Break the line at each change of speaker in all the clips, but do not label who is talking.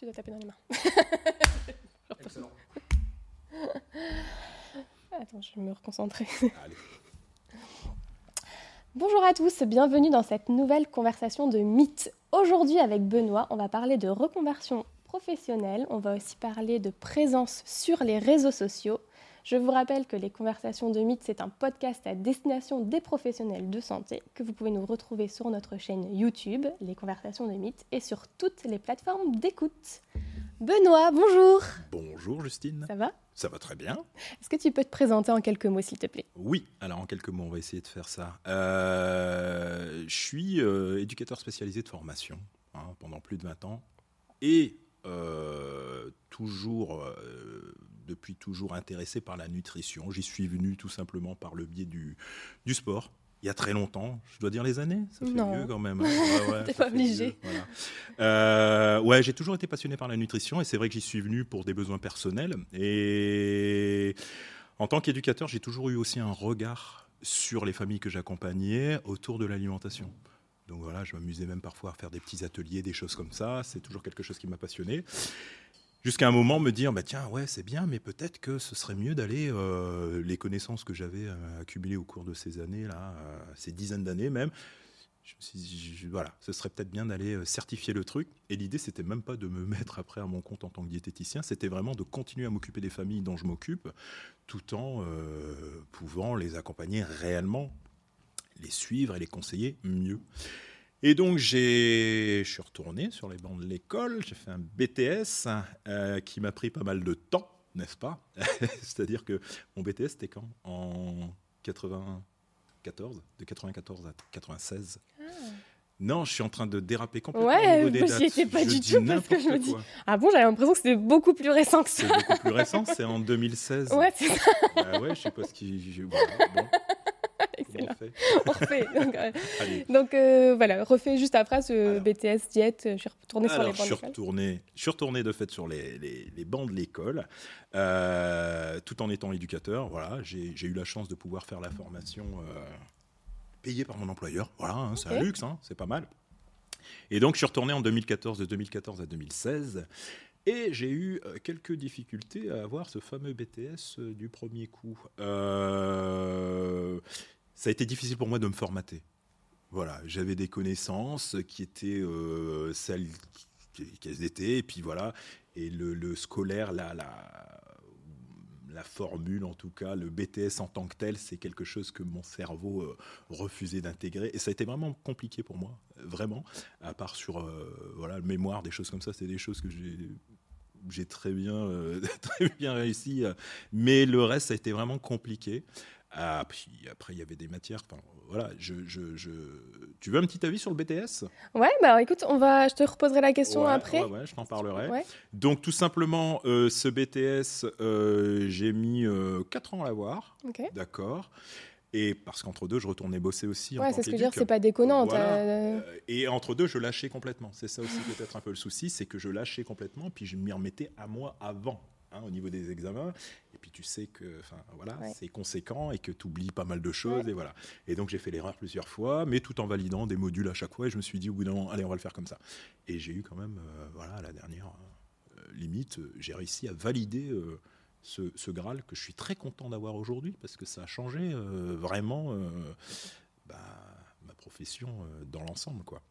Tu dois taper dans les mains.
Excellent.
Attends, je vais me reconcentrer.
Allez.
Bonjour à tous, bienvenue dans cette nouvelle conversation de mythes. Aujourd'hui avec Benoît, on va parler de reconversion professionnelle, on va aussi parler de présence sur les réseaux sociaux. Je vous rappelle que les conversations de mythes, c'est un podcast à destination des professionnels de santé que vous pouvez nous retrouver sur notre chaîne YouTube, les conversations de mythes, et sur toutes les plateformes d'écoute. Benoît, bonjour
Bonjour Justine.
Ça va?
Ça va très bien.
Est-ce que tu peux te présenter en quelques mots, s'il te plaît?
Oui, alors en quelques mots, on va essayer de faire ça. Euh, je suis euh, éducateur spécialisé de formation hein, pendant plus de 20 ans et euh, toujours, euh, depuis toujours intéressé par la nutrition. J'y suis venu tout simplement par le biais du, du sport. Il y a très longtemps, je dois dire les années, ça fait
Non.
vieux quand même. hein. Ouais, ouais,
T'es pas obligé.
voilà. Euh, ouais, j'ai toujours été passionné par la nutrition et c'est vrai que j'y suis venu pour des besoins personnels. Et en tant qu'éducateur, j'ai toujours eu aussi un regard sur les familles que j'accompagnais autour de l'alimentation. Donc voilà, je m'amusais même parfois à faire des petits ateliers, des choses comme ça. C'est toujours quelque chose qui m'a passionné. Jusqu'à un moment, me dire, bah tiens, ouais, c'est bien, mais peut-être que ce serait mieux d'aller euh, les connaissances que j'avais euh, accumulées au cours de ces années-là, euh, ces dizaines d'années même. Voilà, ce serait peut-être bien d'aller certifier le truc. Et l'idée, c'était même pas de me mettre après à mon compte en tant que diététicien, c'était vraiment de continuer à m'occuper des familles dont je m'occupe, tout en pouvant les accompagner réellement, les suivre et les conseiller mieux. Et donc, j'ai, je suis retourné sur les bancs de l'école, j'ai fait un BTS euh, qui m'a pris pas mal de temps, n'est-ce pas? C'est-à-dire que mon BTS, c'était quand? En 94 De 94 à 96 Non, je suis en train de déraper complètement
Ouais,
au niveau des
moi, j'y
dates.
étais pas
Je
du tout parce que je me dis-
quoi.
Ah bon, j'avais l'impression que c'était beaucoup plus récent que ça.
C'est beaucoup plus récent, c'est en 2016.
Ouais, c'est ça,
Bah ouais, je sais pas ce qui... Voilà, bon,
excellent.
on fait
On refait. Donc, euh, donc, euh, voilà, refait juste après ce
Alors.
BTS diète. Je suis retournée sur les
Alors, je
bancs
suis
d'école.
retourné, je suis retourné de fait sur les, les- les bancs de l'école, euh, tout en étant éducateur. Voilà, j'ai eu la chance de pouvoir faire la formation euh, payée par mon employeur. Voilà, hein, c'est un luxe, hein, c'est pas mal. Et donc, je suis retourné en 2014, de 2014 à 2016. Et j'ai eu euh, quelques difficultés à avoir ce fameux BTS euh, du premier coup. Euh, ça a été difficile pour moi de me formater. Voilà, j'avais des connaissances qui étaient celles qu'elles étaient, et puis voilà. Et le, scolaire, la, formule en tout cas, le BTS en tant que tel, c'est quelque chose que mon cerveau refusait d'intégrer. Et ça a été vraiment compliqué pour moi, vraiment. À part sur euh, voilà, mémoire, des choses comme ça, c'est des choses que j'ai j'ai très bien, euh, très bien réussi. euh, mais le reste, ça a été vraiment compliqué. Ah, puis après, il y avait des matières. Enfin, voilà, je, je, je... Tu veux un petit avis sur le BTS
Ouais, bah écoute, on va, je te reposerai la question
Ouais,
après.
Ouais, ouais, je t'en parlerai.
Ouais.
Donc, tout simplement, euh, ce BTS, euh, j'ai mis 4 ans à l'avoir. D'accord. Et parce qu'entre deux, je retournais bosser aussi.
Ouais, c'est ce que je veux dire, c'est pas déconnant.
Voilà. Et entre deux, je lâchais complètement. C'est ça aussi peut-être un peu le souci, c'est que je lâchais complètement, puis je m'y remettais à moi avant, hein, au niveau des examens. Et puis tu sais que, voilà,
Ouais.
c'est conséquent et que tu oublies pas mal de choses
Ouais.
et voilà. Et donc j'ai fait l'erreur plusieurs fois, mais tout en validant des modules à chaque fois. Et je me suis dit au bout d'un moment, allez, on va le faire comme ça. Et j'ai eu quand même, euh, voilà, à la dernière euh, limite, euh, j'ai réussi à valider. euh, ce, ce Graal que je suis très content d'avoir aujourd'hui parce que ça a changé euh, vraiment euh, bah, ma profession euh, dans l'ensemble quoi.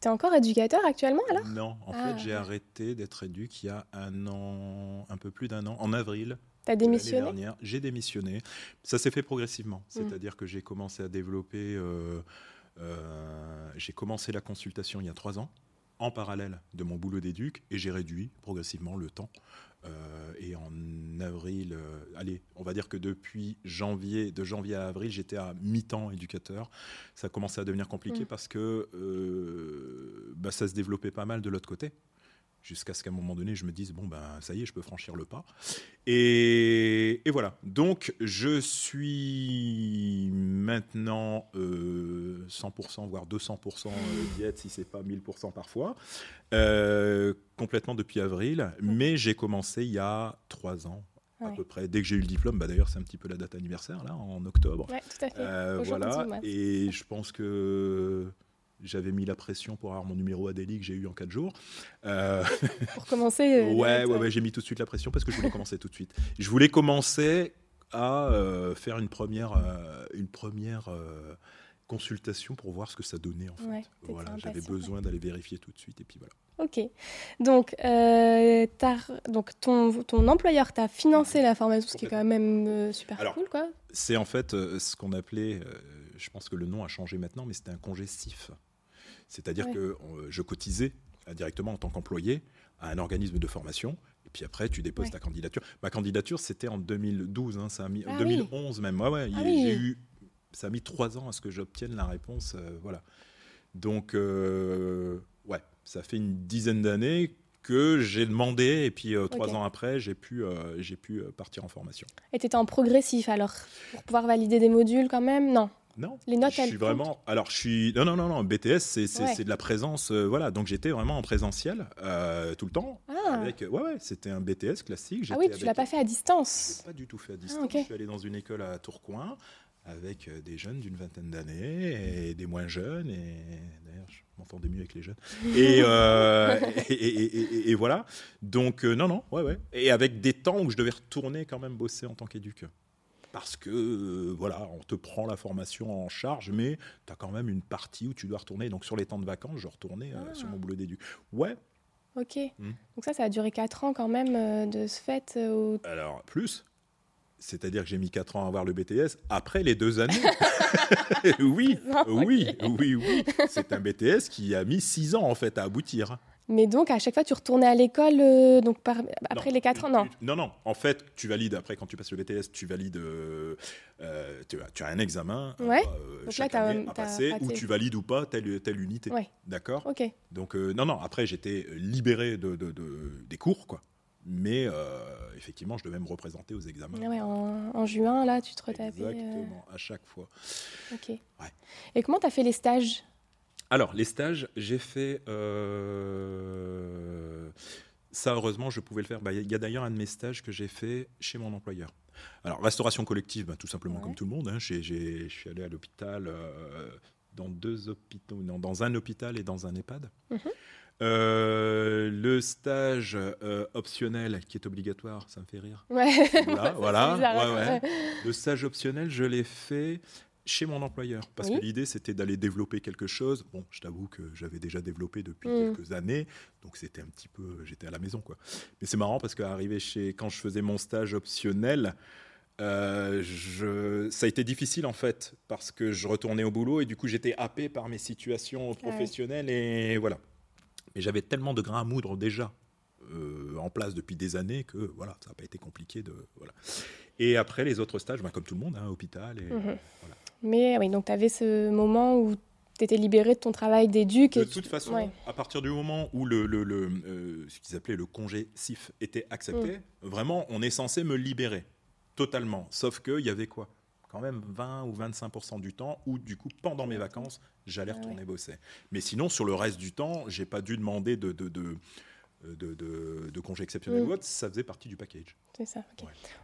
T'es encore éducateur actuellement alors?
Non, en
Ah.
fait j'ai arrêté d'être éduc il y a un an, un peu plus d'un an, en avril.
T'as démissionné?
dernière. J'ai démissionné. Ça s'est fait progressivement, c'est-à-dire que j'ai commencé à développer. j'ai commencé la consultation il y a trois ans en parallèle de mon boulot d'éduc et j'ai réduit progressivement le temps. Euh, et en avril, euh, allez, on va dire que depuis janvier, de janvier à avril, j'étais à mi-temps éducateur. Ça commençait à devenir compliqué
Mm.
parce que euh, bah, ça se développait pas mal de l'autre côté. Jusqu'à ce qu'à un moment donné, je me dise, bon, ben, ça y est, je peux franchir le pas. Et, et voilà. Donc, je suis maintenant euh, 100%, voire 200% euh, diète, si c'est pas 1000% parfois, euh, complètement depuis avril. Mais j'ai commencé il y a trois ans, à
Ouais.
peu près. Dès que j'ai eu le diplôme, bah, d'ailleurs, c'est un petit peu la date anniversaire, là, en octobre.
Ouais, tout à fait.
Euh, voilà. Et je pense que J'avais mis la pression pour avoir mon numéro Adélie que j'ai eu en 4 jours.
Euh, pour commencer
Ouais, ouais, ouais j'ai mis tout de suite la pression parce que je voulais commencer tout de suite. Je voulais commencer à faire une première, une première consultation pour voir ce que ça donnait en fait. voilà, j'avais besoin d'aller vérifier tout de suite et puis voilà.
Ok. Donc, euh, donc ton, ton employeur t'a financé la formation, ce qui est quand même euh, super cool, quoi.
C'est en fait euh, ce qu'on appelait, je pense que le nom a changé maintenant, mais c'était un congé. C'est-à-dire que je cotisais directement en tant qu'employé à un organisme de formation. Et puis après, tu déposes ta candidature. Ma candidature, c'était en 2012, hein, ça a mis, 2011 ah même. Ouais, ouais, ah j'ai eu ça a mis trois ans à ce que j'obtienne la réponse. Euh, voilà. Donc, euh, ouais, ça fait une dizaine d'années que j'ai demandé et puis euh, trois ans après, j'ai pu, j'ai pu partir en formation.
Et tu étais en progressif alors Pour pouvoir valider des modules quand même? Non
non, les notes, je suis vraiment. Alors, je suis. Non, non, non, non. BTS, c'est de la présence. voilà, donc j'étais vraiment en présentiel tout le temps. Ah. Avec, ouais, ouais, c'était un BTS classique.
Ah oui, tu l'as pas fait à distance.
Pas du tout fait à distance. Ah, je suis allé dans une école à Tourcoing avec euh, des jeunes d'une vingtaine d'années et des moins jeunes. Et d'ailleurs, je m'entendais mieux avec les jeunes. Euh, et, et, voilà. Donc, euh, non, non, ouais, ouais. Et avec des temps où je devais retourner quand même bosser en tant qu'éduc. Parce que, voilà, on te prend la formation en charge, mais tu as quand même une partie où tu dois retourner. Donc, sur les temps de vacances, je retournais sur mon boulot d'éduc. Ouais.
Ok. Hmm. Donc, ça, ça a duré 4 ans quand même de ce fait
Alors, plus c'est-à-dire que j'ai mis 4 ans à avoir le BTS après les deux années. oui, oui, oui, oui. C'est un BTS qui a mis 6 ans en fait à aboutir.
Mais donc, à chaque fois, tu retournais à l'école donc par, après les 4 ans Non?
Non, non. En fait, tu valides, après, quand tu passes le BTS, tu valides. Euh, euh, tu, as, tu, as, un examen
euh, ouais. donc chaque là, année
à passer, où tu valides ou pas telle, telle unité. Ouais. D'accord?
Ok.
Donc, non, non. Après, j'étais libéré de, de, des cours, quoi. Mais euh, effectivement, je devais me représenter aux examens.
Ah en, juin, là, tu te retapais.
Exactement, à chaque fois.
Ok. Et comment tu as fait les stages?
Alors, les stages, j'ai fait. Euh, ça, heureusement, je pouvais le faire. Bah, il y a d'ailleurs un de mes stages que j'ai fait chez mon employeur. Alors, restauration collective, bah, tout simplement comme tout le monde. Hein. Je suis allé à l'hôpital, euh, dans deux hôpitaux, non, dans un hôpital et dans un EHPAD. Mhm. Euh, le stage euh, optionnel qui est obligatoire, ça me fait rire.
Ouais.
Voilà, hein. Le stage optionnel, je l'ai fait chez mon employeur parce que l'idée c'était d'aller développer quelque chose. Bon, je t'avoue que j'avais déjà développé depuis mm. quelques années, donc c'était un petit peu, j'étais à la maison quoi. Mais c'est marrant parce qu'arrivé chez, quand je faisais mon stage optionnel, euh, je, ça a été difficile en fait parce que je retournais au boulot et du coup j'étais happé par mes situations professionnelles et voilà. Mais j'avais tellement de grains à moudre déjà euh, en place depuis des années que voilà, ça n'a pas été compliqué de voilà. Et après les autres stages, ben, comme tout le monde, hein, hôpital et mhm.
Mais oui, donc tu avais ce moment où tu étais libéré de ton travail d'éduc.
De toute façon, à partir du moment où le, le, le euh, ce qu'ils appelaient le congé SIF était accepté, mm. vraiment, on est censé me libérer totalement. Sauf qu'il y avait quoi? Quand même 20 ou 25% du temps où, du coup, pendant mes vacances, j'allais ah retourner bosser. Mais sinon, sur le reste du temps, j'ai pas dû demander de, de, de de, de, congé exceptionnel mm. ça faisait partie du package.
C'est ça.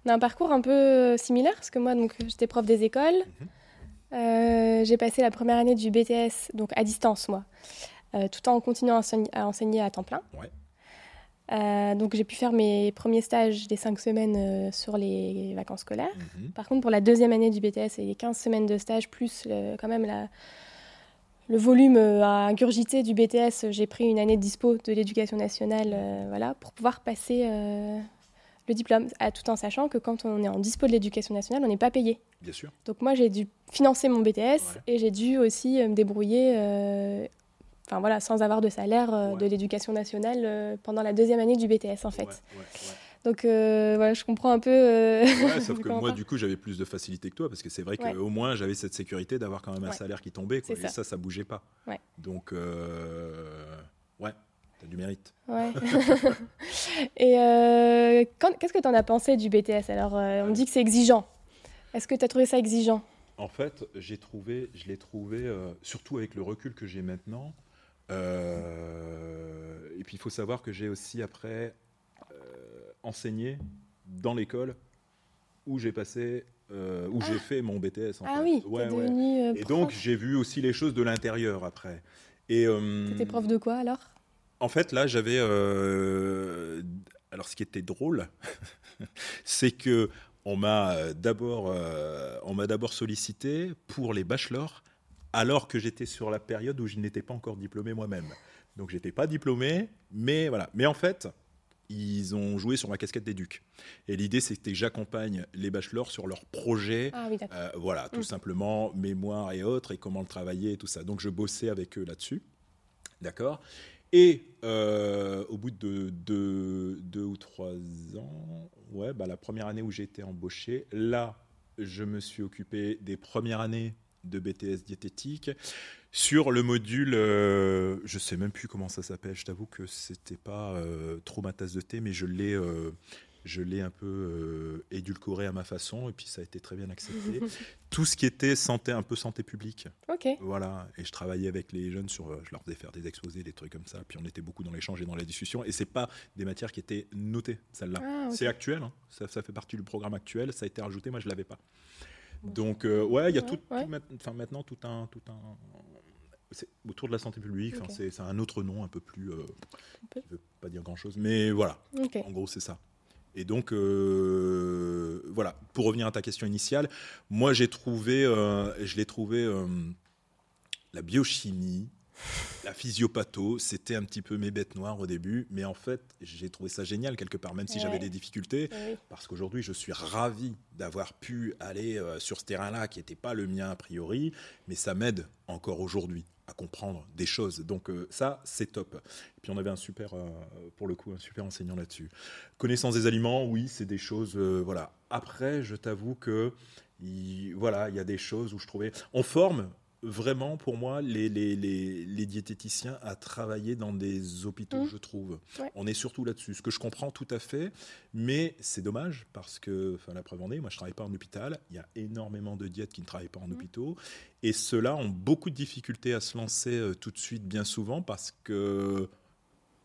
On a un parcours un peu euh, similaire parce que moi, donc, j'étais prof des écoles. Mhm. Euh, j'ai passé la première année du BTS, donc à distance, moi, euh, tout en continuant à enseigner à, temps plein. Ouais. Euh, donc j'ai pu faire mes premiers stages des 5 semaines sur les vacances scolaires. Mhm. Par contre, pour la deuxième année du BTS et les 15 semaines de stage, plus euh, quand même la, le volume à ingurgiter du BTS, j'ai pris une année de dispo de l'éducation nationale voilà, pour pouvoir passer le diplôme, à, tout en sachant que quand on est en dispo de l'éducation nationale, on n'est pas payé.
Bien sûr.
Donc moi, j'ai dû financer mon BTS et j'ai dû aussi me débrouiller enfin voilà, sans avoir de salaire euh, de l'éducation nationale euh, pendant la deuxième année du BTS en fait. Donc euh, voilà, je comprends un peu.
sauf que moi, du coup, j'avais plus de facilité que toi parce que c'est vrai qu'au moins j'avais cette sécurité d'avoir quand même un salaire qui tombait. Quoi, et ça. ça, ça bougeait pas. Donc, ouais, t'as du mérite.
Ouais. et qu'est-ce que tu en as pensé du BTS Alors, on me dit que c'est exigeant. Est-ce que tu as trouvé ça exigeant?
En fait, j'ai trouvé, je l'ai trouvé, surtout avec le recul que j'ai maintenant, euh, et puis il faut savoir que j'ai aussi après euh, enseigné dans l'école où j'ai passé euh, où j'ai
Ah.
fait mon BTS. En
Ah
fait.
oui,
Ouais,
t'es
ouais.
devenu euh,
Et donc, j'ai vu aussi les choses de l'intérieur après. Et euh,
T'étais prof de quoi alors?
En fait, là, j'avais. euh, Alors, ce qui était drôle, c'est que on m'a euh, d'abord, euh, on m'a d'abord sollicité pour les bachelors, alors que j'étais sur la période où je n'étais pas encore diplômé moi-même. Donc, j'étais pas diplômé, mais voilà. Mais en fait, ils ont joué sur ma casquette d'éduc. Et l'idée, c'était que j'accompagne les bachelors sur leurs projets.
Ah oui.
Euh, voilà, tout
Mm.
simplement, mémoire et autres, et comment le travailler et tout ça. Donc je bossais avec eux là-dessus. D'accord? Et euh, au bout de deux, ou trois ans, ouais, bah, la première année où j'ai été embauché, là, je me suis occupé des premières années de BTS diététique sur le module, euh, je sais même plus comment ça s'appelle, je t'avoue que c'était pas euh, trop ma tasse de thé, mais je l'ai euh, je l'ai un peu euh, édulcoré à ma façon et puis ça a été très bien accepté. Tout ce qui était santé, un peu santé publique,
Ok.
voilà. Et je travaillais avec les jeunes sur, euh, je leur faisais faire des exposés, des trucs comme ça. Puis on était beaucoup dans l'échange et dans la discussion. Et c'est pas des matières qui étaient notées, celle-là.
Ah.
C'est actuel, hein. ça, ça fait partie du programme actuel. Ça a été rajouté, moi je l'avais pas. Donc euh, ouais, il y a
Ouais,
tout,
ouais.
tout maintenant tout un, tout un, autour de la santé publique. enfin,
Ok.
C'est un autre nom un peu plus, euh,
peu.
qui veut pas dire grand chose, mais voilà. En gros, c'est ça. Et donc, euh, voilà, pour revenir à ta question initiale, moi, j'ai trouvé, euh, je l'ai trouvé, euh, la biochimie, la physiopatho, c'était un petit peu mes bêtes noires au début, mais en fait, j'ai trouvé ça génial quelque part, même si j'avais des difficultés,
Oui.
parce qu'aujourd'hui, je suis ravi d'avoir pu aller sur ce terrain-là, qui n'était pas le mien a priori, mais ça m'aide encore aujourd'hui à comprendre des choses. Donc euh, ça, c'est top. Et puis on avait un super, euh, pour le coup, un super enseignant là-dessus. Connaissance des aliments, oui, c'est des choses, euh, voilà. Après, je t'avoue que, il, voilà, il y a des choses où je trouvais, on forme vraiment pour moi les, les, les, les diététiciens à travailler dans des hôpitaux,
Mhm.
je trouve.
Ouais.
On est surtout là-dessus, ce que je comprends tout à fait, mais c'est dommage parce que, enfin, la preuve en est, moi je travaille pas en hôpital, il y a énormément de diètes qui ne travaillent pas en
Mhm.
hôpitaux, et ceux-là ont beaucoup de difficultés à se lancer euh, tout de suite, bien souvent, parce que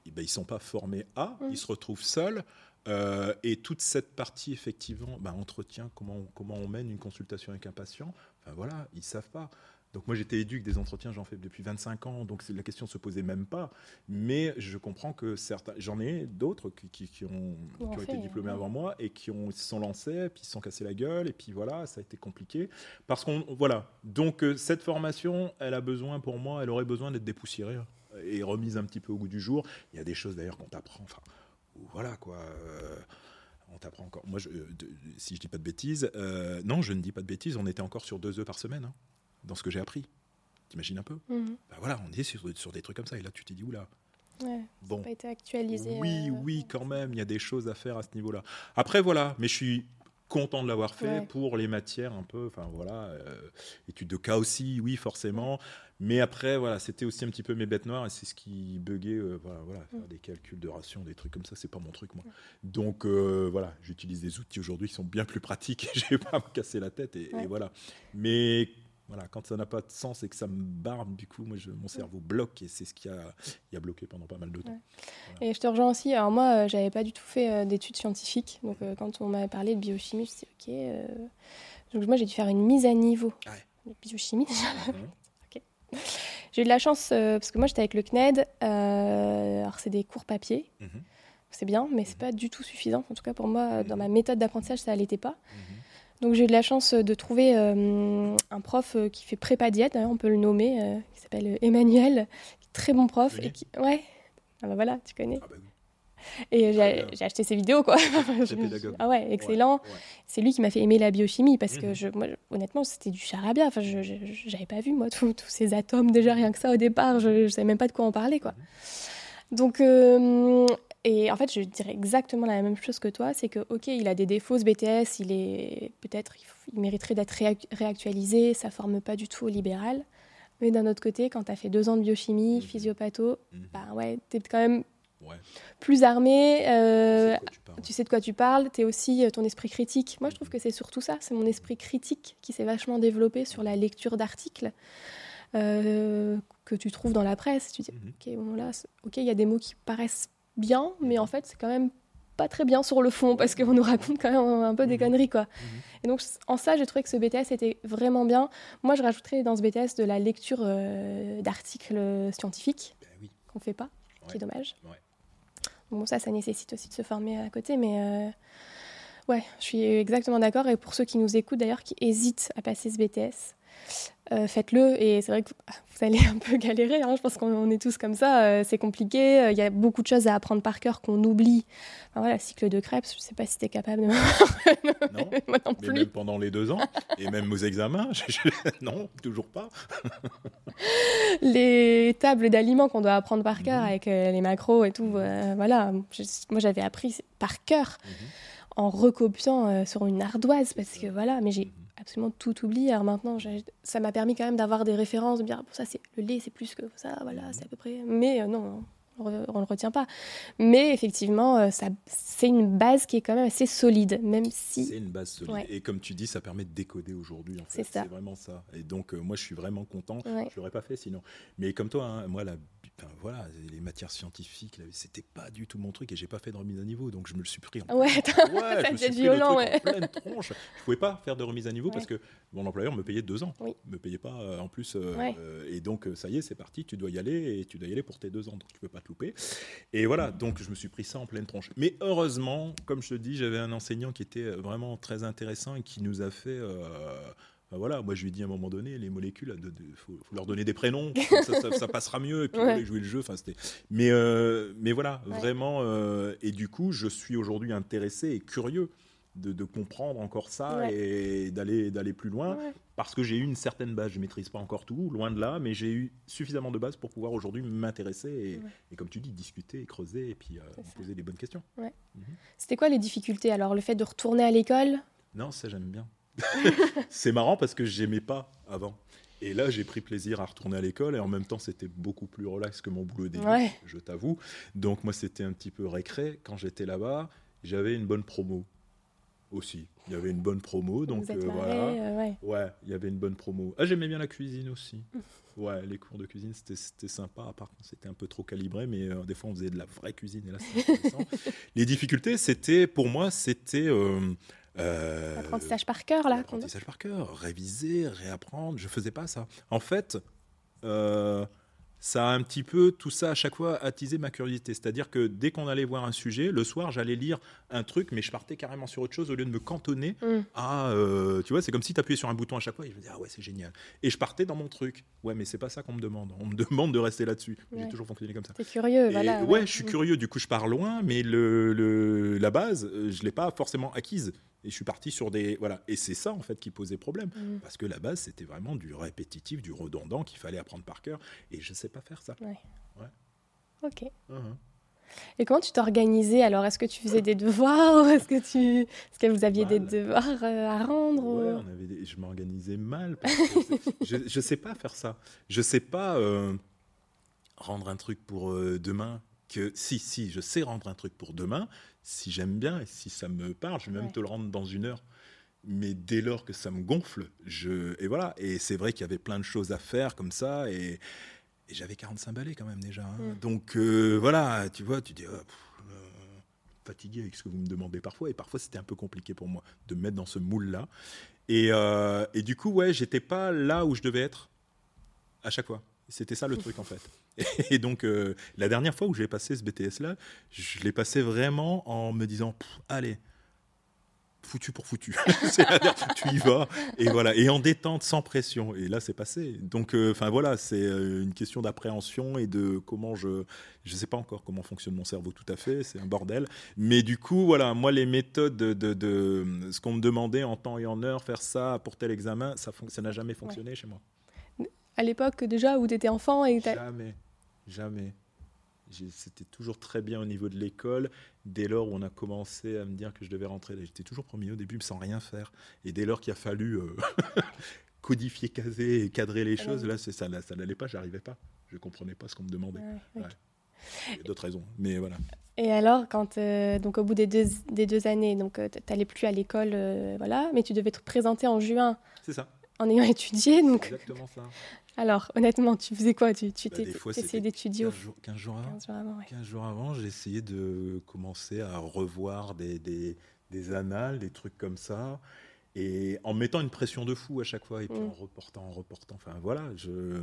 eh ben, ils sont pas formés à,
Mhm.
ils se retrouvent seuls. euh, et toute cette partie, effectivement, bah, entretien, comment on, comment on mène une consultation avec un patient, enfin voilà, ils savent pas. Donc moi j'étais éduque des entretiens, j'en fais depuis 25 ans, donc la question se posait même pas. Mais je comprends que certains, j'en ai d'autres qui, qui- qui ont,
Qui ont
été diplômés avant moi et qui ont, se sont lancés, puis se sont cassés la gueule, et puis voilà, ça a été compliqué. Parce qu'on, voilà, donc euh, cette formation, elle a besoin pour moi, elle aurait besoin d'être dépoussiérée euh, et remise un petit peu au goût du jour. Il y a des choses d'ailleurs qu'on t'apprend, enfin, voilà quoi. euh, on t'apprend encore. Moi, je, euh, de- si je dis pas de bêtises, euh, non, je ne dis pas de bêtises. On était encore sur deux œufs par semaine hein, dans ce que j'ai appris. T'imagines un peu. Ben voilà, on est sur, sur des trucs comme ça. Et là, tu t'es dit oula.
Ouais.
Bon,
Pas été actualisé.
oui,
euh,
oui, quand même, il y a des choses à faire à ce niveau-là. Après, voilà, mais je suis content de l'avoir fait
Ouais.
pour les matières un peu, enfin voilà, euh, études de cas aussi, oui, forcément. Mais après, voilà, c'était aussi un petit peu mes bêtes noires et c'est ce qui buguait, euh, voilà, voilà, faire
Mm.
des calculs de ration, des trucs comme ça, c'est pas mon truc, moi. Donc euh, voilà, j'utilise des outils aujourd'hui qui sont bien plus pratiques et je vais pas me casser la tête et, voilà. Mais voilà, quand ça n'a pas de sens et que ça me barbe, du coup, moi, je- mon cerveau bloque et c'est ce qui a, bloqué pendant pas mal de temps.
Et je te rejoins aussi. Alors moi, euh, j'avais pas du tout fait euh, d'études scientifiques. Donc euh, quand on m'avait parlé de biochimie, je me suis dit, ok. euh, Donc moi, j'ai dû faire une mise à niveau
Ah ouais.
de biochimie.
Mhm.
j'ai eu de la chance parce que moi, j'étais avec le CNED. alors c'est des cours papier.
Mhm.
C'est bien, mais c'est pas du tout suffisant. En tout cas, pour moi, dans
Mhm.
ma méthode d'apprentissage, ça l'était pas.
Mhm.
Donc j'ai eu de la chance de trouver euh, un prof euh, qui fait prépa diète, on peut le nommer, euh, qui s'appelle euh, Emmanuel, très bon prof.
Connais
Et qui... Ouais, ah bah voilà, tu connais.
Ah bah.
Et j'ai acheté ses vidéos, quoi. Ah ouais, excellent.
Ouais, ouais.
C'est lui qui m'a fait aimer la biochimie parce que
Mhm.
je, moi, honnêtement, c'était du charabia. Enfin, je j'avais pas vu, moi, tous ces atomes, déjà rien que ça au départ. Je, je savais même pas de quoi on parlait, quoi. Donc, euh, et en fait, je dirais exactement la même chose que toi. C'est que, ok, il a des défauts, ce BTS, il est peut-être, il, mériterait d'être réac- réactualisé, ça forme pas du tout au libéral. Mais d'un autre côté, quand tu as fait deux ans de biochimie,
Mhm.
physiopatho,
Mhm.
bah ouais, tu es quand même
Ouais.
plus armé. euh,
tu
sais de quoi tu parles, tu es aussi euh, ton esprit critique. Moi, je trouve que c'est surtout ça, c'est mon esprit critique qui s'est vachement développé sur la lecture d'articles euh, que tu trouves dans la presse. Tu dis,
Mhm.
ok, bon là, ok, il y a des mots qui paraissent bien, mais en fait, c'est quand même pas très bien sur le fond parce qu'on nous raconte quand même un peu des mhm. conneries quoi. Mhm. Et donc en ça, j'ai trouvé que ce BTS était vraiment bien. Moi, je rajouterais dans ce BTS de la lecture euh, d'articles scientifiques ben oui. qu'on fait pas, qui est dommage. Bon, ça, ça nécessite aussi de se former à côté, mais euh, ouais, je suis exactement d'accord. Et pour ceux qui nous écoutent d'ailleurs, qui hésitent à passer ce BTS, euh, faites-le. Et c'est vrai que vous allez un peu galérer. Hein. Je pense qu'on est tous comme ça. Euh, c'est compliqué. Euh, il y a beaucoup de choses à apprendre par cœur qu'on oublie. Enfin, voilà, cycle de crêpes, je ne sais pas si tu es capable de.
non, Moi non plus. Mais même pendant les deux ans. Et même aux examens. non, toujours pas.
les tables d'aliments qu'on doit apprendre par cœur mhm. avec les macros et tout. voilà. moi, j'avais appris par cœur. Mhm. En recopiant sur une ardoise parce que voilà, mais j'ai mhm absolument tout oublié. Alors maintenant, ça m'a permis quand même d'avoir des références, de me dire, ah, ça, c'est le lait, c'est plus que ça, voilà, c'est à peu près. Mais euh, non, on ne le retient pas. Mais effectivement, euh, ça, c'est une base qui est quand même assez solide, même si.
C'est une base solide. Et comme tu dis, ça permet de décoder aujourd'hui. En fait. C'est, vraiment ça. Et donc, euh, moi, je suis vraiment content. Je ne l'aurais pas fait sinon. Mais comme toi, hein, moi, la voilà, les matières scientifiques, c'était pas du tout mon truc et j'ai pas fait de remise à niveau, donc je me le suis pris
en ouais, ouais, je me violent, ouais.
en pleine tronche. Je pouvais pas faire de remise à niveau parce que mon employeur me payait deux ans, oui. me payait pas euh, en plus, euh, euh, et donc ça y est, c'est parti, tu dois y aller et tu dois y aller pour tes deux ans, donc tu peux pas te louper. Et voilà, donc je me suis pris ça en pleine tronche. Mais heureusement, comme je te dis, j'avais un enseignant qui était vraiment très intéressant et qui nous a fait voilà, moi je lui ai dit à un moment donné, les molécules, il faut, leur donner des prénoms, ça, passera mieux, et puis ouais. jouer le jeu. Mais, euh, mais voilà, vraiment. Euh, et du coup, je suis aujourd'hui intéressé et curieux de, comprendre encore ça et d'aller d'aller plus loin, parce que j'ai eu une certaine base. Je maîtrise pas encore tout, loin de là, mais j'ai eu suffisamment de base pour pouvoir aujourd'hui m'intéresser et, comme tu dis, discuter, creuser et puis euh, poser des bonnes questions. Mhm.
C'était quoi les difficultés Alors, le fait de retourner à l'école?
Non, ça j'aime bien. c'est marrant parce que j'aimais pas avant. Et là, j'ai pris plaisir à retourner à l'école et en même temps, c'était beaucoup plus relax que mon boulot début, je t'avoue. Donc, moi, c'était un petit peu récré. Quand j'étais là-bas, j'avais une bonne promo aussi. Il y avait une bonne promo, donc euh, voilà. Euh, ouais. il y avait une bonne promo. Ah, j'aimais bien la cuisine aussi. Ouais, les cours de cuisine, c'était sympa. Par contre, c'était un peu trop calibré, mais euh, des fois, on faisait de la vraie cuisine et là, intéressant. les difficultés, c'était, pour moi, c'était
euh, apprentissage par cœur, là.
Apprentissage par cœur, réviser, réapprendre. Je faisais pas ça. En fait, euh, ça a un petit peu, tout ça à chaque fois, attisé ma curiosité. C'est-à-dire que dès qu'on allait voir un sujet, le soir, j'allais lire un truc, mais je partais carrément sur autre chose au lieu de me cantonner mm. à. Euh, tu vois, c'est comme si tu appuyais sur un bouton à chaque fois et je me disais, ah ouais, c'est génial. Et je partais dans mon truc. Ouais, mais c'est pas ça qu'on me demande. On me demande de rester là-dessus. J'ai toujours fonctionné comme ça.
T'es curieux, voilà.
Ouais, je suis mm. curieux. Du coup, je pars loin, mais le, le la base, je l'ai pas forcément acquise. Et je suis parti sur des. Voilà. Et c'est ça, en fait, qui posait problème. Mm. Parce que la base, c'était vraiment du répétitif, du redondant qu'il fallait apprendre par cœur. Et je ne sais pas faire ça. Ouais.
Ok. Uh-huh. Et comment tu t'organisais alors? Est-ce que tu faisais des devoirs Est-ce que, tu... Est que vous aviez des devoirs euh, à rendre
ouais, on avait Je m'organisais mal. je ne sais pas faire ça. Je ne sais pas euh, rendre un truc pour euh, demain. Que... Si, si, je sais rendre un truc pour demain si j'aime bien et si ça me parle, je vais même te le rendre dans une heure. Mais dès lors que ça me gonfle, je et voilà. Et c'est vrai qu'il y avait plein de choses à faire comme ça et, j'avais 45 balais quand même déjà. Hein. Donc euh, voilà, tu vois, tu dis oh, euh, fatigué avec ce que vous me demandez parfois et parfois c'était un peu compliqué pour moi de me mettre dans ce moule là. Et, euh, et du coup ouais, j'étais pas là où je devais être à chaque fois. C'était ça le truc en fait. Et donc, euh, la dernière fois où j'ai passé ce BTS-là, je l'ai passé vraiment en me disant allez, foutu pour foutu. Tu y vas, et voilà, et en détente, sans pression. Et là, c'est passé. Donc, euh, enfin voilà, c'est euh, une question d'appréhension et de comment je. Je ne sais pas encore comment fonctionne mon cerveau tout à fait, c'est un bordel. Mais du coup, voilà, moi, les méthodes de, de, ce qu'on me demandait en temps et en heure, faire ça pour tel examen, ça n'a jamais fonctionné chez moi.
À l'époque, déjà, où tu étais enfant et
Jamais. Jamais. C'était toujours très bien au niveau de l'école. Dès lors où on a commencé à me dire que je devais rentrer, j'étais toujours premier au début, sans rien faire. Et dès lors qu'il a fallu euh, codifier, caser et cadrer les choses, là, ça, n'allait pas, j'arrivais pas. Je comprenais pas ce qu'on me demandait. Il y a d'autres raisons, mais voilà.
Et alors, quand, euh, donc au bout des deux, des deux années, donc euh, tu n'allais plus à l'école, voilà, mais tu devais te présenter en juin.
C'est ça
en ayant étudié. Donc,
Exactement ça.
Alors, honnêtement, tu faisais quoi? Tu, tu
Bah, c'était
d'étudier au
15 jours, 15 jours avant.
15 jours avant, ouais.
15 jours avant, j'ai essayé de commencer à revoir des, des, des annales, des trucs comme ça, et en mettant une pression de fou à chaque fois, et puis
Mm.
en reportant, en reportant. Enfin voilà, je,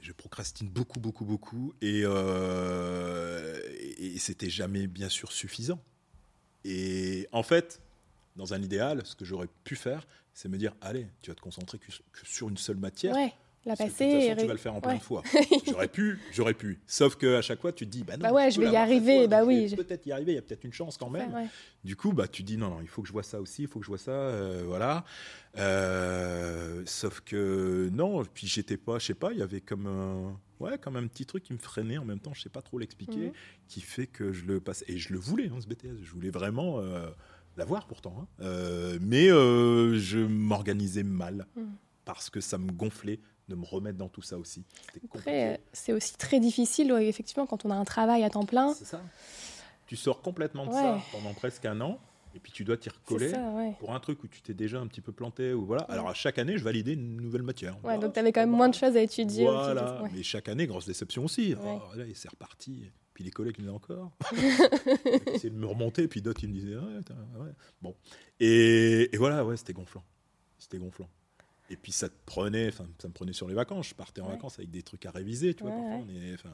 je procrastine beaucoup, beaucoup, beaucoup, et, euh, et, et c'était jamais bien sûr suffisant. Et en fait, dans un idéal, ce que j'aurais pu faire, c'est me dire allez, tu vas te concentrer que, que sur une seule matière.
Ouais, la
Parce que
passer.
de toute
et
façon, tu vas le faire en plein
ouais.
de fois. J'aurais pu, j'aurais pu. Sauf que à chaque fois, tu te dis, bah non,
Bah ouais, je vais y arriver,
fois,
bah
donc je
oui,
vais Peut-être y arriver, il y a peut-être une chance quand même.
Ouais.
Du coup, bah tu dis non, non, il faut que je vois ça aussi, il faut que je vois ça, euh, voilà. Euh, sauf que non, puis j'étais pas, je sais pas, il y avait comme un, ouais, comme un petit truc qui me freinait en même temps, je sais pas trop l'expliquer,
Mhm.
qui fait que je le passe. Et je le voulais, hein, ce BTS, je voulais vraiment euh, l'avoir pourtant, hein. Euh, mais euh, je m'organisais mal
Mhm.
parce que ça me gonflait de me remettre dans tout ça aussi.
Après, euh, c'est aussi très difficile, ouais, effectivement, quand on a un travail à temps plein.
C'est ça. Tu sors complètement de
Ouais.
ça pendant presque un an, et puis tu dois t'y recoller
ça, ouais.
pour un truc où tu t'es déjà un petit peu planté. Ou voilà. Alors à chaque année, je validais une nouvelle matière.
Ouais, donc tu avais quand même moins
mal.
de choses à étudier.
Voilà. Mais chaque année, grosse déception aussi. Oh, c'est reparti. Puis les collègues, ils en ont encore. Essayer de me remonter, puis d'autres, ils me disaient ouais, t'as- ouais. Bon. Et, et voilà, ouais, c'était gonflant. C'était gonflant. Et puis ça te prenait, ça me prenait sur les vacances. Je partais en
Ouais.
vacances avec des trucs à réviser, tu vois.
Ouais,
parfois, on est- enfin,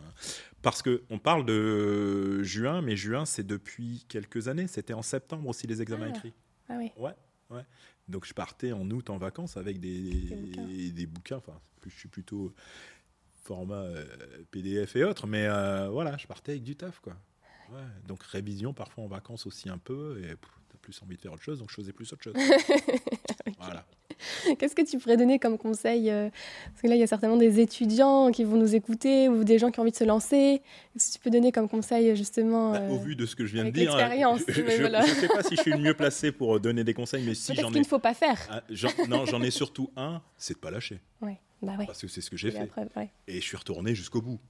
parce que on parle de juin, mais juin, c'est depuis quelques années. C'était en septembre aussi les examens
Ah.
écrits.
Ah oui.
Ouais, ouais. Donc je partais en août en vacances avec des,
Des bouquins.
Enfin, je suis plutôt format euh, PDF et autres, mais euh, voilà, je partais avec du taf, quoi. Ouais, donc révision parfois en vacances aussi un peu, et t'as plus envie de faire autre chose, donc je faisais plus autre chose. Voilà.
Qu'est-ce que tu pourrais donner comme conseil euh, Parce que là, il y a certainement des étudiants qui vont nous écouter ou des gens qui ont envie de se lancer. Qu'est-ce que tu peux donner comme conseil, justement
Bah,
euh,
au vu de ce que je viens de dire, hein, je ne
voilà.
sais pas si je suis le mieux placé pour donner des conseils, mais si j'en
qu'il
ai,
ne faut pas faire.
Ah, non, j'en ai surtout un, c'est de pas lâcher,
Ouais, bah ouais.
parce que c'est ce que j'ai fait,
preuve, ouais.
et je suis retourné jusqu'au bout.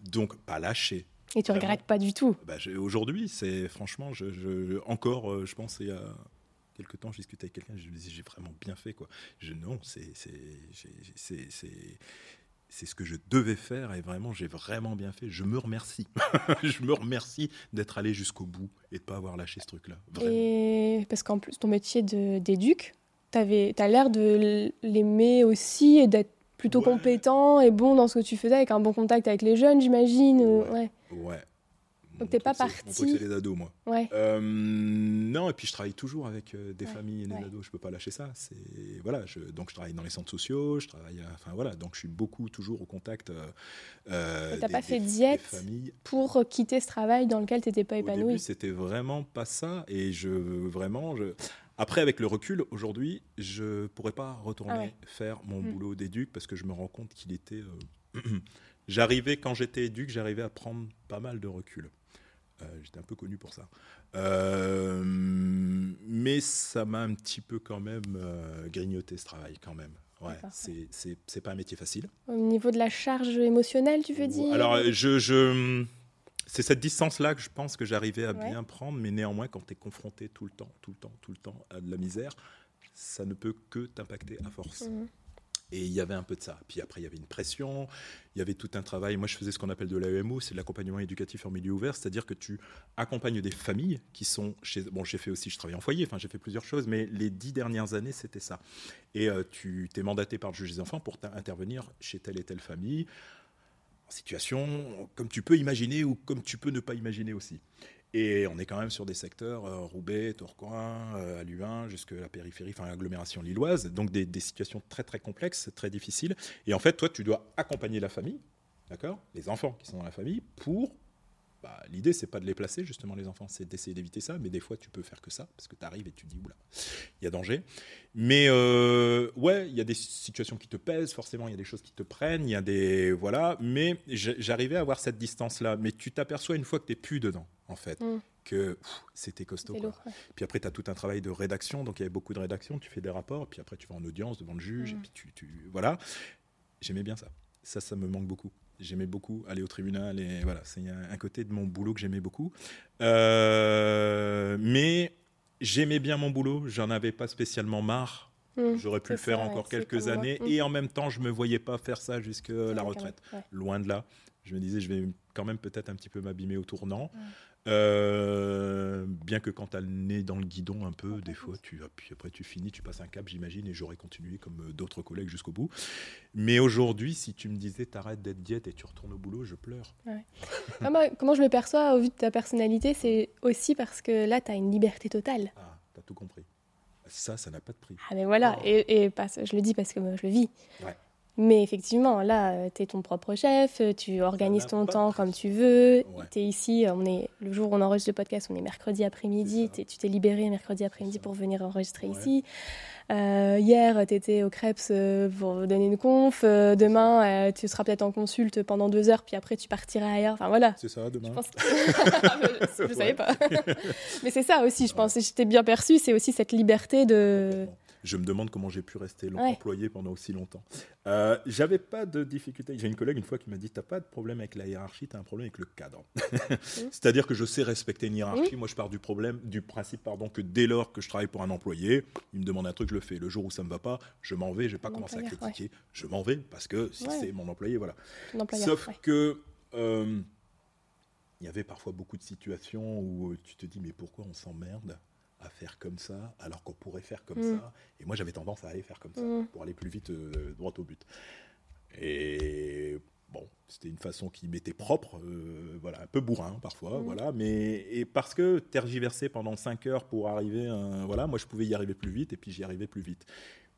Donc pas lâcher.
Et tu
Vraiment.
regrettes pas du tout.
Bah, Aujourd'hui, c'est franchement, je, je- encore, euh, je pense, il y a quelques temps, je discutais avec quelqu'un, je me disais, j'ai vraiment bien fait, quoi. Je, non, c'est, c'est, ce que je devais faire et vraiment, j'ai vraiment bien fait. Je me remercie. je me remercie d'être allé jusqu'au bout et de pas avoir lâché ce truc-là.
Et parce qu'en plus, ton métier d'éduc, tu as l'air de l'aimer aussi et d'être plutôt
Ouais.
compétent et bon dans ce que tu faisais, avec un bon contact avec les jeunes, j'imagine. ou-
Ouais.
Ouais.
Ouais.
Donc
Mon
t'es pas
Mon
parti-
c'est les ados, moi.
ouais.
Euh, non, et puis je travaille toujours avec euh, des
Ouais,
familles et des
ouais.
ados. Je peux pas lâcher ça. C'est voilà. Je, donc je travaille dans les centres sociaux. Je travaille. à- Enfin voilà. Donc je suis beaucoup toujours au contact. Euh, euh,
t'as pas fait
des-
diète
des familles.
Pour quitter ce travail dans lequel tu n'étais pas
Au début,
épanoui.
c'était vraiment pas ça. Et je vraiment. Je... Après, avec le recul, aujourd'hui, je pourrais pas retourner
Ah ouais.
faire mon
Mm.
boulot d'éduc parce que je me rends compte qu'il était. euh, j'arrivais quand j'étais éduc, j'arrivais à prendre pas mal de recul. Euh, J'étais un peu connu pour ça. Euh, mais ça m'a un petit peu quand même grignoté ce travail, quand même. Ouais, c'est- pas un métier facile.
Au niveau de la charge émotionnelle, tu veux dire?
Alors, je, je, c'est cette distance-là que je pense que j'arrivais à
Ouais.
bien prendre, mais néanmoins, quand tu es confronté tout le temps, tout le temps, tout le temps à de la misère, ça ne peut que t'impacter à force.
Mhm.
Et il y avait un peu de ça. Puis après, il y avait une pression, il y avait tout un travail. Moi, je faisais ce qu'on appelle de l'AEMO, c'est de l'accompagnement éducatif en milieu ouvert, c'est-à-dire que tu accompagnes des familles qui sont chez. Bon, j'ai fait aussi, je travaille en foyer, enfin, j'ai fait plusieurs choses, mais les dix dernières années, c'était ça. Et euh, tu t'es mandaté par le juge des enfants pour intervenir chez telle et telle famille, en situation comme tu peux imaginer ou comme tu peux ne pas imaginer aussi. Et on est quand même sur des secteurs, euh, Roubaix, Tourcoing, euh, Aluin, jusque la périphérie, enfin l'agglomération lilloise, donc des, des situations très très complexes, très difficiles. Et en fait, toi, tu dois accompagner la famille, d'accord? Les enfants qui sont dans la famille, pour... Bah, L'idée, c'est pas de les placer, justement, les enfants, c'est d'essayer d'éviter ça, mais des fois, tu peux faire que ça, parce que tu arrives et tu dis, oula, il y a danger. Mais euh, ouais, il y a des situations qui te pèsent, forcément, il y a des choses qui te prennent, il y a des. Voilà, mais j'arrivais à avoir cette distance-là. Mais tu t'aperçois une fois que tu n'es plus dedans, en fait,
Mm.
que c'était costaud. Quoi.
ouais.
Puis après, tu as tout un travail de rédaction, donc il y avait beaucoup de rédaction, tu fais des rapports, puis après, tu vas en audience devant le juge,
Mm.
et puis tu. tu voilà. J'aimais bien ça. Ça, ça me manque beaucoup. J'aimais beaucoup aller au tribunal, et voilà, c'est un, côté de mon boulot que j'aimais beaucoup. Euh, mais j'aimais bien mon boulot, j'en avais pas spécialement marre.
Mmh,
J'aurais pu le faire
ça,
encore quelques années
Mmh.
et en même temps, je me voyais pas faire ça jusqu'à la retraite.
ouais.
Loin de là. Je me disais, je vais quand même peut-être un petit peu m'abîmer au tournant.
Ouais.
Euh, bien que quand tu as le nez dans le guidon un peu, des fois, tu, puis après tu finis, tu passes un cap, j'imagine, et j'aurais continué comme euh, d'autres collègues jusqu'au bout. Mais aujourd'hui, si tu me disais, t'arrêtes d'être diète et tu retournes au boulot, je pleure.
Ah, moi, comment je le perçois au vu de ta personnalité, c'est aussi parce que là, tu as une liberté totale.
Ah, t'as tout compris. Ça, ça n'a pas de prix.
Ah mais voilà,
Oh.
et, et parce- je le dis parce que je le vis.
Ouais.
Mais effectivement, là, tu es ton propre chef, euh, tu organises ton temps comme tu veux.
Ouais.
Tu es ici, on est, le jour où on enregistre le podcast, on est mercredi après-midi. Tu t'es libéré mercredi après-midi pour venir enregistrer
Ouais.
ici. Euh, hier, tu étais au Krebs euh, pour donner une conf. Euh, demain, euh, tu seras peut-être en consulte pendant deux heures, puis après, tu partiras ailleurs. Enfin voilà.
C'est ça, demain
Je pense que... je savais pas. Mais c'est ça aussi, je pense. Et j'étais bien perçue, c'est aussi cette liberté de...
Je me demande comment j'ai pu rester
Ouais.
employé pendant aussi longtemps. Euh, J'avais pas de difficulté. J'ai une collègue une fois qui m'a dit T'as pas de problème avec la hiérarchie, t'as un problème avec le cadre. C'est-à-dire que je sais respecter une hiérarchie. Moi, je pars du problème, du principe, pardon, que dès lors que je travaille pour un employé, il me demande un truc, je le fais. Le jour où ça me va pas, je m'en vais. Je vais pas
Mon
commencer à
ouais.
critiquer. Je m'en vais parce que si
Ouais.
c'est mon employé, voilà. Sauf que euh, il y avait parfois beaucoup de situations où tu te dis mais pourquoi on s'emmerde? À faire comme ça alors qu'on pourrait faire comme
Mm.
ça Et moi j'avais tendance à aller faire comme ça
Mm.
pour aller plus vite euh, droit au but. Et bon, c'était une façon qui m'était propre, euh, voilà, un peu bourrin parfois,
Mm.
voilà, mais et parce que tergiverser pendant 5 heures pour arriver, voilà, moi je pouvais y arriver plus vite et puis j'y arrivais plus vite.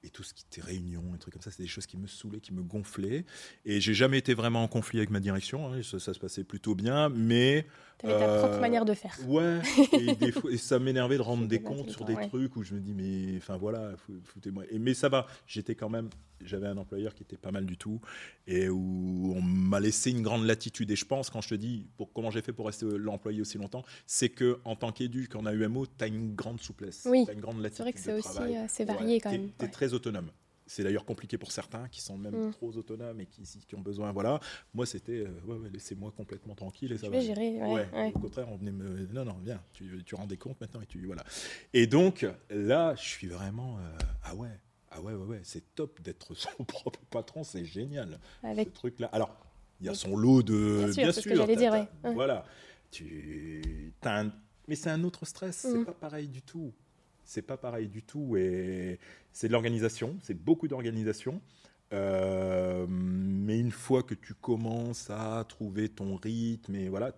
Et tout ce qui était réunion, et trucs comme ça, c'est des choses qui me saoulaient, qui me gonflaient. Et j'ai jamais été vraiment en conflit avec ma direction. hein, ça, ça se passait plutôt bien, mais
Tu avais ta
Euh,
propre manière de faire.
ouais. et, des fois- et ça m'énervait de rendre des comptes sur des
ouais.
trucs où je me dis mais enfin voilà, fou- foutez-moi. Mais ça va. J'étais quand même. J'avais un employeur qui était pas mal du tout et où on m'a laissé une grande latitude. Et je pense quand je te dis pour comment j'ai fait pour rester l'employé aussi longtemps, c'est que en tant qu'éduc en AUMO, tu as une grande souplesse.
Oui.
Tu as une grande latitude.
C'est vrai que c'est aussi
travail.
euh,
Ouais,
varié quand même.
T'es
ouais.
très autonome. C'est d'ailleurs compliqué pour certains qui sont même
Mm.
trop autonomes et qui, qui ont besoin. Voilà. Moi, c'était euh, ouais, ouais, laissez-moi complètement tranquille et ça
Je
va.
vais gérer. Ouais,
au contraire, on venait me. Non, non, viens, tu, tu rends des comptes maintenant et tu. Voilà. Et donc, là, je suis vraiment. euh, ah ouais, ah ouais, ouais, ouais, c'est top d'être son propre patron, c'est génial.
Avec
Ce truc-là. Alors, il y a son lot de.
Bien sûr, c'est ce que j'allais dire.
Voilà. Tu. un- Mais c'est un autre stress, c'est
Mhm.
pas pareil du tout. C'est pas pareil du tout. Et c'est de l'organisation, c'est beaucoup d'organisation. Euh, mais une fois que tu commences à trouver ton rythme et voilà,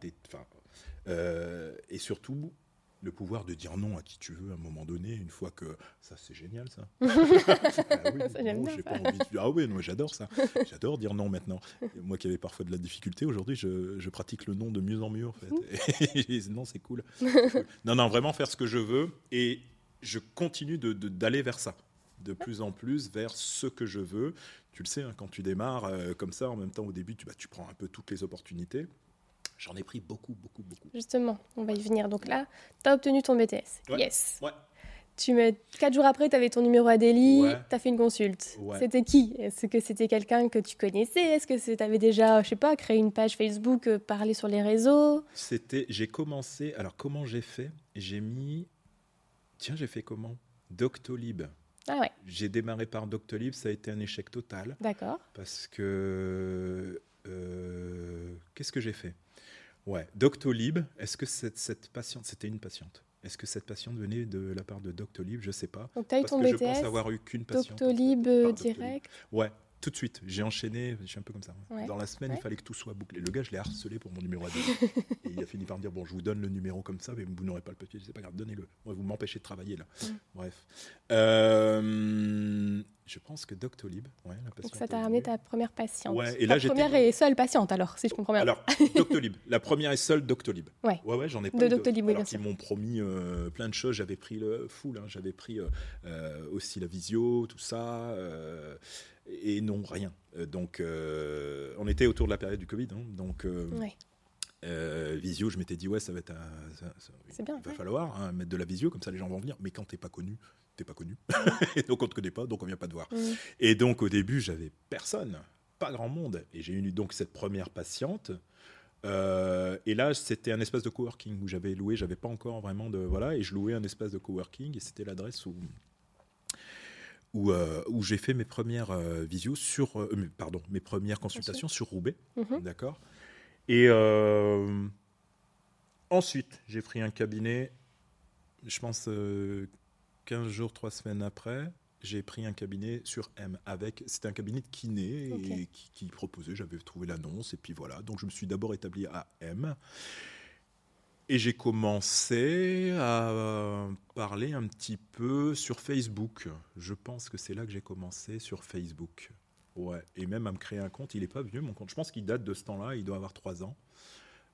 euh, et surtout le pouvoir de dire non à qui tu veux à un moment donné, une fois que ça c'est génial ça. Ah oui,
Ça, j'aime
non,
bien
j'ai
ça.
pas envie de- Ah oui, j'adore ça. J'adore dire non maintenant. Et moi qui avais parfois de la difficulté, aujourd'hui je, je pratique le non de mieux en mieux en fait. Et non, c'est cool. C'est cool. Non, non, vraiment faire ce que je veux et je continue de- de- d'aller vers ça. De plus en plus vers ce que je veux. Tu le sais, hein, quand tu démarres euh, comme ça, en même temps au début, tu, bah, tu prends un peu toutes les opportunités. J'en ai pris beaucoup, beaucoup, beaucoup.
Justement, on va y venir. Donc là, tu as obtenu ton BTS.
Ouais.
Yes.
Ouais.
Tu mets quatre jours après, tu avais ton numéro à Delhi,
Ouais.
tu as fait une consulte.
Ouais.
C'était qui? Est-ce que c'était quelqu'un que tu connaissais? Est-ce que tu avais déjà, je sais pas, créé une page Facebook, euh, parlé sur les réseaux?
C'était, j'ai commencé. Alors comment j'ai fait? J'ai mis. Tiens, j'ai fait comment? Doctolib.
Ah ouais,
J'ai démarré par Doctolib, ça a été un échec total
d'accord.
parce que euh, qu'est-ce que j'ai fait? Ouais, Doctolib. Est-ce que cette, cette patiente, c'était une patiente? Est-ce que cette patiente venait de la part de Doctolib? Je sais pas.
Donc tu as eu ton
que je pense
BTS,
avoir eu qu'une patiente.
Doctolib euh,
Doctolib.
direct?
Ouais, tout de suite. J'ai enchaîné. Je suis un peu comme ça.
Ouais.
Dans la semaine,
Ouais.
il fallait que tout soit bouclé. Le gars, je l'ai harcelé pour mon numéro à deux. et il a fini par me dire bon, je vous donne le numéro comme ça, mais vous n'aurez pas le papier. C'est pas grave, donnez-le. Vous m'empêchez de travailler là.
Mm.
Bref. Euh, je pense que Doctolib. Ouais, la
Donc ça t'a ramené ta première patiente.
Ouais, et
ta
là,
première et seule patiente alors, si je comprends bien.
Alors, Doctolib. La première et seule Doctolib.
Ouais.
Ouais, ouais, j'en ai pas
De
eu.
Doctolib, oui,
Alors qu'ils
sûr.
m'ont promis euh, plein de choses. J'avais pris le full. hein. J'avais pris euh, aussi la visio, tout ça. Et non, rien. Euh, donc, euh, on était autour de la période du Covid. hein. donc, euh,
Ouais.
euh, visio, je m'étais dit, ouais, ça va être. un- ça- ça-
C'est bien,
Il va
ouais.
falloir hein, mettre de la visio, comme ça les gens vont venir. Mais quand t'es pas connu, t'es pas connu. et donc on te connaît pas, donc on vient pas te voir. Et donc au début, j'avais personne, pas grand monde. Et j'ai eu donc cette première patiente. Euh, et là, c'était un espace de coworking où j'avais loué, j'avais pas encore vraiment de voilà, et je louais un espace de coworking et c'était l'adresse où où, euh, où j'ai fait mes premières euh, visios sur, euh, pardon, mes premières consultations sur Roubaix,
Mhm.
d'accord. Et ensuite, j'ai pris un cabinet, je pense euh, 15 jours, 3 semaines après, j'ai pris un cabinet sur M avec, c'était un cabinet de kiné et
Ok.
qui, qui proposait, j'avais trouvé l'annonce et puis voilà. Donc je me suis d'abord établi à M. Et j'ai commencé à euh, parler un petit peu sur Facebook. Je pense que c'est là que j'ai commencé sur Facebook. Ouais, et même à me créer un compte. Il n'est pas vieux, mon compte. Je pense qu'il date de ce temps-là. Il doit avoir trois ans.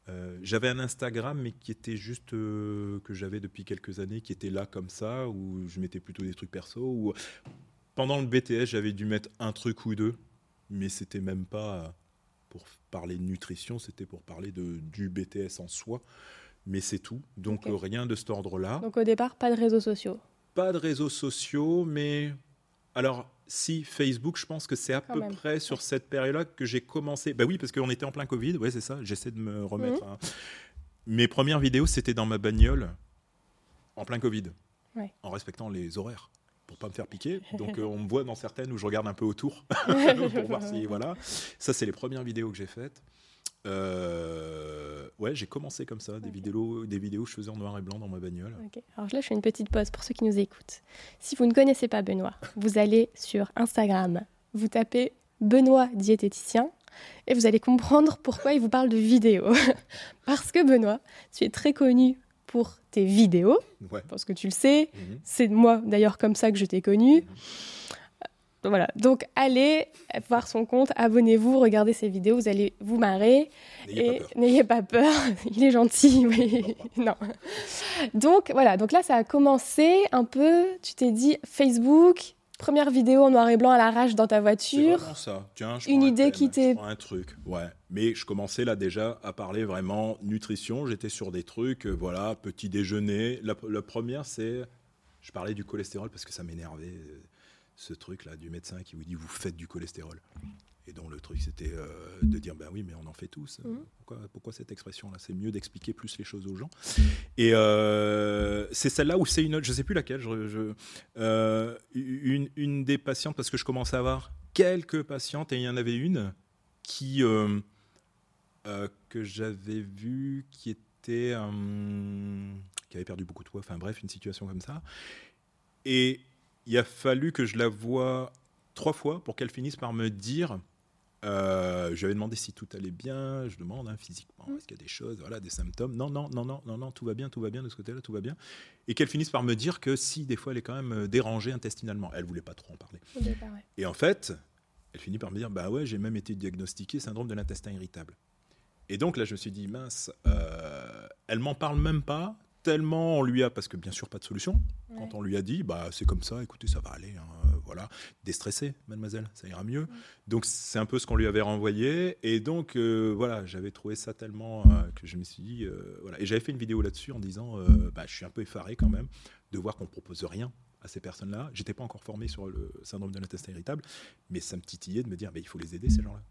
Euh, j'avais un Instagram, mais qui était juste euh, que j'avais depuis quelques années, qui était là comme ça, où je mettais plutôt des trucs perso. Pendant le BTS, j'avais dû mettre un truc ou deux, mais c'était même pas pour parler de nutrition, c'était pour parler du BTS en soi. Mais c'est tout. Donc rien de cet ordre-là.
Donc au départ, pas de réseaux sociaux.
Pas de réseaux sociaux, mais alors si Facebook, je pense que c'est à
Quand
peu
même.
près sur cette période-là que j'ai commencé. Bah oui, parce qu'on était en plein Covid. Ouais, c'est ça. J'essaie de me remettre.
Mhm.
hein. Mes premières vidéos, c'était dans ma bagnole en plein Covid,
Ouais.
en respectant les horaires pour pas me faire piquer. Donc euh, on me voit dans certaines où je regarde un peu autour pour voir si voilà. Ça, c'est les premières vidéos que j'ai faites. Euh, ouais, j'ai commencé comme ça, des vidéos, des vidéos que je faisais en noir et blanc dans ma bagnole.
Alors là, je fais une petite pause pour ceux qui nous écoutent. Si vous ne connaissez pas Benoît, vous allez sur Instagram, vous tapez Benoît diététicien et vous allez comprendre pourquoi il vous parle de vidéos. Parce que Benoît, tu es très connu pour tes vidéos,
Ouais.
parce que tu le sais,
Mhm.
c'est moi d'ailleurs comme ça que je t'ai connu. Euh, Voilà, donc allez voir son compte, abonnez-vous, regardez ses vidéos, vous allez vous marrer.
N'ayez
Et n'ayez pas peur, il est gentil, oui. non. Donc voilà, donc là ça a commencé un peu, tu t'es dit Facebook, première vidéo en noir et blanc à l'arrache dans ta voiture.
ça. Tiens, je
Une
un
idée
thème,
qui t'est-
un truc. Ouais. Mais je commençais là déjà à parler vraiment nutrition. J'étais sur des trucs, euh, voilà, petit déjeuner. La, la première, c'est, je parlais du cholestérol parce que ça m'énervait, euh, ce truc là du médecin qui vous dit vous faites du cholestérol. Et donc le truc c'était euh, de dire ben oui mais on en fait tous.
Mhm.
Pourquoi, pourquoi cette expression là C'est mieux d'expliquer plus les choses aux gens. Et euh, c'est celle-là où c'est une autre, je sais plus laquelle. Je, je- euh, une, une des patientes parce que je commençais à avoir quelques patientes et il y en avait une qui que j'avais vue qui était qui avait perdu beaucoup de poids. Enfin bref une situation comme ça. Et il a fallu que je la voie trois fois pour qu'elle finisse par me dire. Euh, je lui avais demandé si tout allait bien. Je demande hein, physiquement, est-ce qu'il y a des choses, voilà, des symptômes. Non, non, non, non, non, non, tout va bien, tout va bien de ce côté-là, tout va bien. Et qu'elle finisse par me dire que si des fois elle est quand même euh, dérangée intestinalement. Elle voulait pas trop en parler.
Au départ, ouais.
Et en fait, elle finit par me dire bah ouais, j'ai même été diagnostiqué syndrome de l'intestin irritable. Et donc là, je me suis dit mince, euh, elle m'en parle même pas tellement on lui a parce que bien sûr pas de solution.
Ouais.
Quand on lui a dit bah c'est comme ça, écoutez ça va aller, hein, euh, voilà, mademoiselle, ça ira mieux. Donc c'est un peu ce qu'on lui avait renvoyé et donc euh, voilà, j'avais trouvé ça tellement euh, que je me suis dit euh, voilà et j'avais fait une vidéo là-dessus en disant bah je suis un peu effaré quand même de voir qu'on propose rien à ces personnes-là. J'étais pas encore formé sur le syndrome de l'intestin irritable, mais ça me titillait de me dire, bah, il faut les aider, ces gens-là.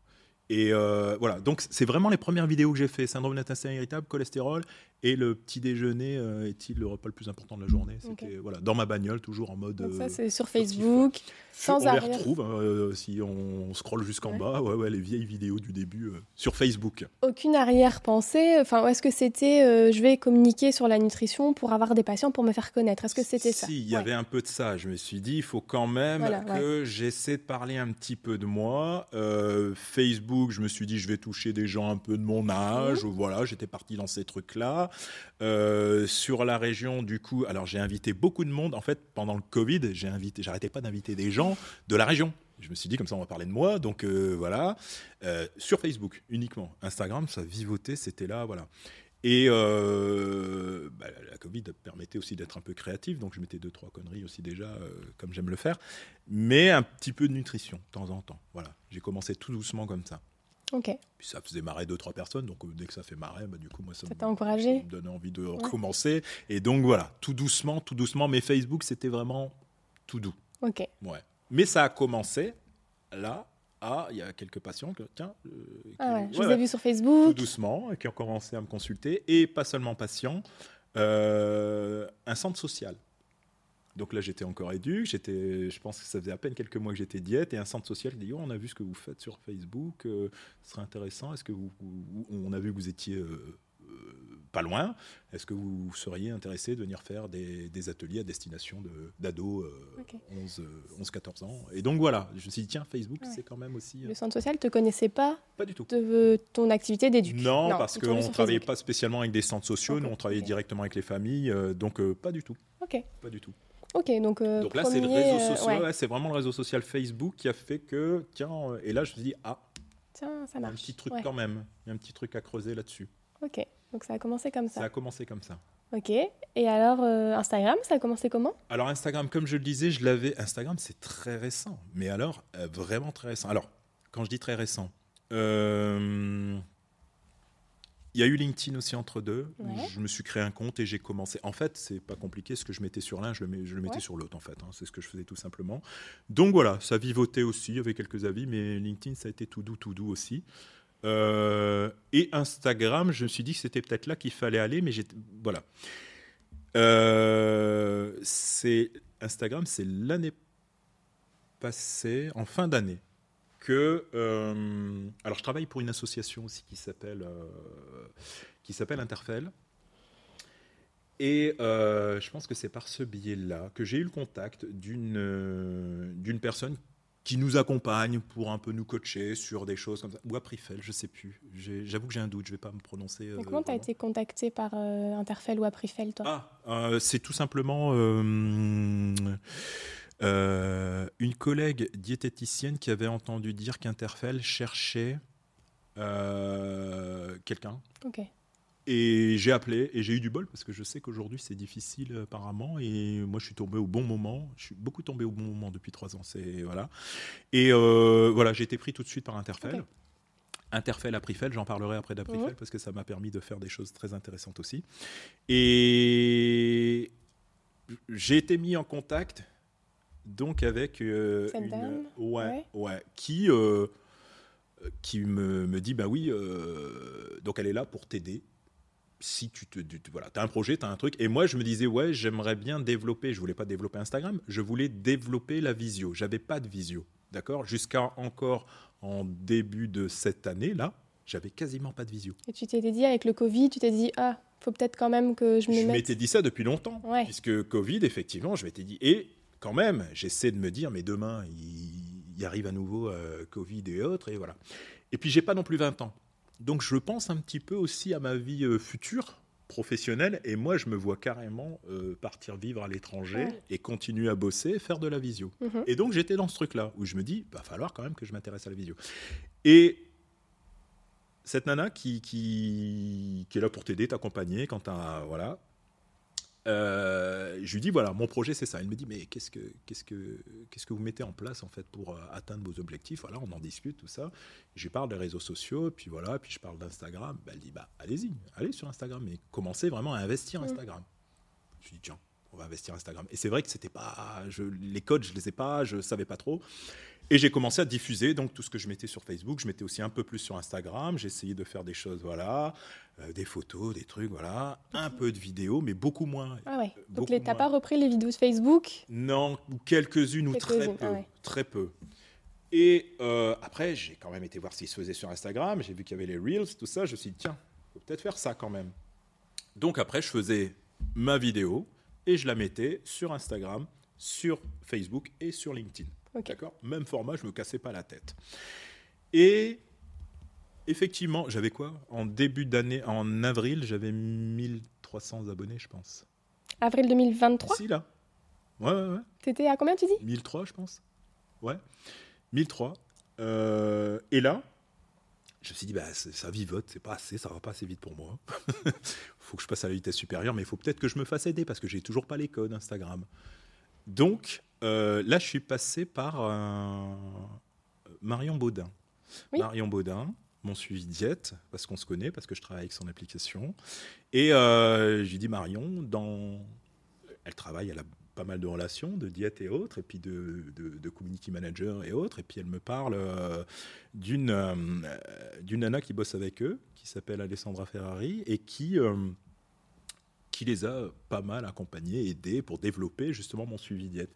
Et euh, voilà, donc c'est vraiment les premières vidéos que j'ai fait. Syndrome de l'intestin irritable, cholestérol, et le petit déjeuner euh, est-il le repas le plus important de la journée? C'était voilà, dans ma bagnole, toujours en mode.
Donc ça,
euh,
c'est sur Facebook, sans
on les
arrière.
retrouve hein, euh, si on scrolle jusqu'en
Ouais.
bas. Ouais, ouais, les vieilles vidéos du début sur Facebook.
aucune arrière-pensée. Enfin, est-ce que c'était je vais communiquer sur la nutrition pour avoir des patients pour me faire connaître? Est-ce que c'était ça?
Si, il y avait un peu de ça. Je me suis dit, il faut quand même
Voilà,
que j'essaie de parler un petit peu de moi. Euh, Facebook, je me suis dit, je vais toucher des gens un peu de mon âge.
Mmh.
Voilà, j'étais parti dans ces trucs-là. Euh, sur la région, du coup, alors j'ai invité beaucoup de monde. En fait, pendant le Covid, j'ai invité, j'arrêtais pas d'inviter des gens de la région. Je me suis dit, comme ça, on va parler de moi. Donc euh, voilà, Euh, sur Facebook uniquement. Instagram, ça vivotait, c'était là, voilà. Et bah, la Covid permettait aussi d'être un peu créatif, donc je mettais deux, trois conneries aussi déjà, comme j'aime le faire, mais un petit peu de nutrition, de temps en temps. Voilà, j'ai commencé tout doucement comme ça. Puis ça faisait marrer deux, trois personnes, donc euh, dès que ça fait marrer, bah, du coup, moi, ça,
Ça
me-
encouragé
ça me donnait envie de recommencer. Et donc voilà, tout doucement, tout doucement, mais Facebook, c'était vraiment tout doux.
Ok.
Ouais. Mais ça a commencé là, à, il y a quelques patients que, tiens, euh, qui-
Ah ouais, je vous ai vu sur
tout
Facebook.
doucement, et qui ont commencé à me consulter, et pas seulement patients, euh, un centre social. Donc là, j'étais encore éduque, j'étais, je pense que ça faisait à peine quelques mois que j'étais diète, et un centre social dit, oh, on a vu ce que vous faites sur Facebook, euh, ce serait intéressant, est-ce que vous, vous- on a vu que vous étiez euh, euh, pas loin, est-ce que vous seriez intéressé de venir faire des, des ateliers à destination de- d'ados euh,
Ok.
11, euh, 11, 14 ans Et donc voilà, je me suis dit, tiens, Facebook,
Ouais.
c'est quand même aussi...
Le centre social te connaissait pas
pas du tout.
de ton activité d'éduc
Non, parce qu'on ne travaillait pas spécialement avec des centres sociaux, nous on travaillait directement avec les familles, donc pas du tout,
Ok,
pas du tout.
Ok, donc, euh,
Donc là, c'est le réseau
euh,
social,
ouais.
ouais, c'est vraiment le réseau social Facebook qui a fait que, tiens, euh, et là je me suis dit, ah,
Tiens, ça
il y a un
marche.
petit truc
Ouais.
quand même, il y a un petit truc à creuser là-dessus.
Ok, donc ça a commencé comme
Ça
ça.
a commencé comme ça.
Ok, et alors euh, Instagram, ça a commencé comment?
Alors Instagram, comme je le disais, je l'avais. Instagram, c'est très récent, mais alors euh, vraiment très récent. Alors, quand je dis très récent, euh, il y a eu LinkedIn aussi entre deux.
Ouais.
Je me suis créé un compte et j'ai commencé. En fait, c'est pas compliqué. Ce que je mettais sur l'un, je le, mets- je le mettais
Ouais.
sur l'autre. En fait, hein. c'est ce que je faisais tout simplement. Donc voilà, ça vivotait aussi avec quelques avis, mais LinkedIn, ça a été tout doux, tout doux aussi. Euh, et Instagram, je me suis dit que c'était peut-être là qu'il fallait aller, mais j'étais voilà. Euh, c'est Instagram, c'est l'année passée, en fin d'année, que euh, alors je travaille pour une association aussi qui s'appelle euh, Interfel. Et euh, je pense que c'est par ce biais-là que j'ai eu le contact d'une euh, d'une personne qui nous accompagne pour un peu nous coacher sur des choses comme ça. Ou Aprifel, je sais plus. J'avoue que j'ai un doute, je vais pas me prononcer.
Et Comment tu as été contacté par euh, Interfel ou Aprifel, toi?
Ah, euh, c'est tout simplement euh, une collègue diététicienne qui avait entendu dire qu'Interfel cherchait euh, quelqu'un.
Ok,
Et j'ai appelé et j'ai eu du bol parce que je sais qu'aujourd'hui c'est difficile euh, apparemment et moi je suis tombé au bon moment. Je suis beaucoup tombé au bon moment depuis trois ans. C'est voilà. Et euh, voilà, j'ai été pris tout de suite par Interfel.
Ok.
Interfel, Aprifel, j'en parlerai après d'Aprifel
Mhm.
parce que ça m'a permis de faire des choses très intéressantes aussi. Et j'ai été mis en contact donc avec euh, une
dame
ouais,
Ouais.
ouais, qui euh, qui me, me dit bah oui euh, donc elle est là pour t'aider. Si tu te tu- voilà as un projet tu as un truc. Et moi je me disais ouais j'aimerais bien développer. Je voulais pas développer Instagram. Je voulais développer la visio. J'avais pas de visio. D'accord? Jusqu'à encore en début de cette année là j'avais quasiment pas de visio.
Et tu t'es dit avec le Covid, tu t'es dit, ah, faut peut-être quand même que je me
je m'étais dit ça depuis longtemps,
Ouais.
puisque Covid, effectivement, je m'étais dit. Et quand même, j'essaie de me dire, mais demain, il, il arrive à nouveau euh, Covid et autres, et voilà. Et puis, j'ai pas non plus 20 ans. Donc, je pense un petit peu aussi à ma vie euh, future professionnelle, et moi, je me vois carrément euh, partir vivre à l'étranger
Ouais.
et continuer à bosser, faire de la visio.
Mhm.
Et donc, j'étais dans ce truc-là, où je me dis, va falloir quand même que je m'intéresse à la visio. Et cette nana qui, qui, qui est là pour t'aider, t'accompagner quand t'as. Voilà. Euh, je lui dis voilà, mon projet c'est ça. Elle me dit mais qu'est-ce que qu'est-ce que qu'est-ce que vous mettez en place en fait pour euh, atteindre vos objectifs? Voilà, on en discute tout ça. Je lui parle des réseaux sociaux, puis voilà, puis je parle d'Instagram. Bah, elle dit bah allez-y, allez sur Instagram, mais commencez vraiment à investir
Mm.
Instagram. Je lui dis tiens, on va investir Instagram. Et c'est vrai que c'était pas, je, les codes je les ai pas, je savais pas trop. Et j'ai commencé à diffuser donc tout ce que je mettais sur Facebook. Je mettais aussi un peu plus sur Instagram. J'ai essayé de faire des choses, voilà, euh, des photos, des trucs, voilà, un peu de vidéos, mais beaucoup moins.
Ah ouais, donc
beaucoup
les- t'as pas repris les vidéos de Facebook?
Non, ou quelques-unes ou très peu,
ah ouais.
très peu. Et euh, après, j'ai quand même été voir ce qui se faisait sur Instagram. J'ai vu qu'il y avait les reels, tout ça. Je me suis dit tiens, faut peut-être faire ça quand même. Donc après, je faisais ma vidéo et je la mettais sur Instagram, sur Facebook et sur LinkedIn. D'accord? Même format, je me cassais pas la tête. Et effectivement, j'avais quoi? En début d'année, en avril, j'avais 1300 abonnés, je pense.
Avril 2023
Ici, là. Ouais, ouais, ouais.
T'étais à combien tu dis?
1003, je pense. Ouais. 1003. Euh, et là, je me suis dit, bah, ça vivote, c'est pas assez, ça va pas assez vite pour moi. Faut que je passe à la vitesse supérieure, mais il faut peut-être que je me fasse aider parce que j'ai toujours pas les codes Instagram. Donc, euh, là, je suis passé par euh, Marion Baudin.
Oui.
Marion Baudin, mon suivi diète, parce qu'on se connaît, parce que je travaille avec son application. Et euh, j'ai dit, Marion, dans... elle travaille, elle a pas mal de relations, de diète et autres, et puis de, de, de community manager et autres. Et puis elle me parle d'une d'une nana qui bosse avec eux, qui s'appelle Alessandra Ferrari, et qui, euh, qui les a pas mal accompagnés, aidés pour développer justement mon suivi diète.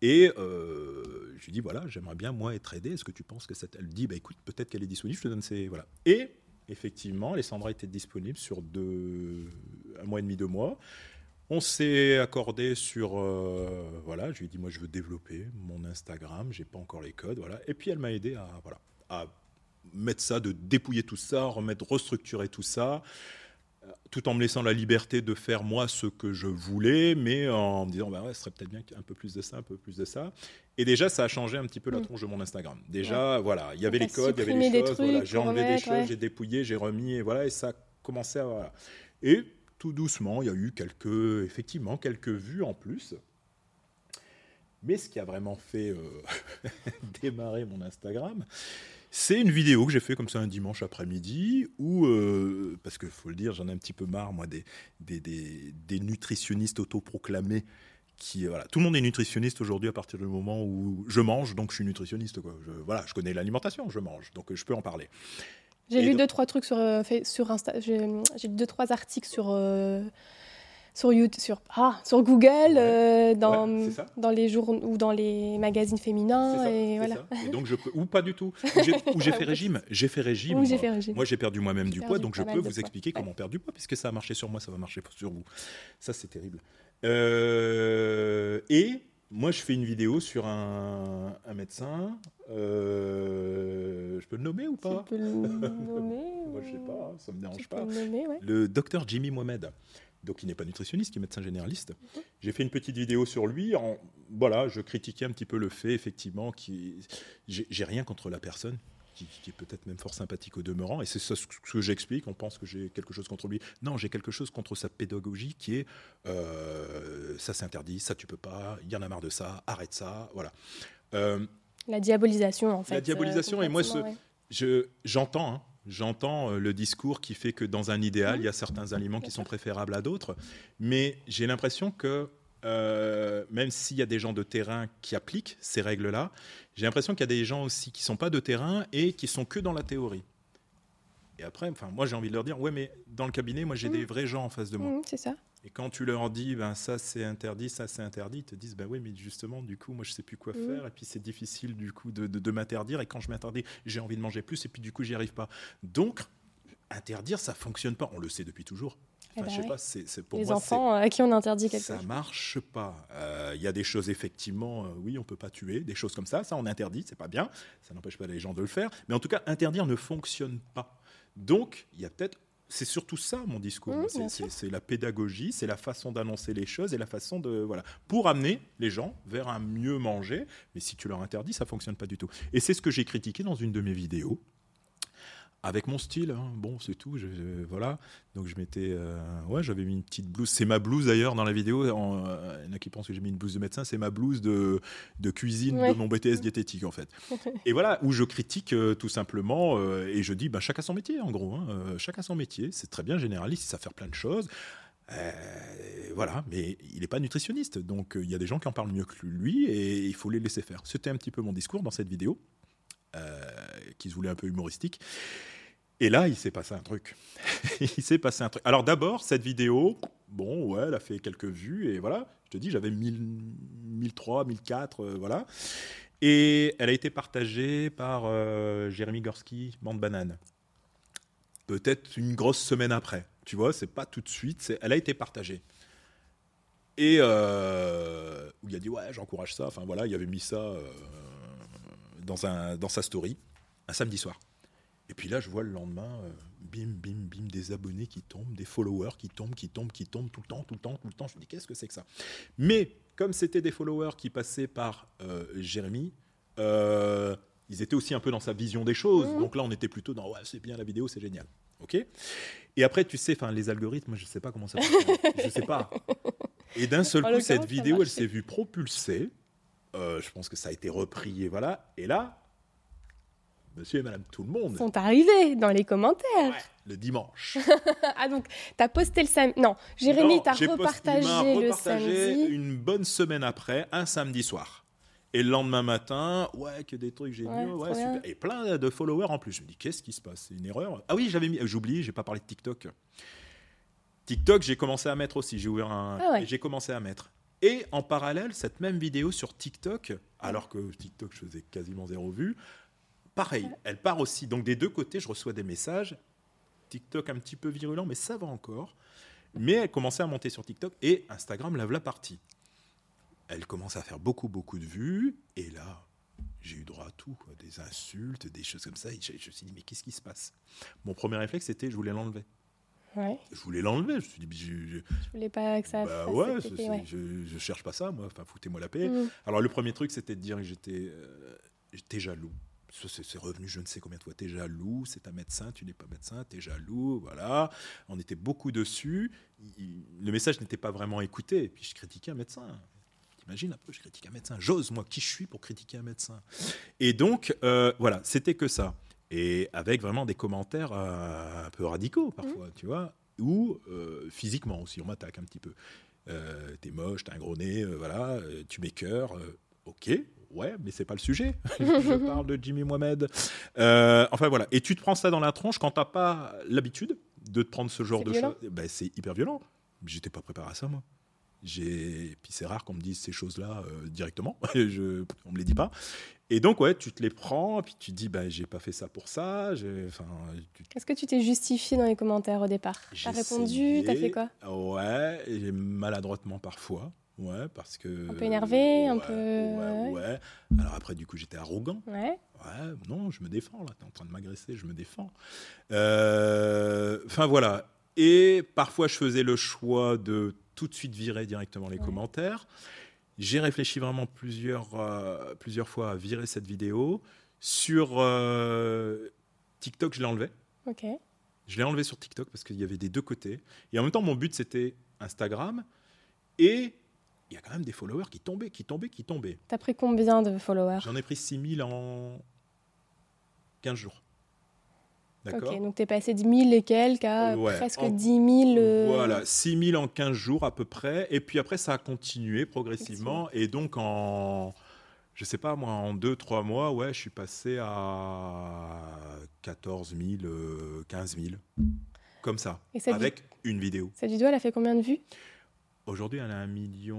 Et euh, je lui dis voilà, j'aimerais bien moi être aidé. Est-ce que tu penses que cette Elle dit bah écoute, peut-être qu'elle est disponible. Je te donne ces voilà. Et effectivement, Alessandra était disponible sur deux, un mois et demi, deux mois. On s'est accordé sur euh, voilà. Je lui ai dit moi je veux développer mon Instagram. J'ai pas encore les codes voilà. Et puis elle m'a aidé à voilà à mettre ça, de dépouiller tout ça, remettre, restructurer tout ça tout en me laissant la liberté de faire moi ce que je voulais, mais en me disant, bah ouais, ce serait peut-être bien un peu plus de ça, un peu plus de ça. Et déjà, ça a changé un petit peu la mm. tronche de mon Instagram. Déjà, voilà, il y avait les codes, il y avait les choses, voilà, j'ai enlevé des choses, j'ai dépouillé, j'ai remis, et voilà, et ça a commencé à. Voilà. Et tout doucement, il y a eu quelques, effectivement, quelques vues en plus. Mais ce qui a vraiment fait euh, démarrer mon Instagram, c'est une vidéo que j'ai fait comme ça un dimanche après-midi où, euh, parce qu'il faut le dire, j'en ai un petit peu marre, moi, des, des, des, nutritionnistes autoproclamés qui, voilà, tout le monde est nutritionniste aujourd'hui à partir du moment où je mange, donc je suis nutritionniste. Quoi. Je, voilà, je connais l'alimentation, je mange, donc je peux en parler.
J'ai lu deux, trois trucs sur, euh, sur Insta, j'ai lu deux, trois articles sur. Euh, sur YouTube, sur, ah, sur Google, euh, dans, dans les journaux ou dans les magazines féminins. et voilà.
Et donc je peux, ou pas du tout. Ou j'ai fait régime. J'ai fait régime. Moi, j'ai perdu moi-même du poids, donc je peux vous expliquer comment perdre du poids, puisque ça a marché sur moi, ça va marcher sur vous. Ça, c'est terrible. Euh, et moi, je fais une vidéo sur un, un médecin. Euh, je peux le nommer ou pas?
Je peux le nommer.
moi, je sais pas, ça me dérange pas. Le, docteur Jimmy Mohamed donc il n'est pas nutritionniste, il est médecin généraliste. J'ai fait une petite vidéo sur lui. En, voilà, je critiquais un petit peu le fait, effectivement, qui j'ai rien contre la personne. Qui, est peut-être même fort sympathique au demeurant, et c'est ce que j'explique. On pense que j'ai quelque chose contre lui. Non, j'ai quelque chose contre sa pédagogie qui est euh, ça c'est interdit, ça tu peux pas, il y en a marre de ça, arrête ça, voilà.
Euh, la diabolisation en fait.
La diabolisation, et moi je j'entends, hein, J'entends euh, le discours qui fait que dans un idéal, il y a certains aliments qui sont préférables à d'autres, mais j'ai l'impression que euh, même s'il y a des gens de terrain qui appliquent ces règles-là, j'ai l'impression qu'il y a des gens aussi qui ne sont pas de terrain et qui sont que dans la théorie. Et après, enfin, moi j'ai envie de leur dire, ouais, mais dans le cabinet, moi j'ai mmh. des vrais gens en face de moi. Mmh,
c'est ça.
Et quand tu leur dis, ben ça c'est interdit, ça c'est interdit, ils te disent, ben oui, mais justement, du coup, moi je sais plus quoi faire, et puis c'est difficile du coup de, de, m'interdire, et quand je m'interdis, j'ai envie de manger plus, et puis du coup, j'y arrive pas. Donc, interdire, ça fonctionne pas. On le sait depuis toujours.
Eh je sais ben pas, c'est, pour Les enfants euh, à qui on interdit quelque
chose. Ça marche pas. Euh, il y a des choses effectivement, euh, oui, on peut pas tuer, des choses comme ça, ça on interdit, c'est pas bien, ça n'empêche pas les gens de le faire, mais en tout cas, interdire ne fonctionne pas. Donc, il y a peut-être c'est surtout ça mon discours. Mmh, c'est la pédagogie, c'est la façon d'annoncer les choses et la façon de voilà pour amener les gens vers un mieux manger. Mais si tu leur interdis, ça fonctionne pas du tout. Et c'est ce que j'ai critiqué dans une de mes vidéos avec mon style. Hein. Bon, c'est tout. Je, voilà. Donc je m'étais, euh, ouais, j'avais mis une petite blouse. C'est ma blouse d'ailleurs dans la vidéo. Euh, il y en a qui pensent que j'ai mis une blouse de médecin. C'est ma blouse de, de cuisine de mon BTS diététique en fait. et voilà où je critique euh, tout simplement et je dis, bah, chacun son métier en gros. Hein. chacun son métier. C'est très bien généraliste. Ça faire plein de choses. voilà, mais il n'est pas nutritionniste, donc il y a des gens qui en parlent mieux que lui et il faut les laisser faire. C'était un petit peu mon discours dans cette vidéo. Euh, qui se voulait un peu humoristique. Et là, il s'est passé un truc. il s'est passé un truc. Alors d'abord, cette vidéo, bon, ouais, elle a fait quelques vues, et voilà, je te dis, j'avais 1003, 1004, euh, voilà. Et elle a été partagée par euh, Jérémy Gorski, Bande Banane. Peut-être une grosse semaine après. Tu vois, c'est pas tout de suite, elle a été partagée. Et où il a dit, ouais, j'encourage ça. Enfin voilà, il avait mis ça dans, un, dans sa story un samedi soir. Et puis là, je vois le lendemain, euh, bim, bim, bim, des abonnés qui tombent, des followers qui tombent, qui tombent, qui tombent tout le temps, tout le temps, tout le temps. Je me dis, qu'est-ce que c'est que ça? Mais comme c'était des followers qui passaient par euh, Jérémy, euh, ils étaient aussi un peu dans sa vision des choses. Mmh. Donc là, on était plutôt dans, ouais, c'est bien la vidéo, c'est génial. OK? Et après, tu sais, enfin, les algorithmes, je ne sais pas comment ça fonctionne. je ne sais pas. Et d'un seul coup, cette vidéo, elle s'est vue propulsée. Je pense que ça a été repris et voilà. Et là, monsieur et madame tout le monde
sont arrivés dans les commentaires.
le dimanche.
ah donc, t'as posté le samedi. Non, Jérémy, t'as repartagé, le samedi.
Une bonne semaine après, un samedi soir. Et le lendemain matin, ouais, que des trucs, j'ai vu, ouais, super. Et plein de followers en plus. Je me dis, qu'est-ce qui se passe? C'est une erreur Ah oui, j'avais mis, j'oublie, j'ai pas parlé de TikTok. TikTok, j'ai commencé à mettre aussi. J'ai ouvert un.
Ah ouais.
J'ai commencé à mettre. Et en parallèle, cette même vidéo sur TikTok, alors que TikTok, je faisais quasiment zéro vue, pareil, elle part aussi. Donc des deux côtés, je reçois des messages. TikTok un petit peu virulent, mais ça va encore. Mais elle commençait à monter sur TikTok et Instagram lave la partie. Elle commence à faire beaucoup, beaucoup de vues. Et là, j'ai eu droit à tout, quoi. des insultes, des choses comme ça. Et je, je me suis dit, mais qu'est-ce qui se passe? Mon premier réflexe, c'était, je voulais l'enlever.
Ouais.
Je voulais l'enlever. Je me suis dit, je-
voulais pas que ça
bah
fasse
ouais. Je, je cherche pas ça, moi. Enfin, foutez-moi la paix.
Mm.
Alors, le premier truc, c'était de dire que j'étais euh, j'étais jaloux. C'est revenu je ne sais combien de fois. T'es jaloux, c'est un médecin, tu n'es pas médecin, t'es jaloux, voilà. On était beaucoup dessus. Il- le message n'était pas vraiment écouté. Et puis, je critiquais un médecin. T'imagines un peu, je critique un médecin. J'ose, moi, qui je suis pour critiquer un médecin? Et donc, euh, voilà, c'était que ça. Et avec vraiment des commentaires euh, un peu radicaux, parfois, tu vois, ou euh, physiquement aussi, on m'attaque un petit peu. Euh, t'es moche, t'as un gros nez, voilà, tu m'écœures. ok, ouais, mais c'est pas le sujet. Je parle de Jimmy Mohamed. Enfin voilà, et tu te prends ça dans la tronche quand t'as pas l'habitude de te prendre ce genre de choses. Ben, c'est hyper violent. J'étais pas préparé à ça, moi. J'ai... Puis c'est rare qu'on me dise ces choses-là euh, directement. Je... On me les dit pas. Et donc, ouais, tu te les prends, puis tu te dis, ben, j'ai pas fait ça pour ça. j'ai- Enfin, tu-
Est-ce que tu t'es justifié dans les commentaires au départ? T'as répondu. T'as fait quoi?
Ouais, et maladroitement parfois. Ouais, parce que.
Un peu énervé, un peu-
Ouais,
ouais.
ouais. Alors après, du coup, j'étais arrogant.
Ouais.
Ouais, non, je me défends là. T'es en train de m'agresser, je me défends. Euh, Enfin voilà. Et parfois, je faisais le choix de tout de suite virer directement les
Ouais.
commentaires. J'ai réfléchi vraiment plusieurs, euh, plusieurs fois à virer cette vidéo. Sur euh, TikTok, je l'ai enlevé.
Ok.
Je l'ai enlevé sur TikTok parce qu'il y avait des deux côtés. Et en même temps, mon but, c'était Instagram. Et il y a quand même des followers qui tombaient, qui tombaient, qui tombaient.
T'as pris combien de followers?
J'en ai pris 6000 en 15 jours. D'accord
Ok, donc t'es passé de 1000 et quelques à
Ouais,
presque
en-
10 000. euh,
Voilà, 6000 en 15 jours à peu près. Et puis après, ça a continué progressivement. Et donc, en, je sais pas, moi, en 2-3 mois, ouais, je suis passé à 14 000, euh, 15 000. Comme ça.
Et
Avec une vidéo.
cette vidéo, elle a fait combien de vues?
Aujourd'hui, elle a un million.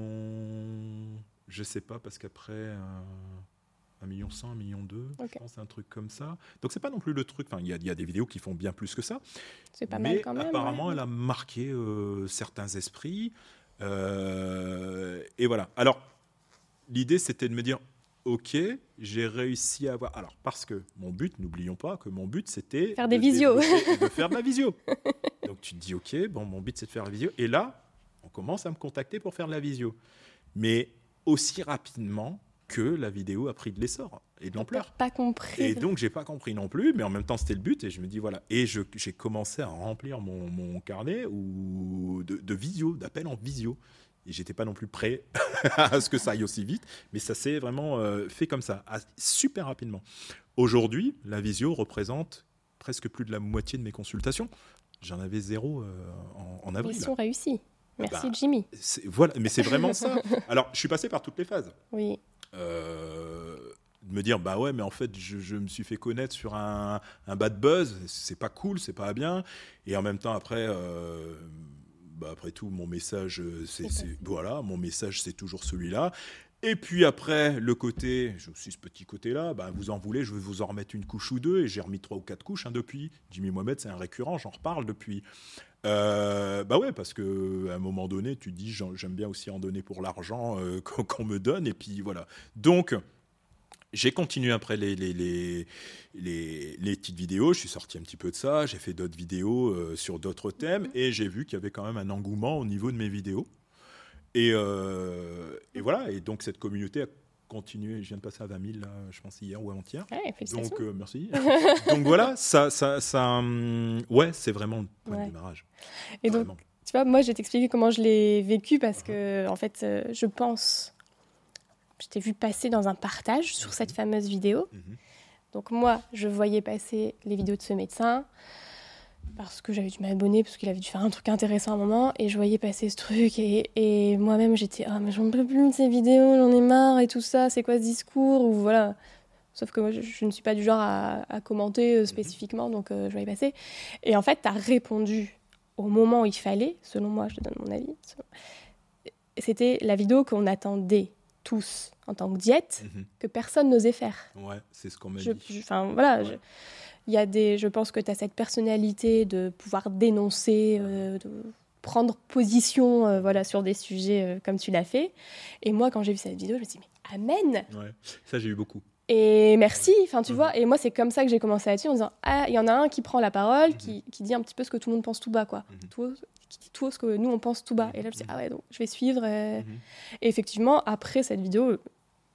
Je sais pas, parce qu'après. euh, un million cent, un million deux,
Ok.
je pense, un truc comme ça. Donc c'est pas non plus le truc. Enfin, il y, a- il y a des vidéos qui font bien plus que ça.
C'est pas
mais
mal quand même.
apparemment,
ouais.
elle a marqué euh, certains esprits. Euh, et voilà. Alors, l'idée, c'était de me dire, ok, j'ai réussi à avoir. Alors, parce que mon but, n'oublions pas que mon but, c'était
Faire des
de
visios.
de faire de la visio. Donc tu te dis, ok, bon, mon but, c'est de faire la visio. Et là, on commence à me contacter pour faire de la visio. Mais aussi rapidement que la vidéo a pris de l'essor et de l'ampleur.
pas compris.
Et donc, j'ai pas compris non plus, mais en même temps, c'était le but. Et je me dis, voilà. Et j'ai commencé à remplir mon, mon carnet ou de, de visio, d'appels en visio. Et j'étais pas non plus prêt à ce que ça aille aussi vite, mais ça s'est vraiment euh, fait comme ça, à- super rapidement. Aujourd'hui, la visio représente presque plus de la moitié de mes consultations. J'en avais zéro euh, en, en avril.
Mission réussie. Merci
Bah,
Jimmy.
Voilà, mais c'est vraiment ça. Alors, je suis passé par toutes les phases
Oui.
Euh, de me dire bah ouais mais en fait je, je me suis fait connaître sur un, un bad buzz c'est pas cool c'est pas bien. Et en même temps après euh, bah après tout mon message c'est voilà mon message c'est toujours celui-là. Et puis après le côté j'ai aussi ce petit côté là bah vous en voulez je vais vous en remettre une couche ou deux et j'ai remis trois ou quatre couches hein, depuis. Jimmy Mohamed c'est un récurrent j'en reparle depuis euh, bah ouais, parce que à un moment donné, tu dis j'aime bien aussi en donner pour l'argent euh, qu'on me donne, et puis voilà. Donc, j'ai continué après les, les, les, les, les petites vidéos, je suis sorti un petit peu de ça, j'ai fait d'autres vidéos euh, sur d'autres thèmes, et j'ai vu qu'il y avait quand même un engouement au niveau de mes vidéos. Et, euh, et voilà, et donc cette communauté a continué, je viens de passer à 20 000, là, je pense hier ou avant-hier.
Ouais, félicitations.
Donc euh, merci. donc voilà, ça, ça, ça, hum, ouais, c'est vraiment le point
Ouais.
de démarrage.
Et donc, tu vois, moi, je vais t'expliquer comment je l'ai vécu parce que, en fait, euh, je pense. Je t'ai vu passer dans un partage sur cette fameuse vidéo.
Mhm.
Donc, moi, je voyais passer les vidéos de ce médecin parce que j'avais dû m'abonner, parce qu'il avait dû faire un truc intéressant à un moment, et je voyais passer ce truc, et, et moi-même j'étais Ah, mais j'en peux plus de ces vidéos, j'en ai marre, et tout ça, c'est quoi ce discours Ou voilà. Sauf que moi, je, je ne suis pas du genre à, à commenter euh, spécifiquement, donc euh, je voyais passer. Et en fait, tu as répondu au moment où il fallait, selon moi, je te donne mon avis, c'était la vidéo qu'on attendait tous en tant que diète,
Mhm.
que personne n'osait faire.
Ouais, c'est ce qu'on m'a dit.
enfin, voilà,
Ouais.
je, il y a des, je pense que tu as cette personnalité de pouvoir dénoncer, euh, de prendre position euh, voilà, sur des sujets euh, comme tu l'as fait. Et moi, quand j'ai vu cette vidéo, je me suis dit, mais amen
Ouais. Ça, j'ai eu beaucoup.
Et merci, enfin, tu
Mhm.
vois. Et moi, c'est comme ça que j'ai commencé à dire en disant, ah, il y en a un qui prend la parole,
Mhm.
qui, qui dit un petit peu ce que tout le monde pense tout bas, quoi. Tout, qui dit tout ce que nous, on pense tout bas. Et là, je me suis dit, ah ouais, donc je vais suivre. Et effectivement, après cette vidéo,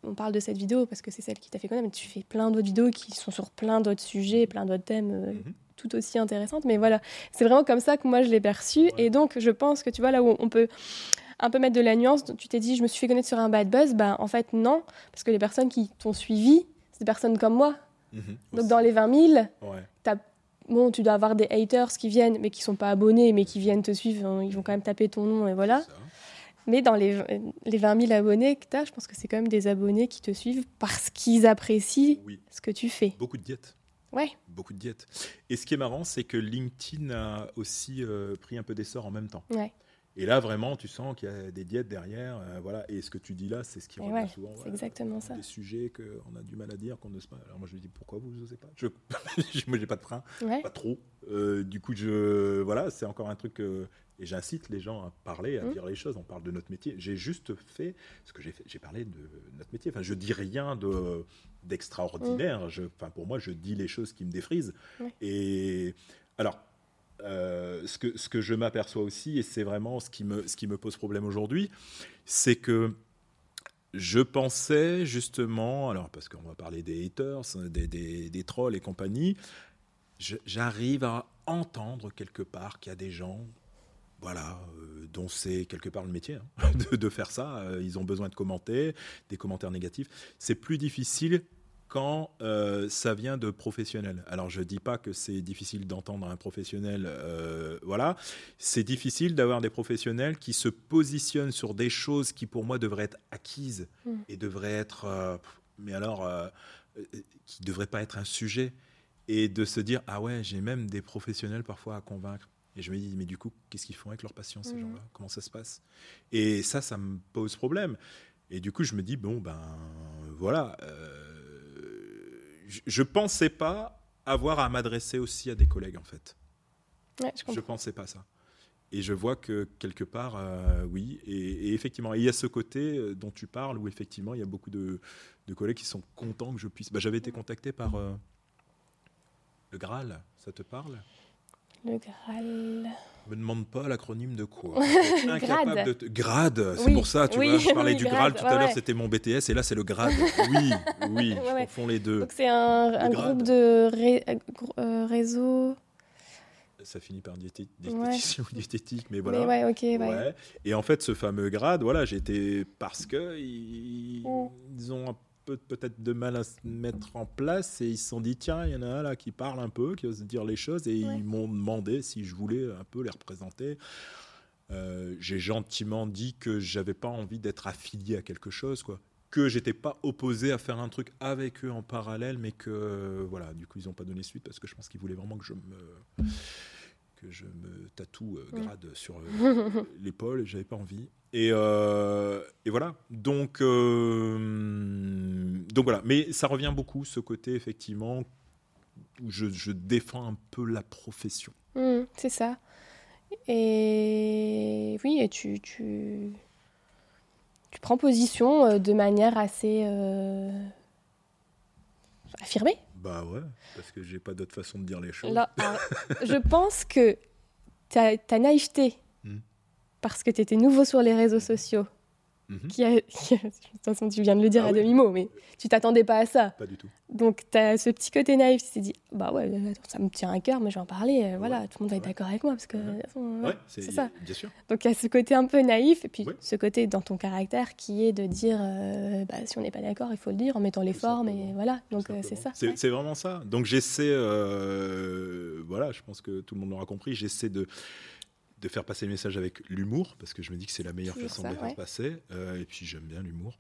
on parle de cette vidéo parce que c'est celle qui t'a fait connaître, mais tu fais plein d'autres vidéos qui sont sur plein d'autres sujets, plein d'autres thèmes euh,
Mhm.
tout aussi intéressantes. Mais voilà, c'est vraiment comme ça que moi je l'ai perçu.
Ouais.
Et donc, je pense que tu vois, là où on peut un peu mettre de la nuance, tu t'es dit, je me suis fait connaître sur un bad buzz, bah en fait, non, parce que les personnes qui t'ont suivi, c'est des personnes comme moi.
Mhm.
Donc, dans les 20 000,
Ouais.
bon, tu dois avoir des haters qui viennent, mais qui sont pas abonnés, mais qui viennent te suivre, hein, ils vont quand même taper ton nom, et voilà. Mais dans les, les 20 000 abonnés que tu as, je pense que c'est quand même des abonnés qui te suivent parce qu'ils apprécient
Oui,
ce que tu fais.
beaucoup de diètes.
Ouais,
Beaucoup de diètes. Et ce qui est marrant, c'est que LinkedIn a aussi euh, pris un peu d'essor en même temps.
ouais,
Et là, vraiment, tu sens qu'il y a des diètes derrière. euh, voilà. Et ce que tu dis là, c'est ce qui revient
ouais,
souvent.
c'est
voilà.
exactement ça.
Des sujets qu'on a du mal à dire, qu'on n'ose pas. Alors moi, je lui dis pourquoi vous n'osez pas? Je... Moi, j'ai pas de frein,
ouais,
pas trop. Euh, du coup, je voilà, c'est encore un truc. Et j'incite les gens à parler, à
Mm.
dire les choses. On parle de notre métier. J'ai juste fait ce que j'ai fait. J'ai parlé de notre métier. Enfin, je dis rien de d'extraordinaire. Enfin, pour moi, je dis les choses qui me défrisent. Et alors, euh, ce, que, ce que je m'aperçois aussi, et c'est vraiment ce qui me, ce qui me pose problème aujourd'hui, c'est que je pensais justement, alors parce qu'on va parler des haters, des, des- des trolls et compagnie, j'arrive à entendre quelque part qu'il y a des gens, voilà, euh, dont c'est quelque part le métier hein, de, de faire ça. euh, ils ont besoin de commenter, des commentaires négatifs. C'est plus difficile quand euh, ça vient de professionnels. Alors je dis pas que c'est difficile d'entendre un professionnel, euh, voilà. C'est difficile d'avoir des professionnels qui se positionnent sur des choses qui pour moi devraient être acquises
Mm.
et devraient être, euh, mais alors, qui devraient pas être un sujet et de se dire ah ouais j'ai même des professionnels parfois à convaincre. Et je me dis mais du coup qu'est-ce qu'ils font avec leur patients ces
Mhm.
gens-là? Comment ça se passe? Et ça ça me pose problème. Et du coup je me dis bon ben voilà. euh, je- je pensais pas avoir à m'adresser aussi à des collègues en fait.
ouais, je comprends.
pensais pas ça. Et je vois que quelque part, euh, oui. Et, et effectivement, il y a ce côté euh, dont tu parles où effectivement, il y a beaucoup de, de collègues qui sont contents que je puisse. Bah, J'avais été contacté par euh, le Graal. Ça te parle?
Le Graal.
Me demande pas l'acronyme de quoi. J'étais incapable
Grade.
de te- Grade. C'est
Oui,
pour ça, tu
oui,
vois. Je parlais
oui,
du
grade,
Graal tout
ouais,
à l'heure.
ouais.
C'était mon BTS et là, c'est le Grade. Oui, oui. Je
ouais.
confonds les deux.
Donc c'est un, groupe de ré- euh, réseau.
Ça finit par diété-
Ouais.
ou diététique, mais voilà.
Mais ouais, ok, ouais.
Ouais. Et en fait, ce fameux grade, voilà, été parce que ils,
Mm.
ils ont un peu peut-être de mal à se mettre en place et ils se sont dit tiens, il y en a un là qui parle un peu, qui ose dire les choses et
Ouais.
ils m'ont demandé si je voulais un peu les représenter. Euh, j'ai gentiment dit que j'avais pas envie d'être affilié à quelque chose, quoi. Que j'étais pas opposé à faire un truc avec eux en parallèle, mais que euh, voilà, du coup ils ont pas donné suite parce que je pense qu'ils voulaient vraiment que je me que je me tatoue euh,
Mm.
grade sur euh, l'épaule et j'avais pas envie. Et, euh, et voilà. Donc, donc voilà. Mais ça revient beaucoup, ce côté, effectivement, où je, je défends un peu la profession.
Hmm, c'est ça. Et oui, et tu, tu, tu prends position de manière assez affirmée.
Bah ouais, parce que j'ai pas d'autre façon de dire les choses.
Là, alors, je pense que ta, ta naïveté,
Hmm.
parce que tu étais nouveau sur les réseaux sociaux,
Mhm.
qui a, qui a- de toute façon tu viens de le dire
Ah
à
oui.
demi-mot, mais tu t'attendais pas à ça.
Pas du tout.
Donc tu as ce petit côté naïf, tu t'es dit, bah ouais, attends, ça me tient à cœur, mais je vais en parler, euh, voilà, tout le monde va être
Ouais.
d'accord avec moi, parce que...
Ouais. Ouais,
ouais,
c'est
ça.
Bien sûr.
Donc il y a ce côté un peu naïf, et puis ce côté dans ton caractère qui est de dire, euh, bah, si on n'est pas d'accord, il faut le dire en mettant les
Tout
formes, et voilà, donc euh, c'est ça.
C'est vraiment ça. Donc j'essaie, euh, voilà, je pense que tout le monde l'aura compris, j'essaie de, de faire passer le message avec l'humour, parce que je me dis que c'est la meilleure façon
ça,
de le faire
ouais.
passer. Euh, et puis j'aime bien l'humour.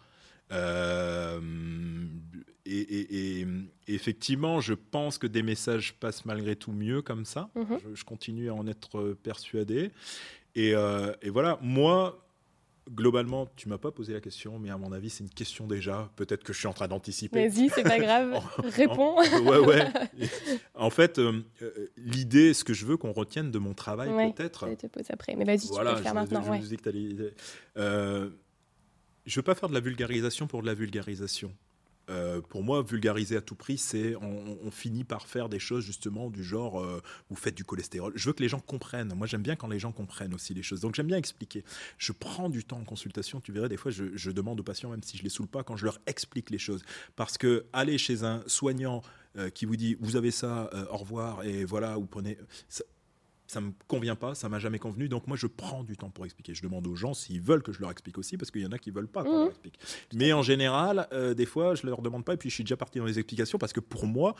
Euh, et, effectivement, je pense que des messages passent malgré tout mieux comme ça. Mhm. Je, continue à en être persuadé. Et, euh, et voilà, moi, globalement, tu m'as pas posé la question, mais à mon avis, c'est une question déjà. Peut-être que je suis en train d'anticiper.
Vas-y, c'est pas grave. Réponds.
ouais, ouais. En fait, euh, euh, l'idée, ce que je veux qu'on retienne de mon travail, peut-être.
Je te pose après, mais vas-y, tu peux le faire maintenant. Je,
je, ouais. euh, je veux pas faire de la vulgarisation pour de la vulgarisation. Euh, pour moi, vulgariser à tout prix, c'est on, finit par faire des choses justement du genre euh, vous faites du cholestérol. Je veux que les gens comprennent. Moi, j'aime bien quand les gens comprennent aussi les choses. Donc, j'aime bien expliquer. Je prends du temps en consultation. Tu verrais, des fois, je, demande aux patients, même si je les saoule pas, quand je leur explique les choses. Parce que aller chez un soignant euh, qui vous dit vous avez ça, au revoir, et voilà, vous prenez me convient pas, ça m'a jamais convenu. Donc moi, je prends du temps pour expliquer. Je demande aux gens s'ils veulent que je leur explique aussi, parce qu'il y en a qui veulent pas qu'on leur mmh. explique. Mais en général, euh, des fois, je leur demande pas, et puis je suis déjà parti dans les explications, parce que pour moi,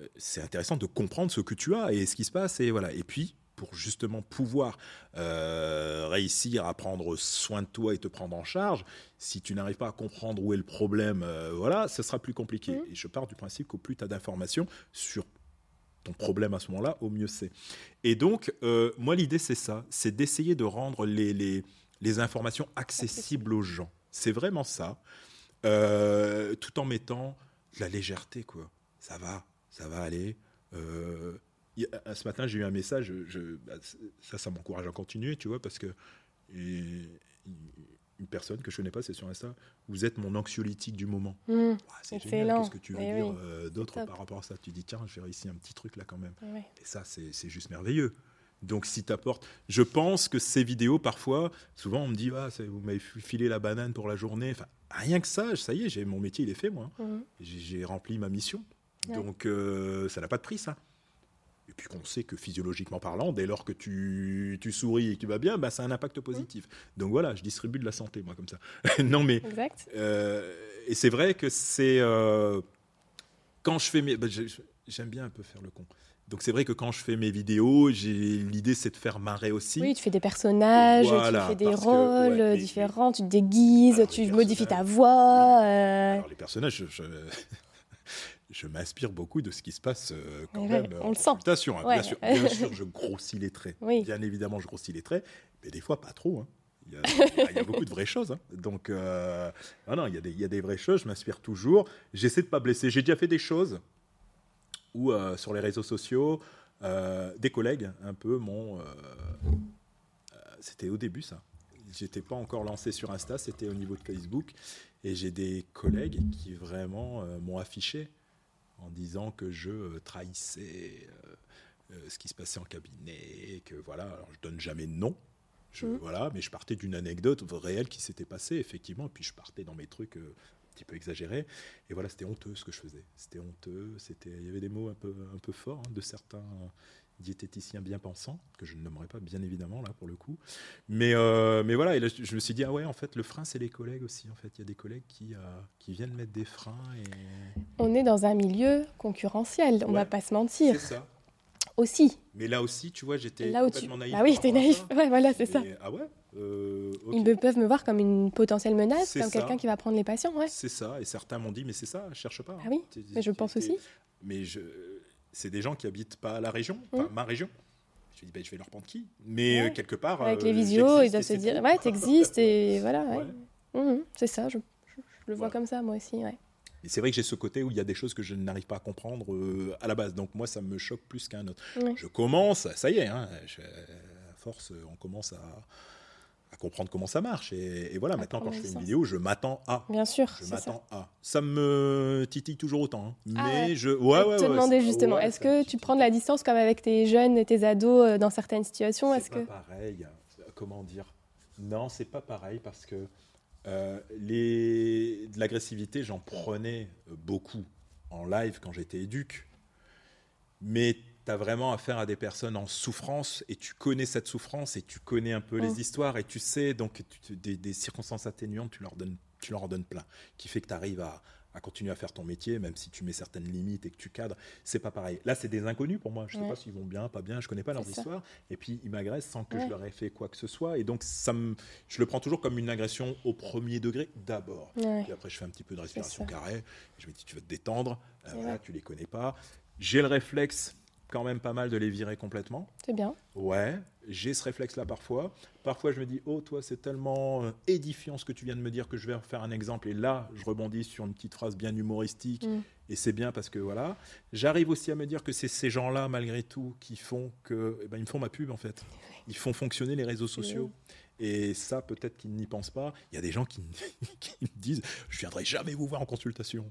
euh, c'est intéressant de comprendre ce que tu as et ce qui se passe, et voilà. Et puis, pour justement pouvoir euh, réussir à prendre soin de toi et te prendre en charge, si tu n'arrives pas à comprendre où est le problème, voilà, ce sera plus compliqué. Mmh. Et je pars du principe qu'au plus tu as d'informations sur ton problème à ce moment-là, au mieux c'est. Et donc, euh, moi, l'idée, c'est ça, c'est d'essayer de rendre les, les, les, informations accessibles aux gens. C'est vraiment ça, euh, tout en mettant de la légèreté, quoi. Ça va, ça va aller. Euh, ce matin, j'ai eu un message, bah, ça, ça m'encourage à continuer, tu vois, parce que une personne que je connais pas, c'est sur Insta, vous êtes mon anxiolytique du moment.
Mmh, c'est génial.
Qu'est-ce que tu veux dire euh, d'autre par rapport à ça? Tu dis, tiens, j'ai réussi un petit truc là quand même. Et ça, c'est juste merveilleux. Donc, si tu apportes. Je pense que ces vidéos, parfois, souvent, on me dit, ah, vous m'avez filé la banane pour la journée. Enfin, rien que ça, ça y est, mon métier, il est fait, moi. Mmh. J'ai rempli ma mission. Donc, euh, ça n'a pas de prix, ça. Et puis qu'on sait que physiologiquement parlant, dès lors que tu, tu souris et que tu vas bien, bah, ça a un impact positif. Donc voilà, je distribue de la santé, moi, comme ça. non, mais.
Exact.
Euh, et c'est vrai que c'est. Euh, quand je fais mes. Bah, j'aime bien un peu faire le con. Donc c'est vrai que quand je fais mes vidéos, j'ai l'idée c'est de faire marrer aussi.
Oui, tu fais des personnages, tu fais des rôles différents, tu te déguises, tu modifies ta voix. Euh...
Alors les personnages, je, je m'inspire beaucoup de ce qui se passe euh, quand même
on
en consultation.
Hein,
bien, sûr, bien, sûr, je grossis les traits. Bien évidemment, je grossis les traits, mais des fois pas trop. Hein. Il, y a, beaucoup de vraies choses. Hein. Donc, euh, non, il, y a des, il y a des vraies choses. Je m'inspire toujours. J'essaie de pas blesser. J'ai déjà fait des choses où, euh, sur les réseaux sociaux, des collègues, un peu, m'ont. c'était au début, ça. J'étais pas encore lancé sur Insta, c'était au niveau de Facebook. Et j'ai des collègues qui vraiment m'ont affiché en disant que je euh, trahissais euh, euh, ce qui se passait en cabinet, que voilà, alors je donne jamais de nom, je, mmh. voilà, mais je partais d'une anecdote réelle qui s'était passée effectivement, et puis je partais dans mes trucs un petit peu exagérés, et voilà, c'était honteux ce que je faisais, c'était honteux, c'était, il y avait des mots un peu, un peu forts hein, de certains diététicien bien pensant, que je ne nommerai pas bien évidemment là pour le coup. Mais, euh, mais voilà, et là, je me suis dit, ah ouais, en fait, le frein, c'est les collègues aussi. En fait, il y a des collègues qui, euh, qui viennent mettre des freins. Et...
On est dans un milieu concurrentiel, on ne va pas se mentir.
C'est ça.
Aussi.
Mais là aussi, tu vois, j'étais complètement
tu... naïf. Ah oui, t'es naïf. Ouais, voilà, c'est ça.
Ah ouais euh,
Ils peuvent me voir comme une potentielle menace, comme quelqu'un qui va prendre les patients. Ouais.
C'est ça. Et certains m'ont dit, mais c'est ça, cherche pas.
Ah oui, mais je pense aussi.
Mais je c'est des gens qui habitent pas la région, enfin, mmh. ma région. Je dis, ben, je vais leur prendre qui? Mais euh, quelque part.
Avec les euh, visios, ils doivent se dire, ouais, t'existes et voilà. Mmh, c'est ça, je, le vois comme ça, moi aussi. Ouais.
Et c'est vrai que j'ai ce côté où il y a des choses que je n'arrive pas à comprendre euh, à la base. Donc moi, ça me choque plus qu'un autre. Je commence, ça y est, hein, à force, on commence à comprendre comment ça marche. Et, voilà, maintenant, quand je fais une vidéo, je m'attends à.
Bien sûr.
Je m'attends à. Ça me titille toujours autant. Hein.
Ah
mais je.
Ouais, ouais, te demander justement, est-ce que tu prends de la distance comme avec tes jeunes et tes ados euh, dans certaines situations?
C'est pas que... pareil. Comment dire? Non, c'est pas pareil parce que euh, les... de l'agressivité, j'en prenais beaucoup en live quand j'étais éduque. Mais tu as vraiment affaire à des personnes en souffrance et tu connais cette souffrance et tu connais un peu les mm. histoires et tu sais, donc des, circonstances atténuantes, tu leur donnes, tu leur en donnes plein, qui fait que tu arrives à, à continuer à faire ton métier, même si tu mets certaines limites et que tu cadres. C'est pas pareil. Là, c'est des inconnus pour moi. Je sais pas s'ils vont bien, pas bien. Je connais pas leurs histoires. Et puis, ils m'agressent sans que je leur ai fait quoi que ce soit. Et donc, ça me, je le prends toujours comme une agression au premier degré d'abord. Et après, je fais un petit peu de respiration carrée. Je me dis, tu veux te détendre? Euh, voilà, tu les connais pas. J'ai le réflexe quand même pas mal de les virer complètement.
C'est bien.
Ouais, j'ai ce réflexe-là parfois. Parfois, je me dis, oh, toi, c'est tellement euh, édifiant ce que tu viens de me dire que je vais faire un exemple. Et là, je rebondis sur une petite phrase bien humoristique. Mm. Et c'est bien parce que voilà. J'arrive aussi à me dire que c'est ces gens-là, malgré tout, qui font que. Eh ben, ils me font ma pub, en fait. Ils font fonctionner les réseaux sociaux. Et ça, peut-être qu'ils n'y pensent pas. Il y a des gens qui, qui me disent Je viendrai jamais vous voir en consultation.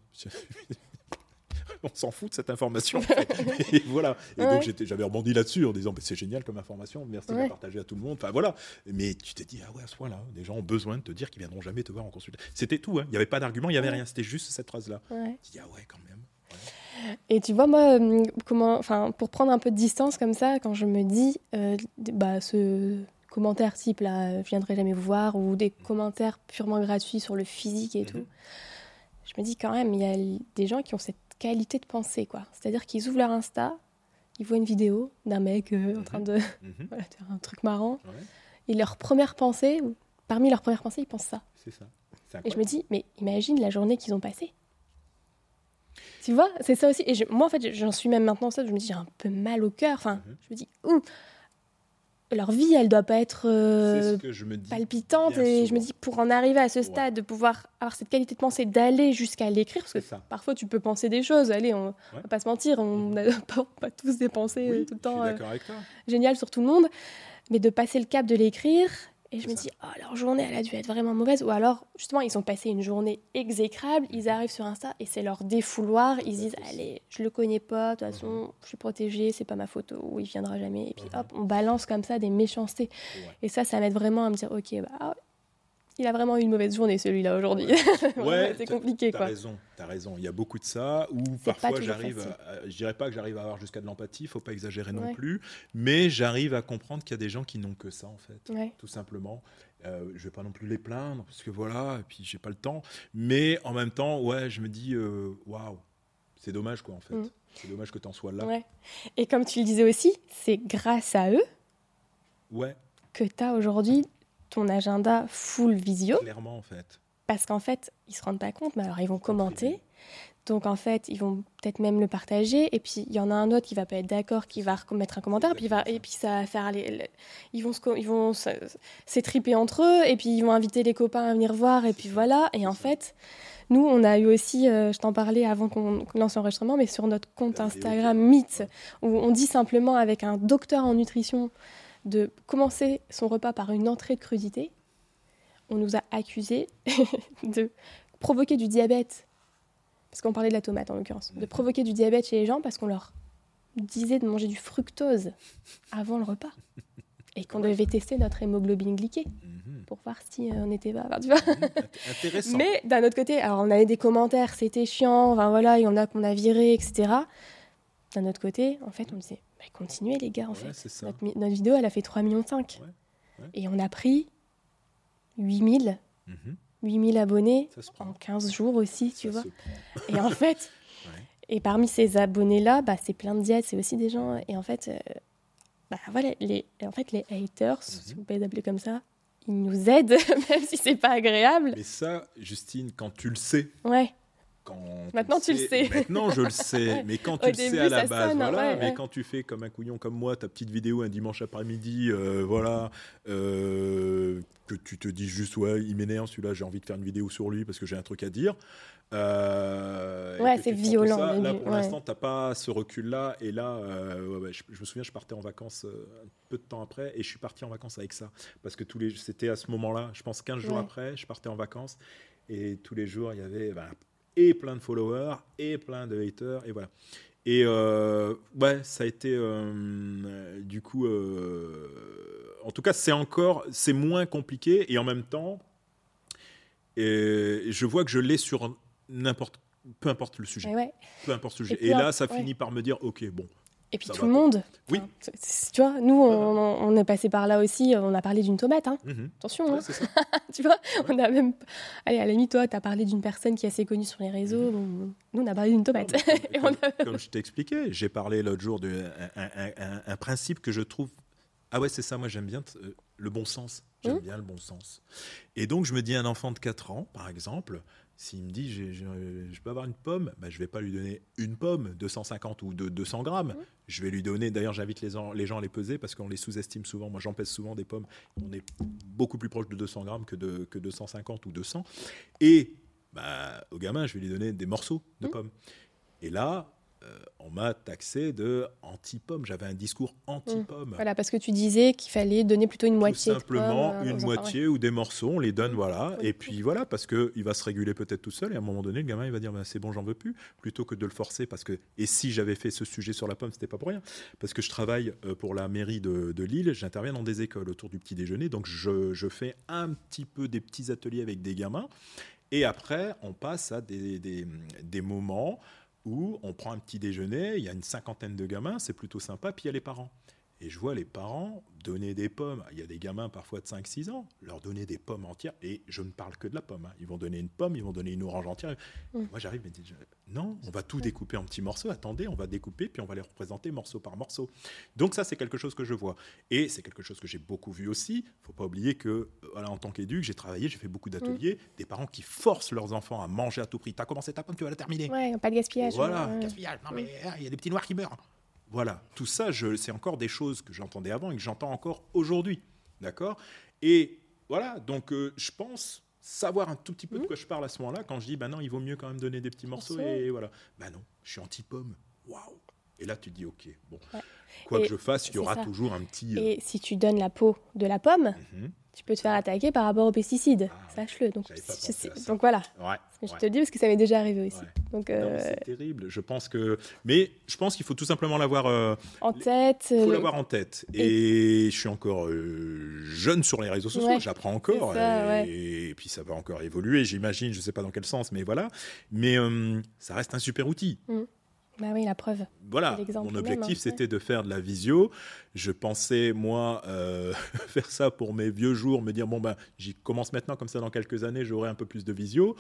On s'en fout de cette information. et voilà. Et donc j'avais rebondi là-dessus en disant c'est génial comme information, merci de la partager à tout le monde. Enfin voilà. Mais tu t'es dit ah ouais à ce point-là, des gens ont besoin de te dire qu'ils viendront jamais te voir en consultation. C'était tout. Hein. Il n'y avait pas d'argument, il n'y avait rien. C'était juste cette phrase-là. Tu dis ah ouais quand même.
Et tu vois, moi, euh, comment, enfin, pour prendre un peu de distance comme ça, quand je me dis, euh, bah, ce commentaire type là, je viendrai jamais vous voir, ou des commentaires purement gratuits sur le physique et mhm. tout, je me dis quand même, il y a des gens qui ont cette qualité de pensée, quoi. C'est-à-dire qu'ils ouvrent leur Insta, ils voient une vidéo d'un mec euh, en train de mhm. voilà, faire un truc marrant, et leur première pensée, parmi leurs premières pensées, ils pensent ça.
C'est ça.
Et je me dis, mais imagine la journée qu'ils ont passée. Tu vois, c'est ça aussi. Et moi, en fait, j'en suis même maintenant ça. Je me dis, j'ai un peu mal au cœur. Enfin, mhm. je me dis, ouh, leur vie, elle doit pas être euh, palpitante. Et je me dis, pour en arriver à ce stade, de pouvoir avoir cette qualité de pensée, d'aller jusqu'à l'écrire, parce que parfois tu peux penser des choses. Allez, on, va pas se mentir, on n'a pas, tous des pensées euh, tout le temps.
Euh,
génial sur tout le monde. Mais de passer le cap de l'écrire, et je me dis, oh, leur journée, elle a dû être vraiment mauvaise. Ou alors, justement, ils ont passé une journée exécrable, ils arrivent sur Insta et c'est leur défouloir. Ils disent, allez, je le connais pas, de toute façon, mhm. je suis protégée, c'est pas ma photo, ou il viendra jamais. Et puis mhm. hop, on balance comme ça des méchancetés. Et ça, ça m'aide vraiment à me dire, ok, bah, il a vraiment eu une mauvaise journée celui-là aujourd'hui.
Ouais, c'est compliqué quoi. T'as raison, as raison. Il y a beaucoup de ça où parfois j'arrive, je dirais pas que j'arrive à avoir jusqu'à de l'empathie, faut pas exagérer non plus, mais j'arrive à comprendre qu'il y a des gens qui n'ont que ça en fait, tout simplement. Euh, je vais pas non plus les plaindre parce que voilà, et puis j'ai pas le temps, mais en même temps, ouais, je me dis euh, waouh, c'est dommage quoi en fait. Mm. C'est dommage que tu en sois là.
Ouais. Et comme tu le disais aussi, c'est grâce à eux
ouais.
que tu as aujourd'hui ton agenda full visio.
Clairement, en fait.
Parce qu'en fait, ils se rendent pas compte, mais alors ils vont commenter. Donc en fait, ils vont peut-être même le partager. Et puis il y en a un autre qui va pas être d'accord, qui va mettre un commentaire. Puis va, et puis ça va faire les, ils vont ils vont s'étriper entre eux. Et puis ils vont inviter les copains à venir voir. Et puis voilà. Et en fait, nous, on a eu aussi, euh, je t'en parlais avant qu'on lance l'enregistrement, mais sur notre compte Instagram Mythe, où on dit simplement avec un docteur en nutrition de commencer son repas par une entrée de crudité, on nous a accusé de provoquer du diabète, parce qu'on parlait de la tomate en l'occurrence, de provoquer du diabète chez les gens parce qu'on leur disait de manger du fructose avant le repas et qu'on devait tester notre hémoglobine glyquée mhm. pour voir si euh, on était tu vois mhm.
Intéressant.
Mais d'un autre côté, alors on avait des commentaires, c'était chiant, enfin voilà, il y en a qu'on a viré, etc. D'un autre côté, en fait, on disait bah, continuez les gars, en fait. Notre, vidéo, elle a fait 3,5 millions. Et on a pris 8000. 8000 mhm. abonnés en 15 jours aussi, tu vois. Et en fait, et parmi ces abonnés-là, bah, c'est plein de diètes, c'est aussi des gens. Et en fait, euh, bah, voilà, les, en fait, les haters, si mhm. vous pouvez les appeler comme ça, ils nous aident, même si c'est pas agréable.
Mais ça, Justine, quand tu le sais,
ouais maintenant tu, le sais.
Maintenant je le sais, mais quand tu le sais à la base, voilà. mais quand tu fais comme un couillon comme moi, ta petite vidéo un dimanche après-midi, euh, voilà, euh, que tu te dis juste ouais, il m'énerve celui-là, j'ai envie de faire une vidéo sur lui parce que j'ai un truc à dire.
Euh, ouais, c'est violent.
là, pour l'instant, t'as pas ce recul-là, et là, je, me souviens, je partais en vacances un peu de temps après, et je suis parti en vacances avec ça, parce que tous les, c'était à ce moment-là, je pense 15 jours après, je partais en vacances. Et tous les jours, il y avait ben, et plein de followers et plein de haters et voilà. Et euh, ouais, ça a été euh, du coup, euh, en tout cas, c'est encore, c'est moins compliqué et en même temps, et je vois que je l'ai sur n'importe, peu importe le sujet,
ouais.
peu importe le sujet. Et, là, ça finit par me dire, ok, bon,
Et puis
Ça
tout le monde.
Oui.
Enfin, tu vois, nous, on, on est passé par là aussi. On a parlé d'une tomate. Hein.
Mhm.
Attention,
Ouais,
hein. tu vois. On a même. Un la limite, toi, tu as parlé d'une personne qui est assez connue sur les réseaux. Bon, nous, on a parlé d'une tomate.
Non, mais
Et
comme,
a-
comme- je t'ai expliqué, j'ai parlé l'autre jour d'un un, un- un- un principe que je trouve. Ah ouais, c'est ça, moi j'aime bien euh, le bon sens. J'aime
Mmh.
bien le bon sens. Et donc je me dis, un enfant de 4 ans, par exemple, s'il me dit, j'ai- j'ai- je peux avoir une pomme, bah, je vais pas lui donner une pomme de 150 ou de 200 grammes.
Mmh.
Je vais lui donner, d'ailleurs j'invite les, gens- les gens à les peser parce qu'on les sous-estime souvent. Moi j'en pèse souvent des pommes. On est beaucoup plus proche de 200 grammes que de, que de 150 ou 200. Et bah, au gamin, je vais lui donner des morceaux de
Mmh.
pommes. Et là, euh, on m'a taxé de anti-pomme. J'avais un discours anti-pomme.
Voilà, parce que tu disais qu'il fallait donner plutôt une
Tout
moitié.
simplement
euh,
une
enfants,
moitié ou des morceaux, on les donne, voilà.
Oui.
Et puis voilà, parce qu'il va se réguler peut-être tout seul, et à un moment donné, le gamin, il va dire, bah, c'est bon, j'en veux plus, plutôt que de le forcer, parce que, et si j'avais fait ce sujet sur la pomme, c'était pas pour rien, parce que je travaille euh, pour la mairie de, de Lille, j'interviens dans des écoles autour du petit déjeuner, donc je, je fais un petit peu des petits ateliers avec des gamins, et après, on passe à des, des, des moments où on prend un petit déjeuner, il y a une cinquantaine de gamins, c'est plutôt sympa, puis il y a les parents. Et je vois les parents donner des pommes. Il y a des gamins parfois de 5-6 ans, leur donner des pommes entières. Et je ne parle que de la pomme. hein. Ils vont donner une pomme, ils vont donner une orange entière.
Mm.
Moi, j'arrive dis Non, on va tout découper en petits morceaux. Attendez, on va découper, puis on va les représenter morceau par morceau. Donc, ça, c'est quelque chose que je vois. Et c'est quelque chose que j'ai beaucoup vu aussi. Il ne faut pas oublier que, euh, voilà, en tant qu'éduc, j'ai travaillé, j'ai fait beaucoup d'ateliers. Des parents qui forcent leurs enfants à manger à tout prix. Tu as commencé ta pomme, tu vas la terminer.
Ouais, pas de gaspillage.
Voilà,
ouais.
gaspillage. Non, mais ah, il y a des petits noirs qui meurent. Voilà, tout ça, je- c'est encore des choses que j'entendais avant et que j'entends encore aujourd'hui. D'accord? Et voilà, donc euh, je pense savoir un tout petit peu de quoi je parle à ce moment-là quand je dis, ben non, il vaut mieux quand même donner des petits morceaux
sûr.
et voilà. Ben non, je suis anti-pomme. Waouh Et là, tu dis, ok, bon,
Ouais.
quoi
Et
que je fasse, il y aura
ça.
toujours un petit. euh,
Et si tu donnes la peau de la pomme,
mhm.
tu peux te faire attaquer par rapport aux pesticides.
Ah,
Sache-le. Donc, voilà.
Ouais,
Je
ouais.
te le dis parce que ça m'est déjà arrivé aussi. Donc euh,
c'est terrible. Je pense que, mais je pense qu'il faut tout simplement l'avoir. euh,
en tête.
Il faut l'avoir en tête. Et je suis encore jeune sur les réseaux sociaux, j'apprends encore.
ça,
et, et puis ça va encore évoluer, j'imagine, je ne sais pas dans quel sens, mais voilà. Mais ça reste un super outil.
Bah oui, la preuve.
Voilà, mon objectif
hein,
c'était de faire de la visio. Je pensais, moi, euh, faire ça pour mes vieux jours, me dire, bon, ben, j'y commence maintenant, comme ça dans quelques années, j'aurai un peu plus de visio.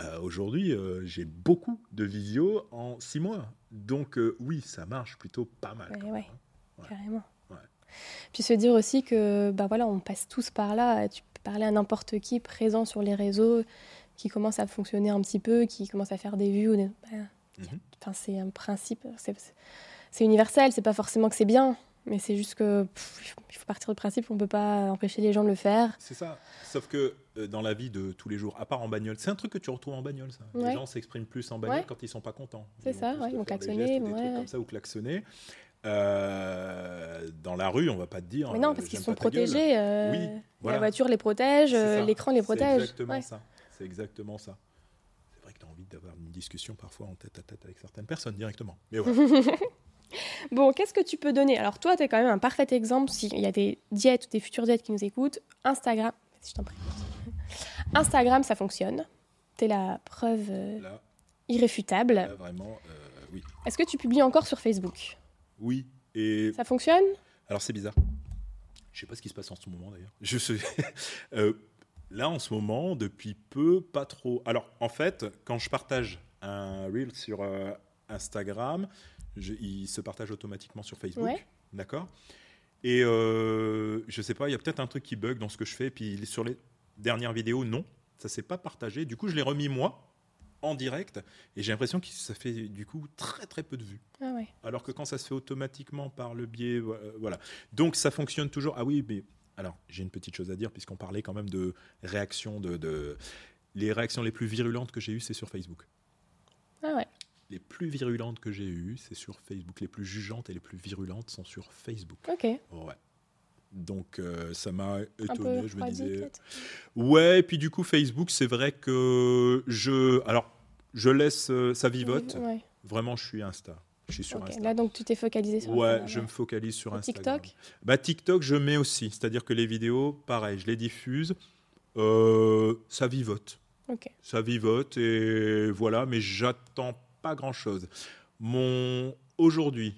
Euh, Aujourd'hui, euh, j'ai beaucoup de visio en six mois. Donc, oui, ça marche plutôt pas mal.
Ouais, ouais.
hein.
Carrément. Puis se dire aussi que bah voilà, on passe tous par là. Tu peux parler à n'importe qui présent sur les réseaux, qui commence à fonctionner un petit peu, qui commence à faire des vues. ou des- bah. Enfin, c'est un principe. C'est universel. C'est pas forcément que c'est bien, mais c'est juste que pff, il faut partir du principe qu'on peut pas empêcher les gens de le faire.
C'est ça. Sauf que euh, dans la vie de tous les jours, à part en bagnole, c'est un truc que tu retrouves en bagnole, ça. Les gens s'expriment plus en bagnole
Ouais.
quand ils sont pas contents.
C'est ça, ouais, ils vont klaxonner,
des
ouais,
trucs comme ça ou klaxonner. Euh, dans la rue, on va pas te dire.
mais non,
euh,
parce qu'ils sont protégés. euh,
Oui, voilà.
La voiture les protège, l'écran les protège.
C'est exactement ça. C'est exactement ça. C'est vrai que tu as envie d'avoir une discussion parfois en tête à tête avec certaines personnes directement. Mais voilà.
Bon, qu'est-ce que tu peux donner? Alors toi, tu es quand même un parfait exemple. S'il y a des diètes ou des futures diètes qui nous écoutent, Instagram, je t'en prie. Instagram, ça fonctionne. Tu es la preuve euh,
là,
irréfutable.
là, vraiment, euh, oui.
Est-ce que tu publies encore sur Facebook?
Oui. Et
Ça fonctionne?
Alors c'est bizarre. Je sais pas ce qui se passe en ce moment d'ailleurs. Je sais. Euh, là en ce moment, depuis peu, pas trop. Alors en fait, quand je partage un reel sur euh, Instagram, je- il se partage automatiquement sur Facebook.
Ouais.
D'accord? Et euh, je sais pas, il y a peut-être un truc qui bug dans ce que je fais. Puis sur les dernières vidéos, non, ça s'est pas partagé. Du coup, je l'ai remis moi en direct et j'ai l'impression que ça fait du coup très très peu de vues.
Ah ouais.
Alors que quand ça se fait automatiquement par le biais, euh, voilà. Donc ça fonctionne toujours. Ah oui, mais alors j'ai une petite chose à dire puisqu'on parlait quand même de réactions, de, de- les réactions les plus virulentes que j'ai eues, c'est sur Facebook.
Ah ouais.
Les plus virulentes que j'ai eues, c'est sur Facebook. Les plus jugeantes et les plus virulentes sont sur Facebook.
Ok.
Ouais. Donc euh, ça m'a étonné. Je me disais. Ouais, et puis du coup Facebook, c'est vrai que je, alors je laisse euh, ça vivote.
Ouais.
Vraiment, je suis Insta. Je suis sur. Insta.
Là, donc tu t'es focalisé sur
Ouais,
Instagram,
je me focalise sur Instagram.
TikTok?
Bah, TikTok, je mets aussi. C'est-à-dire que les vidéos, pareil, je les diffuse. Euh, ça vivote.
Ok.
Ça vivote et voilà, mais j'attends pas grand-chose. Mon aujourd'hui,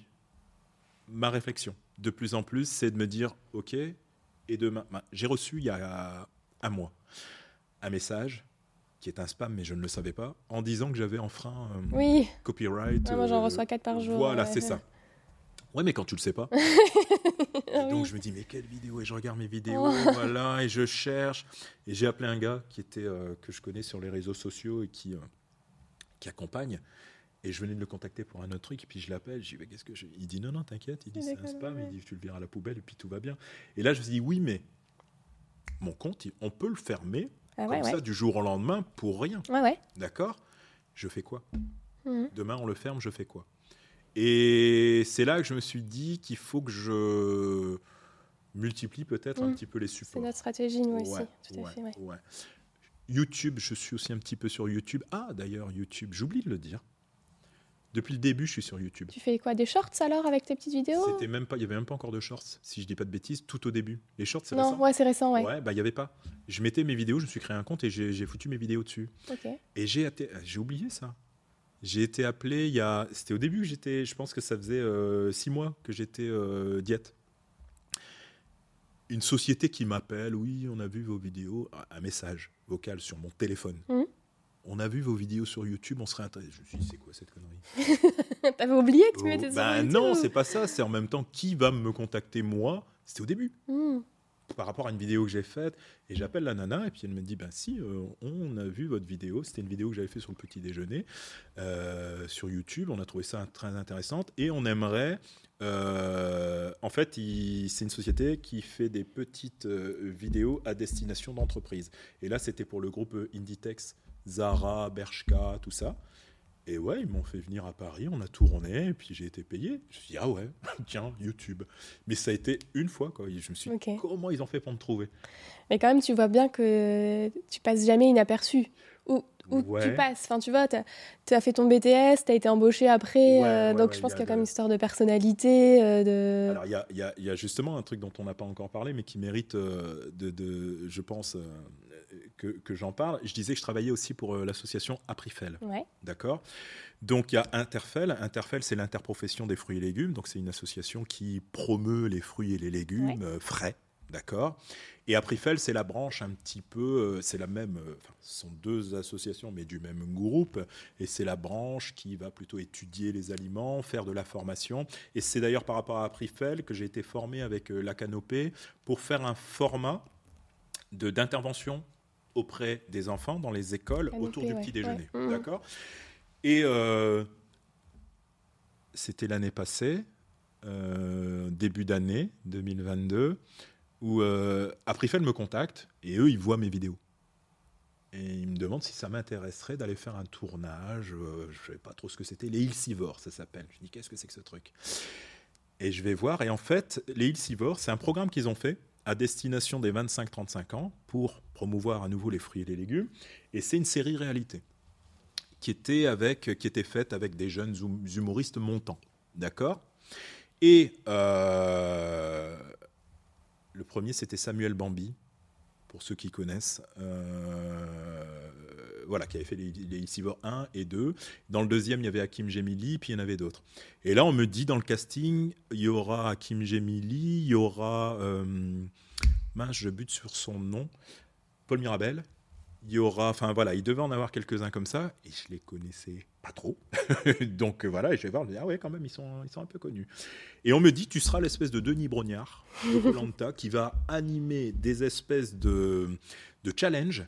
ma réflexion. De plus en plus, c'est de me dire, OK, et demain, bah, j'ai reçu il y a un mois un message qui est un spam, mais je ne le savais pas, en disant que j'avais enfreint euh,
Oui.
copyright.
Ah, moi, j'en
euh,
reçois 4 par jour.
Voilà,
ouais,
c'est ça. Ouais, mais quand tu le sais pas.
Ah
Et donc je me dis, mais quelle vidéo Et je regarde mes vidéos,
Oh.
voilà, et je cherche. Et j'ai appelé un gars qui était, euh, que je connais sur les réseaux sociaux et qui, euh, qui accompagne. Et je venais de le contacter pour un autre truc, et puis je l'appelle, je dis, mais qu'est-ce que je... Il dit, non, non, t'inquiète, il dit, c'est un spam, il dit, tu le verras à la poubelle, et puis tout va bien. Et là, je me dit, oui, mais mon compte, on peut le fermer,
Ah
comme
ouais, ouais.
ça, du jour au lendemain, pour rien.
Ouais.
D'accord? Je fais quoi?
Mhm.
Demain, on le ferme, je fais quoi? Et c'est là que je me suis dit qu'il faut que je multiplie peut-être un
Mm.
petit peu les
C'est
supports.
notre stratégie, nous aussi.
Ouais,
Tout à
ouais,
fait, ouais.
ouais. YouTube, je suis aussi un petit peu sur YouTube. Ah, d'ailleurs, YouTube, j'oublie de le dire. Depuis le début, je suis sur YouTube.
Tu fais quoi Des shorts alors avec tes petites vidéos?
C'était même pas, il y avait même pas encore de shorts, si je dis pas de bêtises, tout au début. Les shorts, c'est
Non,
récent.
ouais, c'est récent, ouais.
Ouais, bah il y avait pas. Je mettais mes vidéos, je me suis créé un compte et j'ai foutu mes vidéos dessus.
Ok.
Et j'ai oublié ça. J'ai été appelé il y a. C'était au début j'étais. Je pense que ça faisait euh, six mois que j'étais euh, diète. Une société qui m'appelle, oui, on a vu vos vidéos, un message vocal sur mon téléphone.
Mhm.
On a vu vos vidéos sur YouTube, on serait intéressé. Je me suis dit, c'est quoi cette connerie?
T'avais oublié que tu
Oh,
mettais
Ben
sur YouTube
non, c'est pas ça. C'est en même temps qui va me contacter moi? C'était au début
Hmm.
Par rapport à une vidéo que j'ai faite et j'appelle la nana et puis elle me dit ben si euh, on a vu votre vidéo c'était une vidéo que j'avais fait sur le petit déjeuner euh, sur YouTube on a trouvé ça très intéressante et on aimerait euh, en fait c'est une société qui fait des petites vidéos à destination d'entreprises. Et là c'était pour le groupe Inditex Zara Bershka tout ça et ouais, ils m'ont fait venir à Paris, on a tourné, et puis j'ai été payé. Je me suis dit, ah ouais, tiens, YouTube. Mais ça a été une fois, quoi. Je me suis dit, comment ils ont fait pour me trouver?
Mais quand même, tu vois bien que tu passes jamais inaperçu. Où, où
Ouais.
tu passes Enfin, tu vois, tu as, fait ton BTS, tu as été embauché après.
Ouais,
euh,
ouais,
donc, je pense
il y a
qu'il y a quand même une histoire de personnalité. euh, de...
Alors, il y y y a justement un truc dont on n'a pas encore parlé, mais qui mérite, euh, de, de- je pense, que, que j'en parle. Je disais que je travaillais aussi pour euh, l'association Aprifel.
Ouais.
D'accord? Donc, il y a Interfel. Interfel, c'est l'interprofession des fruits et légumes. Donc, c'est une association qui promeut les fruits et les légumes euh, frais. D'accord? Et Aprifel, c'est la branche un petit peu, euh, c'est la même, enfin, ce sont deux associations, mais du même groupe. Et c'est la branche qui va plutôt étudier les aliments, faire de la formation. Et c'est d'ailleurs par rapport à Aprifel que j'ai été formé avec la Canopée pour faire un format d'intervention auprès des enfants dans les écoles
Canopée,
autour du
ouais.
petit déjeuner.
Ouais. Mhm.
D'accord? Et euh, c'était l'année passée, euh, début d'année 2022, où euh, Aprifel me contacte et eux, ils voient mes vidéos. Et ils me demandent si ça m'intéresserait d'aller faire un tournage. euh, je ne savais pas trop ce que c'était. Les Ilsivores, ça s'appelle. Je dis, qu'est-ce que c'est que ce truc? Et je vais voir. Et en fait, les Ilsivores, c'est un programme qu'ils ont fait à destination des 25-35 ans pour promouvoir à nouveau les fruits et les légumes. Et c'est une série réalité qui était, avec, qui était faite avec des jeunes hum- humoristes montants. D'accord? Et euh, le premier, c'était Samuel Bambi, pour ceux qui connaissent. Euh, voilà, qui avait fait les, les Ilsivores 1 et 2. Dans le deuxième, il y avait Hakim Gemili, puis il y en avait d'autres. Et là, on me dit dans le casting, il y aura Hakim Gemili, il y aura. euh, mince, je bute sur son nom. Paul Mirabel. Il y aura. Enfin voilà, il devait en avoir quelques-uns comme ça, et je les connaissais pas trop. Donc euh, voilà, et je vais voir, je dis, ah ouais, quand même, ils sont, ils sont un peu connus. Et on me dit, tu seras l'espèce de Denis Brognard de Koh-Lanta, qui va animer des espèces de, de challenges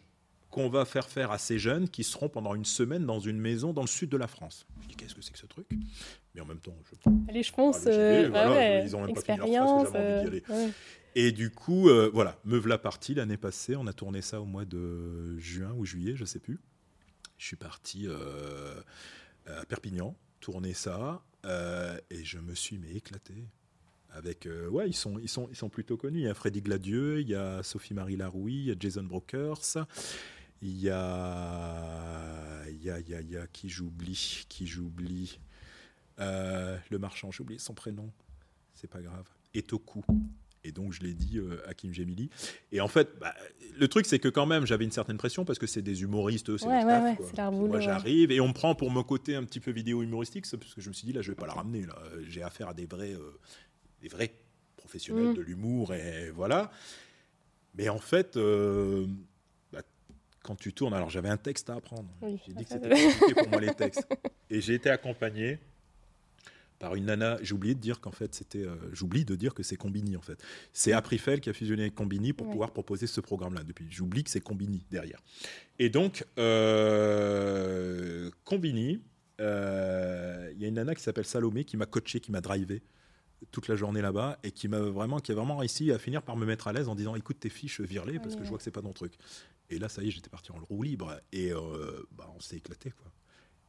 qu'on va faire faire à ces jeunes qui seront pendant une semaine dans une maison dans le sud de la France. Je dis, qu'est-ce que c'est que ce truc? Mais en même temps, je...
Allez, je pense. Euh,
voilà,
ouais, ouais,
ils ont même pas fini leur phrase j'avais envie d'y
euh, ouais.
Et du coup, euh, voilà, me voilà parti l'année passée. On a tourné ça au mois de juin ou juillet, je sais plus. Je suis parti euh, à Perpignan, tourner ça, euh, et je me suis mais éclaté. Avec, euh, ouais, ils sont, ils, sont, ils sont plutôt connus. Il y a Freddy Gladieux, il y a Sophie-Marie Laroui, il y a Jason Brokers, il y a, il y a, il y a, il y a qui j'oublie, qui j'oublie. Euh, le marchand, j'ai oublié son prénom. C'est pas grave. Etoku. Et donc, je l'ai dit, euh, Hakim Gemili. Et en fait, bah, le truc, c'est que quand même, j'avais une certaine pression parce que c'est des humoristes, eux, c'est
Ouais, ouais, ouais,
Moi, j'arrive et on me prend pour mon côté un petit peu vidéo humoristique, parce que je me suis dit, là, je vais pas la ramener. Là. J'ai affaire à des vrais, euh, des vrais professionnels
Mm.
de l'humour et voilà. Mais en fait, euh, quand tu tournes, alors j'avais un texte à apprendre.
Oui,
J'ai dit que c'était compliqué pour moi les textes. Et j'ai été accompagné par une nana. J'ai oublié de dire qu'en fait c'était. euh, J'oublie de dire que c'est Combini en fait. C'est Aprifel qui a fusionné avec Combini pour
Ouais.
pouvoir proposer ce programme-là. Depuis, j'oublie que c'est Combini derrière. Et donc euh, Combini, euh, il y a une nana qui s'appelle Salomé qui m'a coaché, qui m'a drivé toute la journée là-bas et qui m'a vraiment qui a vraiment réussi à finir par me mettre à l'aise en disant écoute tes fiches vire-les parce que je vois que c'est pas ton truc et là ça y est j'étais parti en roue libre et euh, bah, on s'est éclaté quoi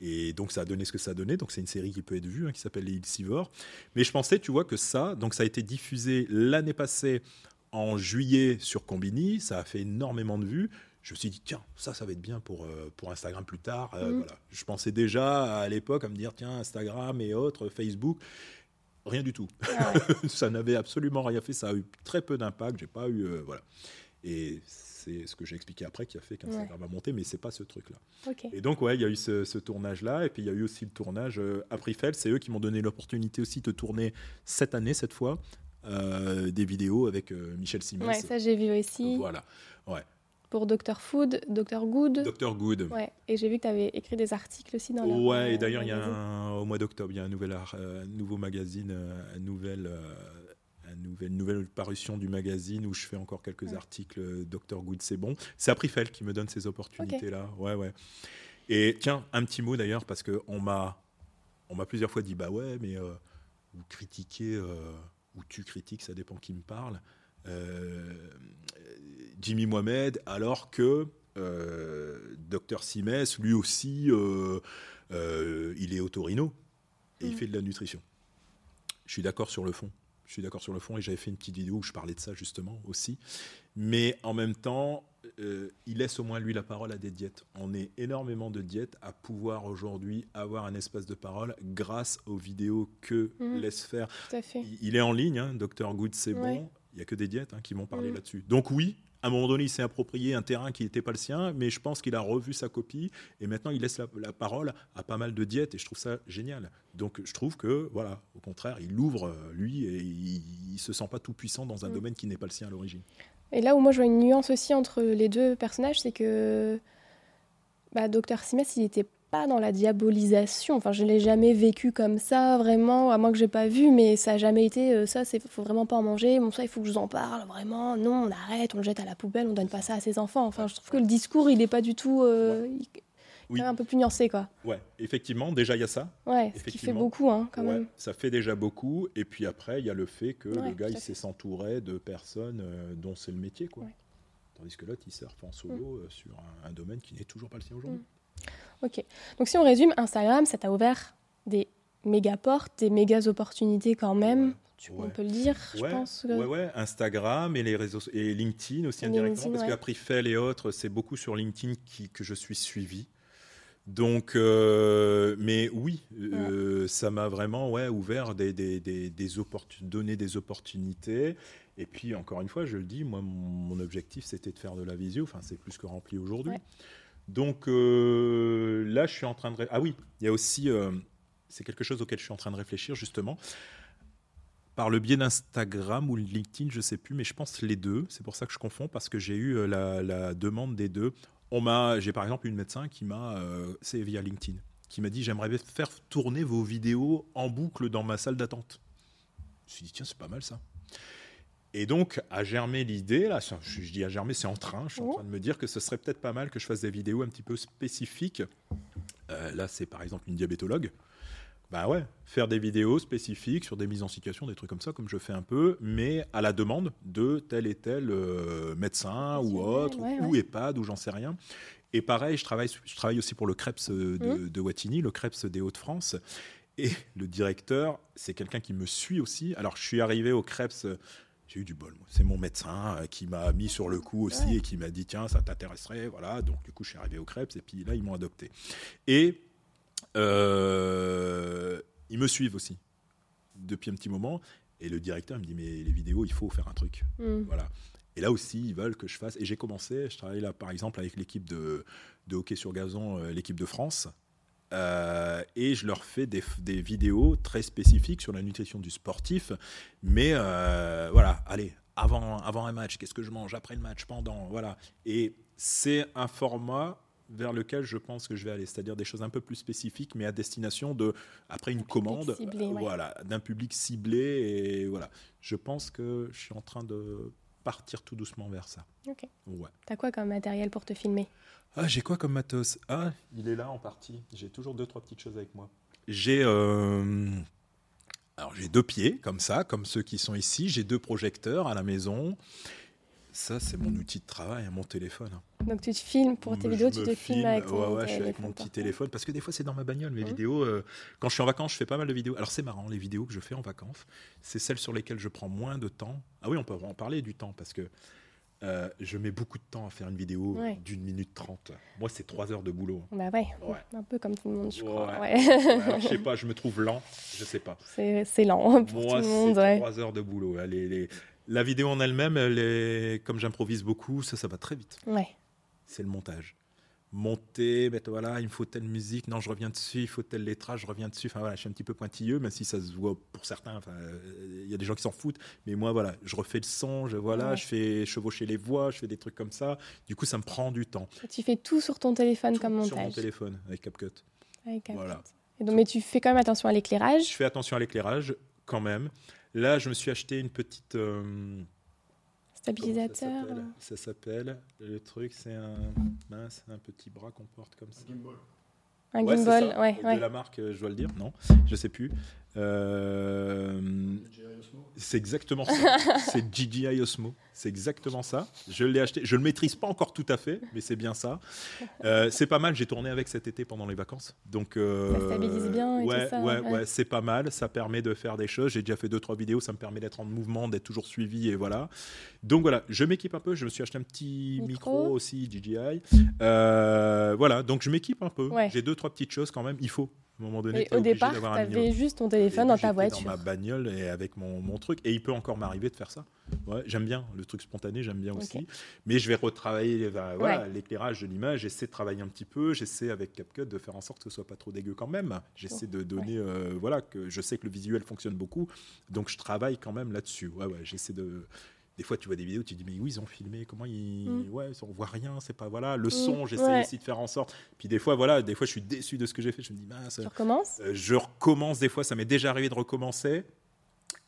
et donc ça a donné ce que ça a donné donc c'est une série qui peut être vue hein, qui s'appelle les Ilsivores mais je pensais tu vois que ça donc ça a été diffusé l'année passée en juillet sur Combini ça a fait énormément de vues je me suis dit tiens ça ça va être bien pour euh, pour Instagram plus tard Euh,
Mhm.
voilà je pensais déjà à l'époque à me dire tiens Instagram et autres Facebook rien du tout
Ah ouais.
ça n'avait absolument rien fait. Ça a eu très peu d'impact. J'ai pas eu euh, voilà. Et c'est ce que j'ai expliqué après qui a fait qu'Instagram a monté, mais c'est pas ce truc-là. Et donc ouais, il y a eu ce, ce tournage-là, et puis il y a eu aussi le tournage euh, à Prifel. C'est eux qui m'ont donné l'opportunité aussi de tourner cette année, cette fois, euh, des vidéos avec euh, Michel Simès.
Ouais, ça j'ai vu aussi.
Voilà. Ouais.
Pour Dr Food, Dr Good.
Dr Good.
Ouais. Et j'ai vu que tu avais écrit des articles aussi dans leur,
Ouais,
euh,
et d'ailleurs, il y a un, au mois d'octobre, il y a un, nouvel, euh, nouveau magazine, euh, un nouvel, nouvelle parution du magazine où je fais encore quelques
Ouais.
articles. euh, Dr Good, c'est bon. C'est Aprifel qui me donne ces opportunités-là. Ouais, ouais. Et tiens, un petit mot d'ailleurs, parce qu'on m'a, on m'a plusieurs fois dit bah ouais, mais euh, vous critiquez, euh, ou tu critiques, ça dépend qui me parle, euh, Jimmy Mohamed, alors que Dr Simès, lui aussi, il est au Torino et il
Mhm.
fait de la nutrition. Je suis d'accord sur le fond. Je suis d'accord sur le fond et j'avais fait une petite vidéo où je parlais de ça justement aussi. Mais en même temps, euh, il laisse au moins lui la parole à des diètes. On est énormément de diètes à pouvoir aujourd'hui avoir un espace de parole grâce aux vidéos que
Mhm.
laisse faire
Tout à fait.
il- il est en ligne, hein, Dr Good, c'est
Ouais.
bon. Il n'y a que des diètes hein, qui vont parler
Mm.
là-dessus. Donc oui, à un moment donné, il s'est approprié un terrain qui n'était pas le sien, mais je pense qu'il a revu sa copie et maintenant il laisse la, la parole à pas mal de diètes et je trouve ça génial. Donc je trouve que, voilà, au contraire, il ouvre euh, lui et il, ne se sent pas tout puissant dans un
Mm.
domaine qui n'est pas le sien à l'origine.
Et là où moi je vois une nuance aussi entre les deux personnages, c'est que bah, Dr Simès, il n'était pas dans la diabolisation. Enfin, je l'ai jamais vécu comme ça, vraiment, à moins que j'ai pas vu, mais ça a jamais été euh, ça, c'est faut vraiment pas en manger. Bon, ça, il faut que je vous en parle, vraiment. Non, on arrête, on le jette à la poubelle, on donne pas ça à ses enfants. Enfin, je trouve que le discours, il est pas du tout. euh, il-
Oui.
un peu plus nuancé, quoi.
Ouais, effectivement, déjà il y a ça.
Ouais, ce qui fait beaucoup, hein, quand
Ouais,
même.
ça fait déjà beaucoup. Et puis après, il y a le fait que
Ouais,
le gars, il sait s'entourer de personnes euh, dont c'est le métier. Quoi. Tandis que l'autre, il surfe en solo euh, sur un, un domaine qui n'est toujours pas le sien aujourd'hui.
Ok. Donc si on résume, Instagram, ça t'a ouvert des méga portes, des méga opportunités quand même.
Ouais.
Tu,
Ouais.
On peut le dire, je pense. que-
ouais, Instagram et les réseaux et LinkedIn aussi indirectement
LinkedIn,
parce
ouais.
qu'Aprifel et autres, c'est beaucoup sur LinkedIn qui, que je suis suivi. Donc, euh, mais oui, euh, ça m'a vraiment ouais, ouvert des, des, des, des donné des opportunités. Et puis, encore une fois, je le dis, moi, mon, mon objectif, c'était de faire de la visio. Enfin, c'est plus que rempli aujourd'hui. Donc, euh, là, je suis en train de... Ah oui, il y a aussi... euh, c'est quelque chose auquel je suis en train de réfléchir, justement par le biais d'Instagram ou LinkedIn, je sais plus, mais je pense les deux. C'est pour ça que je confonds parce que j'ai eu euh, la, demande des deux. On m'a, j'ai par exemple une médecin qui m'a, c'est via LinkedIn, qui m'a dit j'aimerais faire tourner vos vidéos en boucle dans ma salle d'attente. Je me suis dit tiens c'est pas mal ça. Et donc a germé l'idée là, je, je dis à germer, c'est en train. Je suis en
Oh.
train de me dire que ce serait peut-être pas mal que je fasse des vidéos un petit peu spécifiques. Euh, là c'est par exemple une diabétologue. Bah ouais, faire des vidéos spécifiques sur des mises en situation, des trucs comme ça, comme je fais un peu, mais à la demande de tel et tel euh, médecin ou autre,
ouais,
ou
ouais.
EHPAD, ou j'en sais rien. Et pareil, je travaille, je travaille aussi pour le CREPS euh, de,
Mmh.
de Wattignies, le CREPS des Hauts-de-France. Et le directeur, c'est quelqu'un qui me suit aussi. Alors, je suis arrivé au CREPS, euh, j'ai eu du bol. C'est mon médecin euh, qui m'a mis sur le coup aussi
Ouais.
et qui m'a dit tiens, ça t'intéresserait. Voilà. Donc, du coup, je suis arrivé au CREPS et puis là, ils m'ont adopté. Et euh, ils me suivent aussi depuis un petit moment. Et le directeur me dit mais les vidéos, il faut faire un truc.
Hmm.
Voilà. Et là aussi, ils veulent que je fasse. Et j'ai commencé, je travaille là par exemple avec l'équipe de, de hockey sur gazon, euh, l'équipe de France. Euh, et je leur fais des, des, vidéos très spécifiques sur la nutrition du sportif. Mais euh, voilà, allez, avant, avant un match, qu'est-ce que je mange Après le match, pendant, voilà. Et c'est un format vers lequel je pense que je vais aller, c'est-à-dire des choses un peu plus spécifiques, mais à destination de, après une commande,
ciblé, ouais.
voilà, d'un public ciblé. Et voilà, je pense que je suis en train de partir tout doucement vers ça.
Ok.
Ouais.
T'as quoi comme matériel pour te filmer?
Ah, j'ai quoi comme matos? Ah, il est là en partie. J'ai toujours deux, trois petites choses avec moi. J'ai. euh, Alors, j'ai deux pieds, comme ça, comme ceux qui sont ici. J'ai deux projecteurs à la maison. Ça, c'est mon outil de travail, hein, mon téléphone. hein.
Donc tu te filmes pour tes
Je
vidéos, tu te filmes
filme,
avec ton
ouais, ouais, je suis avec mon petit téléphone parce que des fois c'est dans ma bagnole mes
Mhm.
vidéos. euh, quand je suis en vacances, je fais pas mal de vidéos. Alors c'est marrant, les vidéos que je fais en vacances, c'est celles sur lesquelles je prends moins de temps. Ah oui, on peut en parler du temps parce que euh, je mets beaucoup de temps à faire une vidéo
Ouais.
d'une minute trente. Moi, c'est trois heures de boulot.
Bah ouais,
Ouais.
un peu comme tout le monde, je crois.
Ouais. Alors, je sais pas, je me trouve lent, je sais pas.
c'est c'est lent pour
Moi,
tout le
c'est
monde. Ouais.
trois heures de boulot. hein. Les- les- La vidéo en elle-même, elle est- comme j'improvise beaucoup, ça, ça va très vite.
ouais.
c'est le montage. Monter, voilà, il me faut telle musique, non, je reviens dessus, il faut tel lettrage, je reviens dessus. Enfin voilà, je suis un petit peu pointilleux, même si ça se voit pour certains. Enfin, euh, il y a des gens qui s'en foutent, mais moi, voilà, je refais le son, je voilà,
Ouais.
je fais chevaucher les voix, je fais des trucs comme ça. Du coup, ça me prend du temps.
Et tu fais tout sur ton téléphone comme
Sur mon
montage.
téléphone avec CapCut.
Avec
Voilà.
Et donc, mais tu fais quand même attention à l'éclairage?
Je fais attention à l'éclairage quand même. Là, je me suis acheté une petite. euh,
Stabilisateur.
Ça s'appelle? Le truc, c'est un mince, un petit bras qu'on porte comme ça.
Un
Ouais, c'est
gimbal.
ça.
Ouais,
de
ouais.
la marque, euh, je dois le dire, non, je sais plus. Euh, c'est exactement ça. c'est DJI Osmo. C'est exactement ça. Je l'ai acheté. Je le maîtrise pas encore tout à fait, mais c'est bien ça. Euh, c'est pas mal. J'ai tourné avec cet été pendant les vacances, donc euh,
Ça stabilise bien et tout
ouais,
ça,
ouais,
ouais.
ouais, c'est pas mal. Ça permet de faire des choses. J'ai déjà fait deux trois vidéos. Ça me permet d'être en mouvement, d'être toujours suivi et voilà. Donc voilà, je m'équipe un peu. Je me suis acheté un petit micro,
Micro.
aussi DJI. Euh, voilà, donc je m'équipe un peu. J'ai deux trois petites choses quand même. Il faut. À un moment donné,
Et au départ, tu avais juste ton téléphone dans ta voiture.
Dans ma bagnole et avec mon, mon truc. Et il peut encore m'arriver de faire ça. Ouais, j'aime bien le truc spontané, j'aime bien aussi. Mais je vais retravailler voilà,
Ouais.
l'éclairage de l'image. J'essaie de travailler un petit peu. J'essaie avec CapCut de faire en sorte que ce soit pas trop dégueu quand même. J'essaie de donner, euh, voilà, que je sais que le visuel fonctionne beaucoup. Donc je travaille quand même là-dessus. Ouais, ouais, j'essaie de. Des fois, tu vois des vidéos, tu te dis, mais oui, ils ont filmé, comment ils.
Mm.
Ouais, on voit rien, c'est pas. Voilà, le son, j'essaie
ouais.
aussi de faire en sorte. Puis des fois, voilà, des fois, je suis déçu de ce que j'ai fait. Je me dis, mince,
Tu recommences?
euh, je recommence des fois, ça m'est déjà arrivé de recommencer.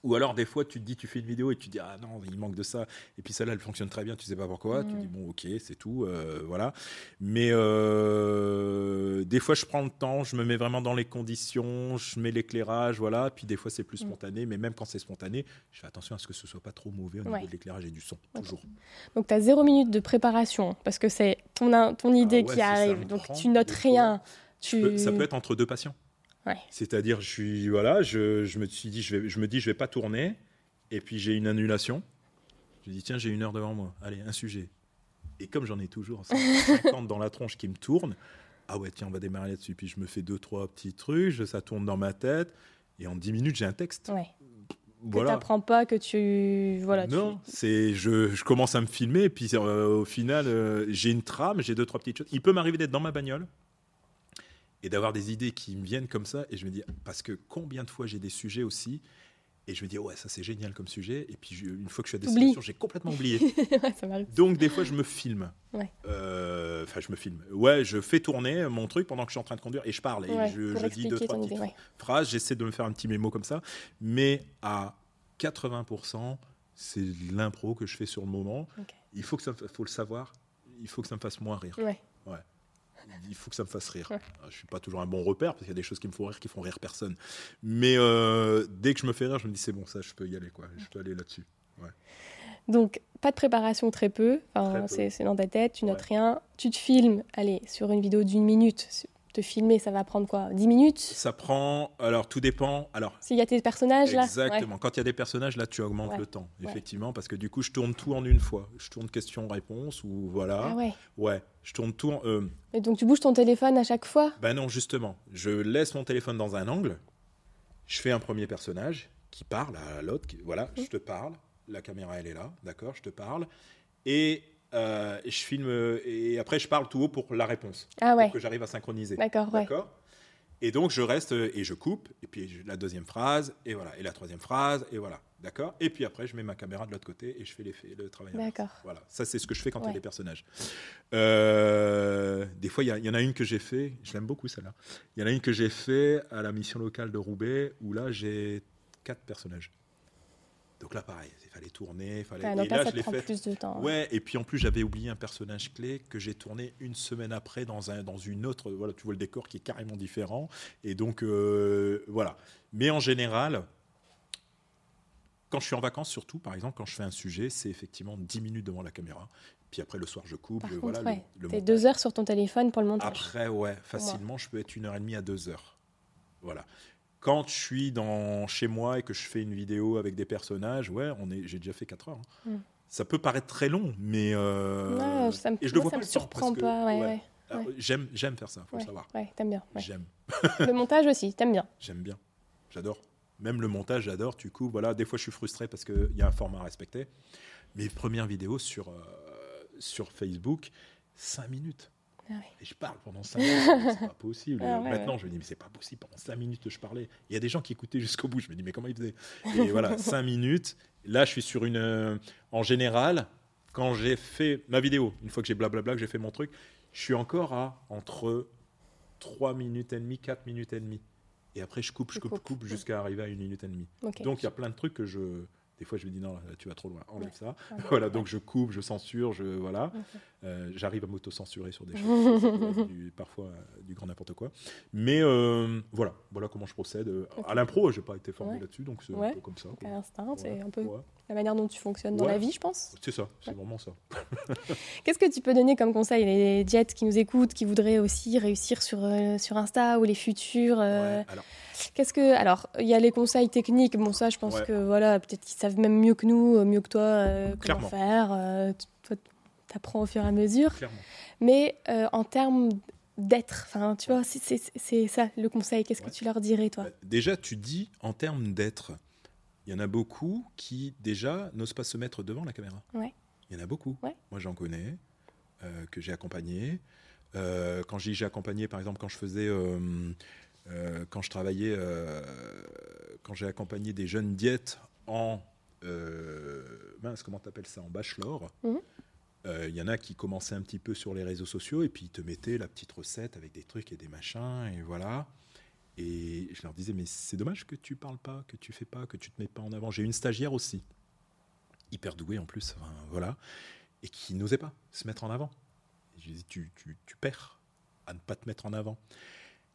Ou alors des fois tu te dis tu fais une vidéo et tu te dis ah non il manque de ça. Et puis celle-là elle fonctionne très bien tu sais pas pourquoi. Tu dis bon ok c'est tout euh, voilà. Mais euh, des fois je prends le temps je me mets vraiment dans les conditions je mets l'éclairage voilà. Puis des fois c'est plus
Mm.
spontané. Mais même quand c'est spontané je fais attention à ce que ce soit pas trop mauvais au niveau de l'éclairage et du son toujours.
Donc, tu as zéro minute de préparation parce que c'est ton, ton idée
ouais,
qui arrive. Donc, tu notes rien. Tu...
ça peut être entre deux patients.
Ouais.
C'est-à-dire, je suis voilà, je, je me suis dit, je, vais, je me dis, je vais pas tourner, et puis j'ai une annulation. Je dis tiens, j'ai une heure devant moi. Allez, un sujet. Et comme j'en ai toujours 50 dans la tronche qui me tourne, ah ouais, tiens, on va démarrer là-dessus. Puis je me fais deux, trois petits trucs, ça tourne dans ma tête, et en 10 minutes, j'ai un texte.
Ouais. Que
Voilà.
t'apprends pas, que tu... Voilà, tu-
non, c'est je, je commence à me filmer et puis euh, au final euh, j'ai une trame, j'ai deux trois petites choses. Il peut m'arriver d'être dans ma bagnole et d'avoir des idées qui me viennent comme ça et je me dis parce que combien de fois j'ai des sujets aussi et je me dis ouais ça c'est génial comme sujet et puis je- une fois que je suis à destination j'ai complètement oublié.
Ouais, ça m'arrive.
Donc des fois je me filme.
Ouais.
Euh, Enfin je me filme. Ouais je fais tourner mon truc pendant que je suis en train de conduire et je parle et
Ouais,
je, dis deux trois petites
idée,
phrases. J'essaie de me faire un petit mémo comme ça, mais à 80%, c'est l'impro que je fais sur le moment. Il faut que ça, faut le savoir. Il faut que ça me fasse moins rire. Il faut que ça me fasse rire.
Ouais.
Je suis pas toujours un bon repère parce qu'il y a des choses qui me font rire qui font rire personne. Mais euh, dès que je me fais rire, je me dis c'est bon, ça, je peux y aller quoi. Je peux aller là-dessus.
Donc, pas de préparation, très peu. Enfin,
Très peu.
c'est c'est dans ta tête, tu notes
Ouais.
rien. Tu te filmes, allez, sur une vidéo d'une minute. Te filmer, ça va prendre quoi 10 minutes?
Ça prend. Alors tout dépend. Alors
S'il y a tes personnages là?
Exactement. Quand il y a des personnages, là, tu augmentes
Ouais.
le temps,
Ouais.
effectivement, parce que du coup, je tourne tout en une fois. Je tourne question-réponse ou voilà.
Ah ouais.
Ouais, je tourne tout en. euh,
Et donc, tu bouges ton téléphone à chaque fois?
Ben non, justement, je laisse mon téléphone dans un angle, je fais un premier personnage qui parle à l'autre, qui- voilà, je te parle, la caméra elle est là, d'accord, je te parle, et euh, je filme, euh, et après je parle tout haut pour la réponse,
Ah ouais.
pour que j'arrive à synchroniser.
D'accord, ouais.
D'accord? Et donc, je reste et je coupe, et puis la deuxième phrase, et voilà, et la troisième phrase, et voilà. D'accord? Et puis après, je mets ma caméra de l'autre côté et je fais l'effet, le travail.
D'accord.
Voilà, ça c'est ce que je fais quand il y a des personnages. Euh, des fois, il y, en a une que j'ai fait, je l'aime beaucoup celle-là. Il y en a une que j'ai fait à la mission locale de Roubaix où là j'ai quatre personnages. Donc là, pareil, il fallait tourner, il fallait.
et là, ça je prend fait. plus de temps.
Ouais, et puis en plus, j'avais oublié un personnage clé que j'ai tourné une semaine après dans un, dans une autre. Voilà, tu vois le décor qui est carrément différent, et donc euh, voilà. Mais en général, quand je suis en vacances, surtout, par exemple, quand je fais un sujet, c'est effectivement 10 minutes devant la caméra. Puis après, le soir, je coupe.
Par
voilà,
ouais. le, deux heures sur ton téléphone pour le montage.
Après, ouais, facilement, je peux être une heure et demie à deux heures. Voilà quand je suis dans, chez moi et que je fais une vidéo avec des personnages, ouais, on est, j'ai déjà fait 4 heures. Hein. Mm. Ça peut paraître très long, mais
euh, ça me, et je le vois ça me surprend pas. Ouais,
J'aime, j'aime faire ça, faut le savoir.
Ouais, t'aimes bien.
J'aime.
le montage aussi, t'aimes bien.
J'aime bien, j'adore. Même le montage, j'adore. Du coup, voilà, des fois, je suis frustré parce qu'il y a un format à respecter. Mes premières vidéos sur euh, sur Facebook, 5 minutes. Ah et je parle pendant 5 minutes, c'est pas possible. Ah Maintenant, je me dis, mais c'est pas possible, pendant 5 minutes je parlais. Il y a des gens qui écoutaient jusqu'au bout, je me dis, mais comment ils faisaient? Et voilà, 5 minutes. Là, je suis sur une. Euh, en général, quand j'ai fait ma vidéo, une fois que j'ai blablabla, que j'ai fait mon truc, je suis encore à entre 3 minutes et demie, 4 minutes et demie. Et après, je coupe, je coupe, je coupe, jusqu'à arriver à une minute et demie. Donc, il y a plein de trucs que je des fois, je me dis non, tu vas trop loin, enlève ça. voilà, donc je coupe, je censure, je voilà. Euh, j'arrive à m'auto-censurer sur des choses, parfois euh, du grand n'importe quoi. Mais euh, voilà, voilà comment je procède. À l'impro, j'ai pas été formé là-dessus, donc c'est un peu comme ça.
À l'instinct, c'est un peu la manière dont tu fonctionnes dans la vie, je pense.
C'est ça, c'est vraiment ça.
Qu'est-ce que tu peux donner comme conseil les diètes qui nous écoutent, qui voudraient aussi réussir sur sur Insta ou les futurs alors Qu'est-ce que alors il y a les conseils techniques. Bon ça, je pense que voilà, peut-être qu'ils savent même mieux que nous, mieux que toi, euh, comment faire. Euh, toi, tu apprends au fur et à mesure. Mais en termes d'être, enfin, tu vois, c'est ça le conseil. Qu'est-ce que tu leur dirais, toi?
Déjà, tu dis en termes d'être. Il y en a beaucoup qui déjà n'osent pas se mettre devant la caméra.
Ouais.
Il y en a beaucoup. Moi, j'en connais que j'ai accompagné. quand j'ai accompagné, par exemple, quand je faisais euh, quand je travaillais, euh, quand j'ai accompagné des jeunes diètes en, euh, mince, comment t'appelles ça, en bachelor. Mhm. Il y en a qui commençaient un petit peu sur les réseaux sociaux et puis ils te mettaient la petite recette avec des trucs et des machins et voilà. Et je leur disais mais c'est dommage que tu parles pas, que tu fais pas, que tu te mets pas en avant. J'ai une stagiaire aussi, hyper douée en plus, voilà, et qui n'osait pas se mettre en avant. je lui dis tu, tu, tu perds à ne pas te mettre en avant.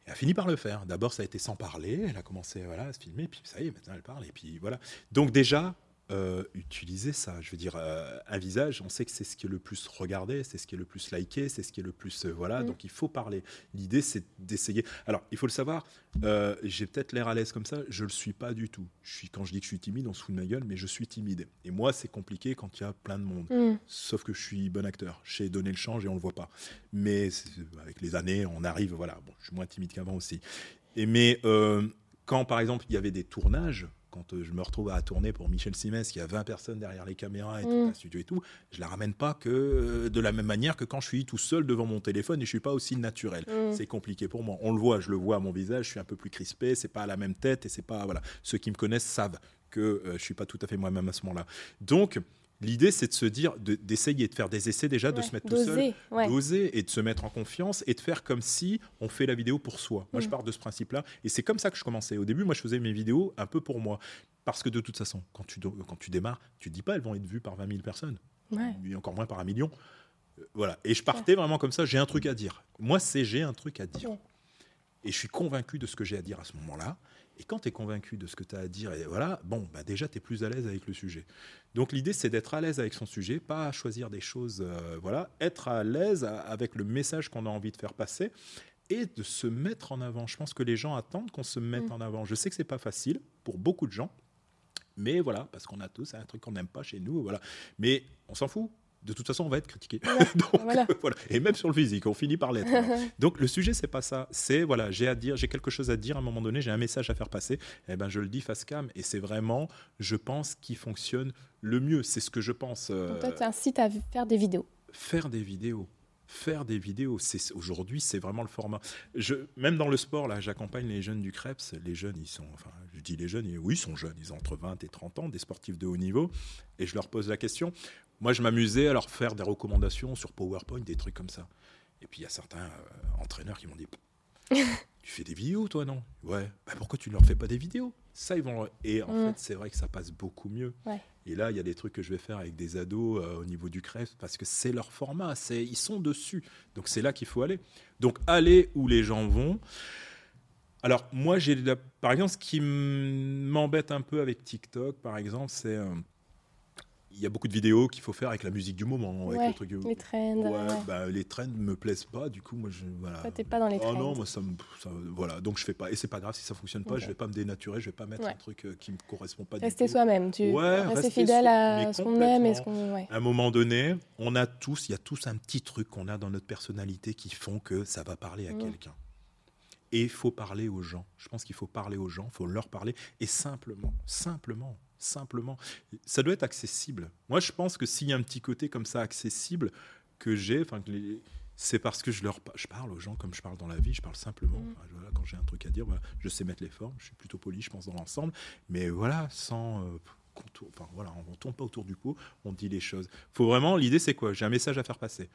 Elle a fini par le faire. D'abord, ça a été sans parler. Elle a commencé voilà, à se filmer, puis ça y est, maintenant elle parle. Et puis voilà. Donc déjà, euh, utiliser ça. Je veux dire, euh, un visage, on sait que c'est ce qui est le plus regardé, c'est ce qui est le plus liké, c'est ce qui est le plus. Euh, voilà, mm. donc il faut parler. L'idée, c'est d'essayer. Alors, il faut le savoir, j'ai peut-être l'air à l'aise comme ça, je le suis pas du tout. Je suis, quand je dis que je suis timide, on se fout de ma gueule, mais je suis timide. Et moi, c'est compliqué quand il y a plein de monde. Mm. Sauf que je suis bon acteur. Je sais donner le change et on le voit pas. Mais avec les années, on arrive, voilà. Bon, je suis moins timide qu'avant aussi. Et mais quand, par exemple, il y avait des tournages, quand euh, je me retrouve à tourner pour Michel Simès, qui a 20 personnes derrière les caméras et tout, un mm. studio et tout, je la ramène pas que euh, de la même manière que quand je suis tout seul devant mon téléphone et je suis pas aussi naturel. Mm. C'est compliqué pour moi. On le voit, je le vois à mon visage, je suis un peu plus crispé, c'est pas à la même tête et c'est pas voilà. Ceux qui me connaissent savent que euh, je suis pas tout à fait moi-même à ce moment-là. Donc L'idée, c'est de se dire, d'essayer de, faire des essais déjà, de se mettre tout seul, d'oser et de se mettre en confiance et de faire comme si on fait la vidéo pour soi. Moi, je mm. pars de ce principe-là et c'est comme ça que je commençais. Au début, moi, je faisais mes vidéos un peu pour moi. Parce que de toute façon, quand tu, quand tu démarres, tu ne dis pas elles vont être vues par 20 000 personnes, et encore moins par un million. Euh, voilà. Et je partais vraiment comme ça, j'ai un truc à dire. Moi, c'est j'ai un truc à dire. Et je suis convaincu de ce que j'ai à dire à ce moment-là. Et quand tu es convaincu de ce que tu as à dire, et voilà, bon, bah déjà, tu es plus à l'aise avec le sujet. Donc l'idée, c'est d'être à l'aise avec son sujet, pas choisir des choses, euh, voilà, être à l'aise avec le message qu'on a envie de faire passer et de se mettre en avant. Je pense que les gens attendent qu'on se mette mm. en avant. Je sais que c'est pas facile pour beaucoup de gens, mais voilà, parce qu'on a tous un truc qu'on n'aime pas chez nous, voilà. Mais on s'en fout de toute façon, on va être critiqué. voilà. Et même sur le physique, on finit par l'être. Donc le sujet, c'est pas ça. C'est voilà, j'ai à dire, j'ai quelque chose à dire à un moment donné, j'ai un message à faire passer. Eh ben, je le dis face cam. Et c'est vraiment, je pense, qui fonctionne le mieux. C'est ce que je pense.
Euh... toi, tu incites à faire des vidéos.
Faire des vidéos. faire des vidéos. C'est aujourd'hui, c'est vraiment le format. Je, même dans le sport, là, j'accompagne les jeunes du Krebs. Les jeunes, ils sont, enfin, je dis les jeunes, oui, ils sont jeunes, ils ont entre 20 et 30 ans, des sportifs de haut niveau, et je leur pose la question. Moi, je m'amusais à leur faire des recommandations sur PowerPoint, des trucs comme ça. Et puis il y a certains euh, entraîneurs qui m'ont dit Tu fais des vidéos, toi, non? Ouais. Bah, pourquoi tu ne leur fais pas des vidéos? Ça, ils vont. Et en mm. fait, c'est vrai que ça passe beaucoup mieux. Et là, il y a des trucs que je vais faire avec des ados euh, au niveau du crève parce que c'est leur format, c'est ils sont dessus. Donc c'est là qu'il faut aller. Donc aller où les gens vont. Alors moi, j'ai par exemple ce qui m'embête un peu avec TikTok, par exemple, c'est euh, il y a beaucoup de vidéos qu'il faut faire avec la musique du moment.
Avec les trends.
Ouais, Bah, les trends me plaisent pas, du coup, moi, je. Voilà.
Toi, t'es pas dans les trends.
Oh non, moi, ça me. voilà, donc je fais pas. Et c'est pas grave si ça fonctionne pas, je vais pas me dénaturer, je vais pas mettre un truc euh, qui me correspond pas
Rester soi-même, tu ouais, rester fidèle à ce qu'on aime et ce qu'on.
À un moment donné, on a tous, il y a tous un petit truc qu'on a dans notre personnalité qui font que ça va parler à mm. quelqu'un. Et il faut parler aux gens. Je pense qu'il faut parler aux gens, il faut leur parler. Et simplement, simplement, simplement. Ça doit être accessible. Moi, je pense que s'il y a un petit côté comme ça accessible que j'ai, enfin, c'est parce que je leur je parle aux gens comme je parle dans la vie, je parle simplement. Mm. quand j'ai un truc à dire, je sais mettre les formes, je suis plutôt poli, je pense, dans l'ensemble. Mais voilà, sans. Euh, enfin, voilà, on ne tourne pas autour du pot, on dit les choses. Faut vraiment, l'idée c'est quoi? J'ai un message à faire passer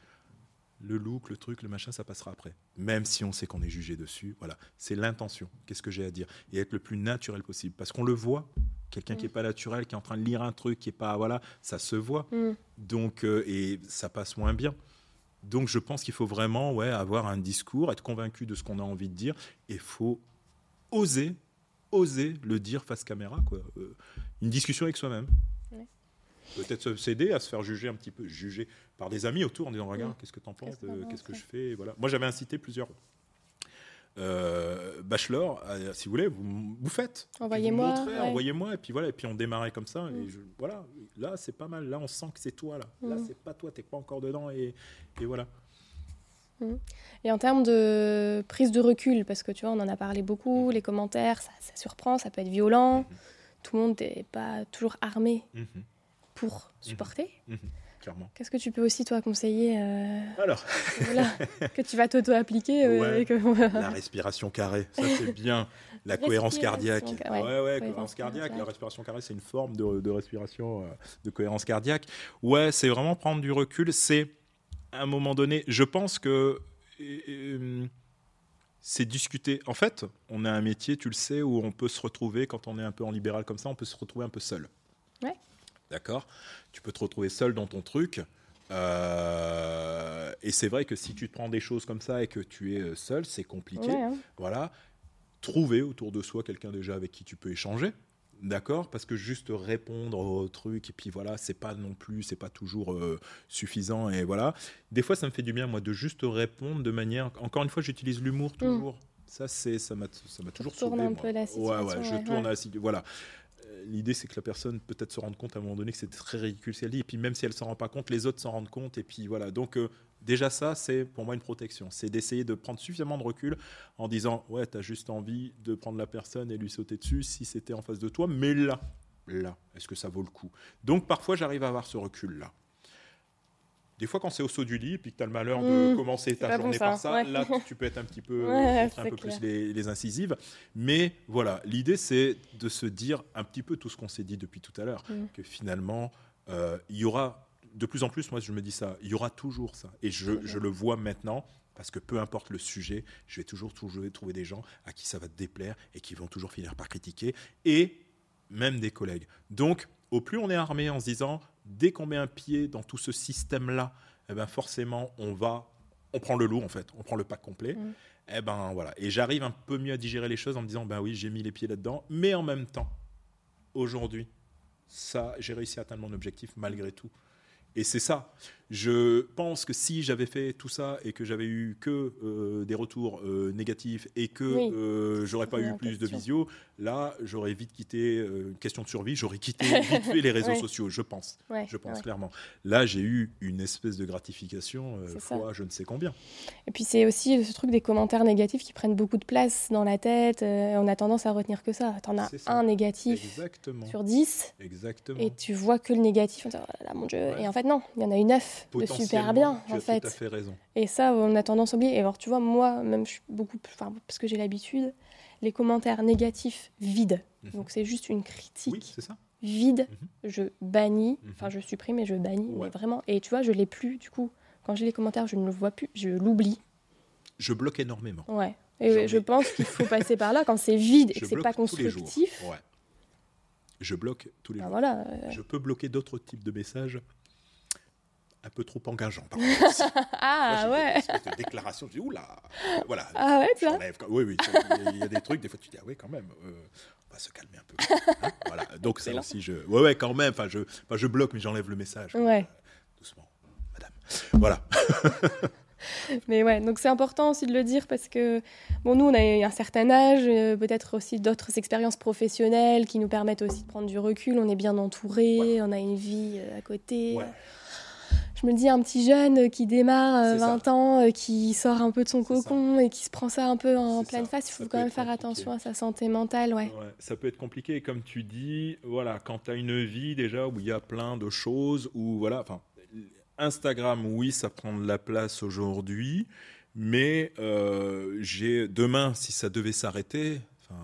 le look, le truc, le machin, ça passera après. Même si on sait qu'on est jugé dessus. Voilà, c'est l'intention. Qu'est-ce que j'ai à dire? Et être le plus naturel possible. Parce qu'on le voit. Quelqu'un qui n'est mm. pas naturel, qui est en train de lire un truc, qui est pas. Voilà, ça se voit. Mm. Donc, euh, et ça passe moins bien. Donc, je pense qu'il faut vraiment ouais, avoir un discours, être convaincu de ce qu'on a envie de dire. Et il faut oser, oser le dire face caméra. Quoi. Euh, une discussion avec soi-même peut-être s'aider à se faire juger un petit peu, juger par des amis autour en disant regarde, qu'est-ce que tu en penses, qu'est-ce que je fais, voilà. Moi, j'avais incité plusieurs euh, bachelors, si vous voulez, vous, vous faites.
Envoyez-moi.
Envoyez-moi, et puis voilà, et puis on démarrait comme ça. Et mm. voilà, là, c'est pas mal. Là, on sent que c'est toi, là. Là, mm. c'est pas toi, t'es pas encore dedans, et, et voilà.
Mm. Et en termes de prise de recul, parce que tu vois, on en a parlé beaucoup, les commentaires, ça, surprend, ça peut être violent. Mm-hmm. Tout le monde n'est pas toujours armé. Mm-hmm pour supporter. Qu'est-ce que tu peux aussi, toi, conseiller euh,
Alors
Que tu vas t'auto-appliquer euh,
La respiration carrée, ça c'est bien. La cohérence cardiaque. ouais, ouais, cohérence, cardiaque. La respiration carrée, c'est une forme de, respiration, euh, de cohérence cardiaque. Ouais, c'est vraiment prendre du recul. C'est, à un moment donné, je pense que c'est discuter. En fait, on a un métier, tu le sais, où on peut se retrouver, quand on est un peu en libéral comme ça, on peut se retrouver un peu seul.
Ouais.
D'accord? Tu peux te retrouver seul dans ton truc. Euh, et c'est vrai que si tu te prends des choses comme ça et que tu es seul, c'est compliqué. Hein. Voilà. Trouver autour de soi quelqu'un déjà avec qui tu peux échanger. D'accord? Parce que juste répondre au truc, et puis voilà, c'est pas non plus, c'est pas toujours euh, suffisant. Et voilà. Des fois, ça me fait du bien, moi, de juste répondre de manière. Encore une fois, j'utilise l'humour mm. toujours. Ça, c'est, ça m'a, ça m'a toujours sauvé.
un peu la situation.
Ouais, ouais, je tourne la Voilà l'idée, c'est que la personne peut-être se rende compte à un moment donné que c'est très ridicule ce qu'elle dit. Et puis même si elle s'en rend pas compte, les autres s'en rendent compte. Et puis voilà. Donc euh, déjà ça, c'est pour moi une protection. C'est d'essayer de prendre suffisamment de recul en disant ouais, tu as juste envie de prendre la personne et lui sauter dessus si c'était en face de toi. Mais là, là, est-ce que ça vaut le coup? Donc parfois, j'arrive à avoir ce recul là. Des fois, quand c'est au saut du lit, puis que tu as le malheur de mmh. commencer ta journée par ça, là, tu peux être un petit peu, un peu plus les, incisives. Mais voilà, l'idée, c'est de se dire un petit peu tout ce qu'on s'est dit depuis tout à l'heure, mmh. que finalement, euh, il y aura de plus en plus, moi, je me dis ça, il y aura toujours ça. Et je, je le vois maintenant, parce que peu importe le sujet, je vais toujours, toujours trouver des gens à qui ça va déplaire et qui vont toujours finir par critiquer, et même des collègues. Donc, au plus on est armé en se disant, dès qu'on met un pied dans tout ce système-là, eh ben forcément, on va, on prend le loup en fait, on prend le pack complet. Mm. Et eh ben voilà. Et j'arrive un peu mieux à digérer les choses en me disant, ben oui, j'ai mis les pieds là-dedans, mais en même temps, aujourd'hui, ça, j'ai réussi à atteindre mon objectif malgré tout. Et c'est ça. Je pense que si j'avais fait tout ça et que j'avais eu que euh, des retours euh, négatifs et que euh, j'aurais pas eu plus de visio, là j'aurais vite quitté une question de survie, j'aurais quitté vite fait les réseaux sociaux, je pense. je pense clairement. Là j'ai eu une espèce de gratification fois je ne sais combien.
Et puis c'est aussi ce truc des commentaires négatifs qui prennent beaucoup de place dans la tête. on a tendance à retenir que ça. T'en as un négatif sur 10
Exactement.
et tu vois que le négatif. Oh là, mon Dieu. Et en fait non, il y en a eu neuf de super bien,
tu
en
as
fait.
tout à fait raison.
Et ça, on a tendance à oublier. Et alors, tu vois, moi, même, je suis beaucoup, enfin, parce que j'ai l'habitude, les commentaires négatifs vides.
Mhm.
Donc, c'est juste une
Oui,
critique
c'est ça.
vide.
Mhm.
Je bannis,
Mhm.
enfin, je supprime et je bannis,
Ouais.
mais vraiment. Et tu vois, je l'ai plus, du coup. Quand j'ai les commentaires, je ne le vois plus, je l'oublie.
Je bloque énormément.
Ouais. Et je pense qu'il faut passer par là quand c'est vide et que c'est pas constructif.
Ouais. Je bloque tous les
Ben
jours.
voilà. euh,
Je peux bloquer d'autres types de messages un peu trop engageants. Par.
Ah
Moi,
ouais.
Des espèces de déclarations. Je dis, oula, voilà.
Ah ouais, tu vois.
Oui, oui. Il y, a- des trucs, des fois, tu dis, ah oui, quand même, euh, on va se calmer un peu. Hein, voilà. Donc, ça aussi, je. Ouais, ouais, quand même. Enfin, je, enfin, je bloque, mais j'enlève le message.
Ouais.
Doucement, madame. Voilà.
Mais ouais, donc c'est important aussi de le dire parce que, bon, nous, on a un certain âge, euh, peut-être aussi d'autres expériences professionnelles qui nous permettent aussi de prendre du recul. On est bien entouré, on a une vie euh, à côté.
Ouais.
Je me dis, un petit jeune euh, qui démarre, euh,
C'est ça.
20 ans, euh, qui sort un peu de son
ça.
cocon et qui se prend ça un peu en pleine
ça.
face, il faut quand même faire
compliqué.
attention à sa santé mentale, ouais.
Ouais, ça peut être compliqué, et comme tu dis, voilà, quand tu as une vie déjà où il y a plein de choses, où voilà, enfin, Instagram, oui, ça prend de la place aujourd'hui, mais euh, j'ai demain, si ça devait s'arrêter, euh,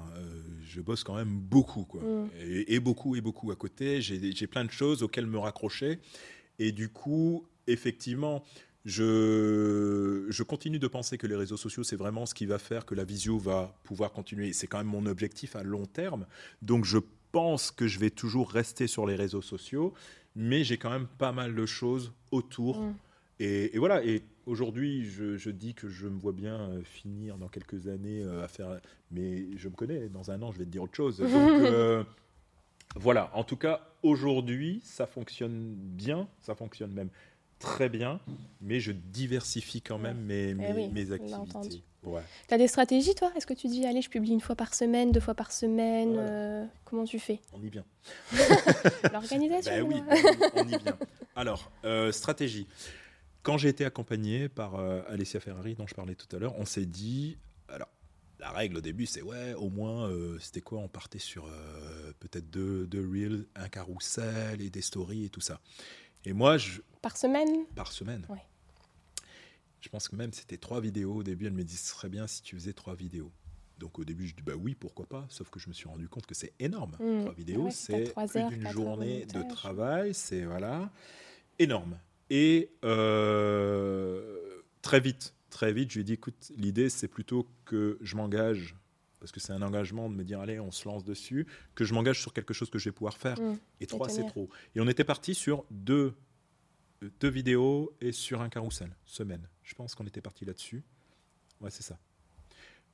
je bosse quand même beaucoup, quoi,
Mm.
et, et beaucoup et beaucoup à côté. J'ai plein de choses auxquelles me raccrocher, et du coup, effectivement. Je, je continue de penser que les réseaux sociaux, c'est vraiment ce qui va faire que la visio va pouvoir continuer. C'est quand même mon objectif à long terme. Donc je pense que je vais toujours rester sur les réseaux sociaux, mais j'ai quand même pas mal de choses autour.
Mm.
Et, et voilà, et aujourd'hui, je, je dis que je me vois bien euh, finir dans quelques années euh, à faire... Mais je me connais, dans un an, je vais te dire autre chose. Donc euh, voilà, en tout cas, aujourd'hui, ça fonctionne bien, ça fonctionne même très bien, mais je diversifie quand même mes, mes,
Eh oui,
mes activités. Ouais.
T'as des stratégies, toi? Est-ce que tu dis, allez, je publie une fois par semaine, deux fois par semaine euh, Comment tu fais?
On y vient.
L'organisation
Ben oui,
là.
on y vient. Alors, euh, stratégie. Quand j'ai été accompagné par euh, Alessia Ferrari, dont je parlais tout à l'heure, on s'est dit, alors, la règle au début, c'est ouais, au moins, euh, c'était quoi On partait sur euh, peut-être deux, deux reels, un carrousel et des stories et tout ça. Et moi, je,
Par semaine?
Par semaine.
Ouais.
Je pense que même c'était trois vidéos. Au début, elle me dit ce serait bien si tu faisais trois vidéos. Donc au début, je dis bah oui, pourquoi pas. Sauf que je me suis rendu compte que c'est énorme.
Mm.
Trois vidéos,
Ouais,
c'est plus d'une journée de travail. C'est voilà énorme. Et euh, très vite, très vite, je lui ai dit écoute, l'idée c'est plutôt que je m'engage. Parce que c'est un engagement de me dire, allez, on se lance dessus, que je m'engage sur quelque chose que je vais pouvoir faire.
Mm.
Et trois, c'est trop. Et on était parti sur deux, deux vidéos et sur un carrousel, semaine. Je pense qu'on était parti là-dessus. Ouais, c'est ça.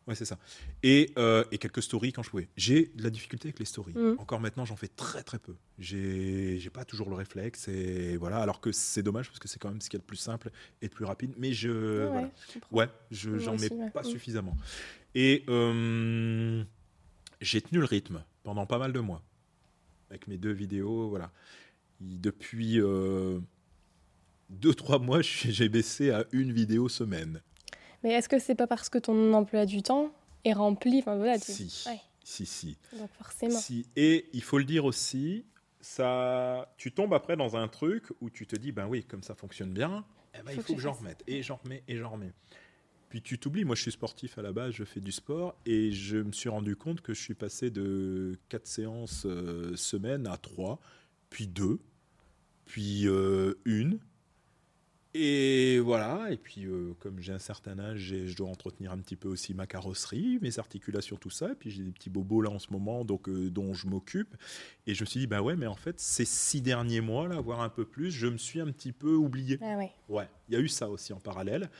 Ouais, c'est ça. Et, euh, et quelques stories quand je pouvais. J'ai de la difficulté avec les stories.
Mhm.
Encore maintenant, j'en fais très très peu. J'ai pas toujours le réflexe. Et voilà. Alors que c'est dommage parce que c'est quand même ce qu'il y a de plus simple et de plus rapide. Mais je.
Ouais,
Euh, voilà.
je.
Ouais, je j'en mets
ouais.
pas
Mm.
suffisamment. Et euh, j'ai tenu le rythme pendant pas mal de mois avec mes deux vidéos. Voilà. Il- Depuis euh, deux trois mois, j'ai baissé à une vidéo semaine.
Mais est-ce que c'est pas parce que ton emploi du temps est rempli Enfin voilà, tu-
Si,
Ouais,
si, si,
donc forcément.
si. Et il faut le dire aussi, ça, tu tombes après dans un truc où tu te dis, ben oui, comme ça fonctionne bien, eh ben, il faut que j'en remette. Et j'en remets, et j'en remets. Puis tu t'oublies, moi je suis sportif à la base, je fais du sport, et je me suis rendu compte que je suis passé de 4 séances euh, semaine à 3, puis 2, puis euh, une. Et voilà, et puis euh, comme j'ai un certain âge, je dois entretenir un petit peu aussi ma carrosserie, mes articulations, tout ça. Et puis j'ai des petits bobos là en ce moment donc, euh, dont je m'occupe. Et je me suis dit, bah ouais, mais en fait, ces six derniers mois, là, voire un peu plus, je me suis un petit peu oublié.
Ah ouais.
Ouais, il y a eu ça aussi en parallèle.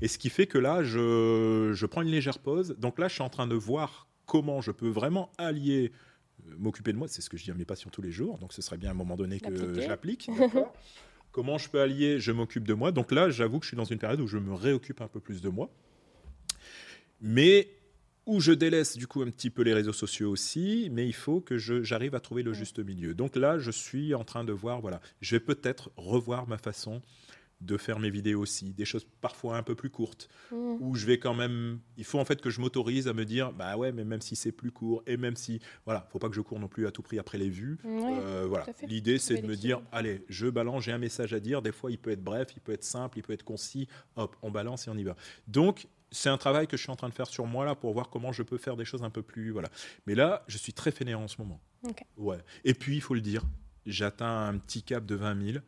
Et ce qui fait que là, je, je prends une légère pause. Donc là, je suis en train de voir comment je peux vraiment allier, euh, m'occuper de moi. C'est ce que je dis à mes patients tous les jours. Donc ce serait bien à un moment donné que je l'applique. comment je peux allier, je m'occupe de moi. Donc là, j'avoue que je suis dans une période où je me réoccupe un peu plus de moi. Mais où je délaisse du coup un petit peu les réseaux sociaux aussi, mais il faut que j'arrive à trouver le juste milieu. Donc là, je suis en train de voir, voilà, je vais peut-être revoir ma façon de faire mes vidéos aussi, des choses parfois un peu plus courtes,
Mmh.
où je vais quand même, il faut en fait que je m'autorise à me dire, bah ouais, mais même si c'est plus court, et même si, voilà, faut pas que je cours non plus à tout prix après les vues.
Ouais,
Euh, voilà, l'idée c'est de me dire, allez, je balance, j'ai un message à dire, des fois il peut être bref, il peut être simple, il peut être concis, hop, on balance et on y va. Donc, c'est un travail que je suis en train de faire sur moi là pour voir comment je peux faire des choses un peu plus, voilà. Mais là, je suis très fainéant en ce moment. Ouais. Et puis, il faut le dire, j'atteins un petit cap de 20 000.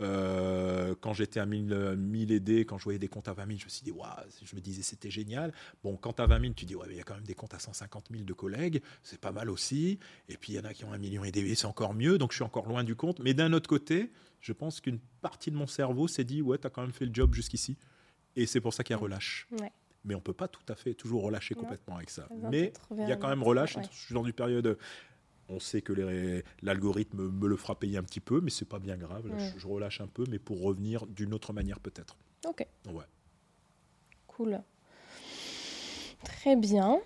Euh, quand j'étais à 1000, euh, 1000 aidés, quand je voyais des comptes à 20 000, je me suis dit, waouh, je me disais, c'était génial. Bon, quand as 20 000, tu dis, ouais, mais il y a quand même des comptes à 150 000 de collègues, c'est pas mal aussi. Et puis, il y en a qui ont un million aidés, c'est encore mieux, donc je suis encore loin du compte. Mais d'un autre côté, je pense qu'une partie de mon cerveau s'est dit, ouais, tu as quand même fait le job jusqu'ici. Et c'est pour ça qu'il y a relâche.
Ouais.
Mais on peut pas tout à fait toujours relâcher
Non.
complètement avec ça. Mais il y a quand même relâche.
ouais.
Je suis dans une période. On sait que l'algorithme me le fera payer un petit peu, mais c'est pas bien grave. Là,
Mm.
je, je relâche un peu, mais pour revenir d'une autre manière peut-être.
Ok,
Ouais.
cool. Très bien.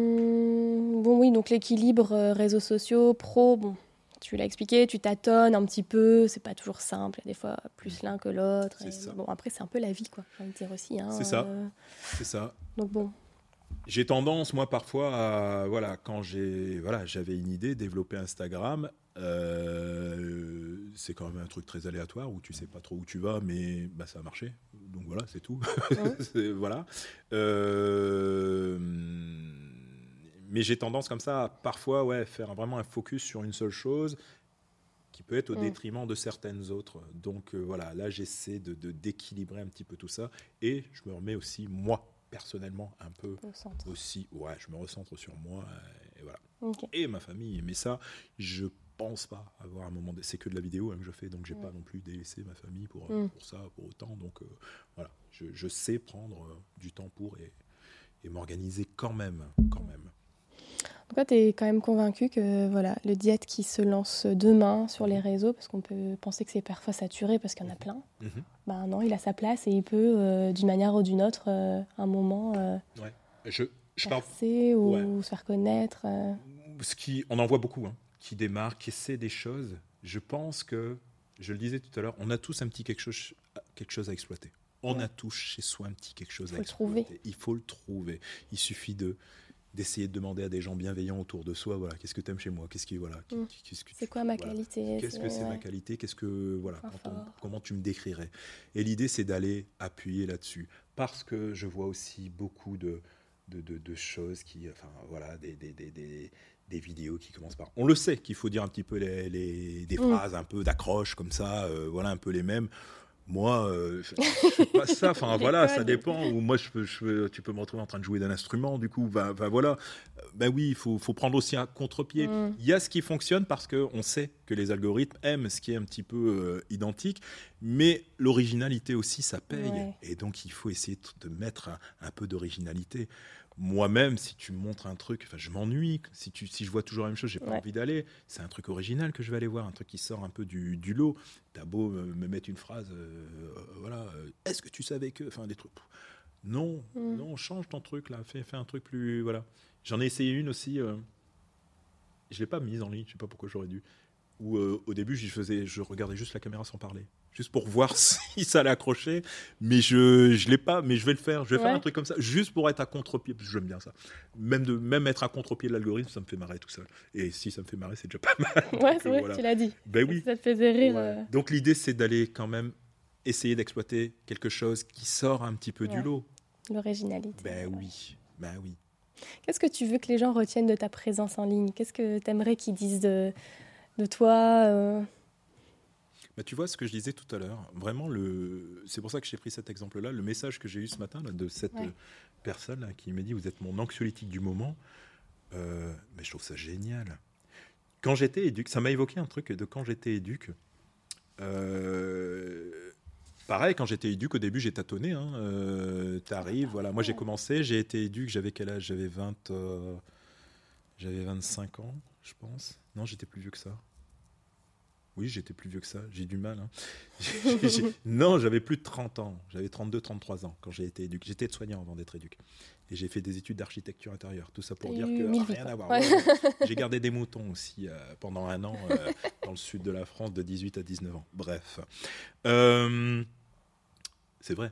Euh, Bon, oui, donc l'équilibre euh, réseaux sociaux, pro, bon, tu l'as expliqué, tu tâtonnes un petit peu, c'est pas toujours simple, il y a des fois plus l'un que l'autre.
C'est
et
ça.
Bon, après, c'est un peu la vie, quoi, j'ai envie de dire aussi. hein,
C'est ça.
euh,
C'est ça.
donc bon,
J'ai tendance, moi, parfois, à, voilà, quand j'ai, voilà, j'avais une idée, développer Instagram, euh, c'est quand même un truc très aléatoire où tu sais pas trop où tu vas, mais bah, ça a marché. Donc voilà, c'est tout.
Ouais.
Voilà. Euh, mais j'ai tendance comme ça à parfois, ouais, faire vraiment un focus sur une seule chose qui peut être au
Mm.
détriment de certaines autres. Donc euh, voilà, là j'essaie de de- d'équilibrer un petit peu tout ça et je me remets aussi moi personnellement un peu
au
aussi, ouais, je me recentre sur moi euh, et voilà. Et ma famille, mais ça, je pense pas avoir un moment. de- C'est que de la vidéo hein, que je fais, donc j'ai
Mm.
pas non plus délaissé ma famille pour,
Mm.
pour ça, pour autant. Donc euh, voilà, je, je sais prendre euh, du temps pour et, et m'organiser quand même, quand même.
En tout cas, tu es quand même convaincu que voilà, le diète qui se lance demain sur les réseaux, parce qu'on peut penser que c'est parfois saturé parce qu'il y en a plein,
Mhm.
ben non, il a sa place et il peut, euh, d'une manière ou d'une autre, euh, un moment euh,
Je, je parle
percer ou
Ouais.
se faire connaître. euh.
ce qui, on en voit beaucoup, hein, qui démarrent, qui essaient des choses. Je pense que, je le disais tout à l'heure, on a tous un petit quelque chose, quelque chose à exploiter. On
Ouais.
a tous chez soi un petit quelque chose
Faut
à
le
exploiter.
trouver.
Il faut le trouver. Il suffit de d'essayer de demander à des gens bienveillants autour de soi, voilà, qu'est-ce que tu aimes chez moi, qu'est-ce qui, voilà,
Mm.
qu'est-ce que
C'est quoi ma
voilà.
qualité
Qu'est-ce que c'est ma
ouais.
qualité Qu'est-ce que voilà on-. Comment tu me décrirais Et l'idée, c'est d'aller appuyer là-dessus, parce que je vois aussi beaucoup de de, de- de choses qui, enfin voilà, des, des, des, des- des vidéos qui commencent par. On le sait qu'il faut dire un petit peu les, les- des
Mm.
phrases un peu d'accroche comme ça, euh, voilà un peu les mêmes. Moi, euh, je, je fais pas ça. Enfin voilà, ça dépend. Ou moi, je je tu peux me retrouver en train de jouer d'un instrument. Du coup, voilà. Euh, Ben oui, il faut, faut prendre aussi un contre-pied.
Mm.
Il y a ce qui fonctionne parce qu'on sait que les algorithmes aiment ce qui est un petit peu euh, identique, mais l'originalité aussi, ça paye.
Ouais.
Et donc, il faut essayer de de mettre un, un peu d'originalité. Moi-même, si tu me montres un truc, enfin, je m'ennuie. Si, tu, si je vois toujours la même chose, j'ai pas
Ouais.
envie d'aller. C'est un truc original que je vais aller voir, un truc qui sort un peu du, du lot. T'as beau me, me mettre une phrase, euh, euh, voilà, euh, est-ce que tu savais que, enfin, des trucs. Non,
Mm.
non, change ton truc là, fais, fais un truc plus, voilà. J'en ai essayé une aussi. euh, je l'ai pas mise en ligne, je sais pas pourquoi j'aurais dû. Où euh, au début, je faisais, je regardais juste la caméra sans parler, juste pour voir si ça allait accrocher. Mais je, je l'ai pas, mais je vais le faire. Je vais faire un truc comme ça, juste pour être à contre-pied. parce que J'aime bien ça. Même de, même être à contre-pied de l'algorithme, ça me fait marrer tout seul. Et si ça me fait marrer, c'est déjà pas mal.
Ouais, c'est vrai,
voilà.
tu l'as dit.
Ben oui.
Ça te faisait rire.
Ouais.
euh,
Donc l'idée, c'est d'aller quand même essayer d'exploiter quelque chose qui sort un petit peu du lot.
L'originalité.
Ben oui, ben oui.
Qu'est-ce que tu veux que les gens retiennent de ta présence en ligne? Qu'est-ce que tu aimerais qu'ils disent de, de toi euh,
Bah, tu vois ce que je disais tout à l'heure, vraiment, le... c'est pour ça que j'ai pris cet exemple-là. Le message que j'ai eu ce matin là, de cette
Ouais.
euh, personne là, qui m'a dit Vous êtes mon anxiolytique du moment, euh, mais je trouve ça génial. Quand j'étais éduque, ça m'a évoqué un truc de quand j'étais éduque. Euh, Pareil, quand j'étais éduque, au début, j'ai tâtonné. Hein. Euh, T'arrives, voilà. Moi, j'ai commencé, j'ai été éduque, j'avais quel âge? J'avais 20, euh, j'avais 25 ans, je pense. Non, j'étais plus vieux que ça. Oui, j'étais plus vieux que ça. J'ai du mal. hein. Non, j'avais plus de 30 ans. J'avais 32, 33 ans quand j'ai été éduque. J'étais soignant avant d'être éduque. et j'ai fait des études d'architecture intérieure. Tout ça pour dire que
mille
rien à voir.
Ouais.
Ouais, ouais. J'ai gardé des moutons aussi euh, pendant un an euh, dans le sud de la France de 18 à 19 ans. Bref. Euh, c'est vrai.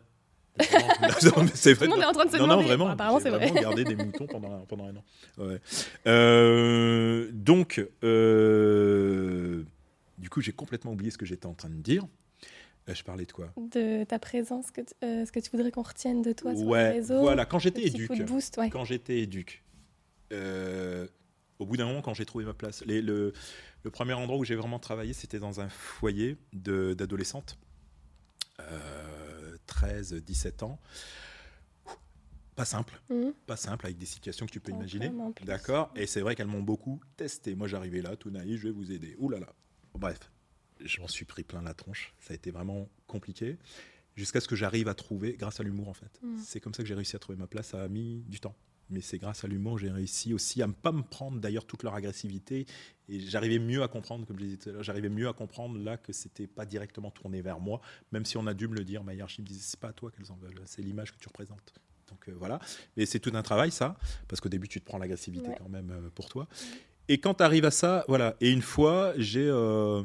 Non, mais c'est vrai.
Tout le monde est en train de se
non,
demander.
Non, vraiment.
Apparemment,
j'ai
c'est vrai.
gardé des moutons pendant, un- pendant un an. Ouais. Donc, du coup, j'ai complètement oublié ce que j'étais en train de dire. Euh, Je parlais de quoi?
De ta présence, que tu- euh, ce que tu voudrais qu'on retienne de toi sur les
Ouais,
réseaux.
voilà. Quand j'étais éduque,
ouais.
quand j'étais éduque, euh, au bout d'un moment, quand j'ai trouvé ma place, les- le, le premier endroit où j'ai vraiment travaillé, c'était dans un foyer d'adolescentes, euh, 13, 17 ans. Pas simple,
Mhm.
pas simple, avec des situations que tu peux
En
imaginer. D'accord? Et c'est vrai qu'elles m'ont beaucoup testé. Moi, j'arrivais là, tout naïf, je vais vous aider. Ouh là là. Bref, j'en suis pris plein la tronche. Ça a été vraiment compliqué. Jusqu'à ce que j'arrive à trouver, grâce à l'humour en fait.
Mm.
C'est comme ça que j'ai réussi à trouver ma place. Ça a mis du temps. Mais c'est grâce à l'humour que j'ai réussi aussi à ne pas me prendre d'ailleurs toute leur agressivité. Et j'arrivais mieux à comprendre, comme je disais tout à l'heure, j'arrivais mieux à comprendre là que c'était pas directement tourné vers moi, même si on a dû me le dire. Ma hiérarchie me disait c'est pas à toi qu'elles en veulent, c'est l'image que tu représentes. Donc euh, voilà. Mais c'est tout un travail ça, parce qu'au début tu te prends l'agressivité
Ouais.
quand même euh, pour toi. Et quand tu arrives à ça, voilà. Et une fois, j'ai euh,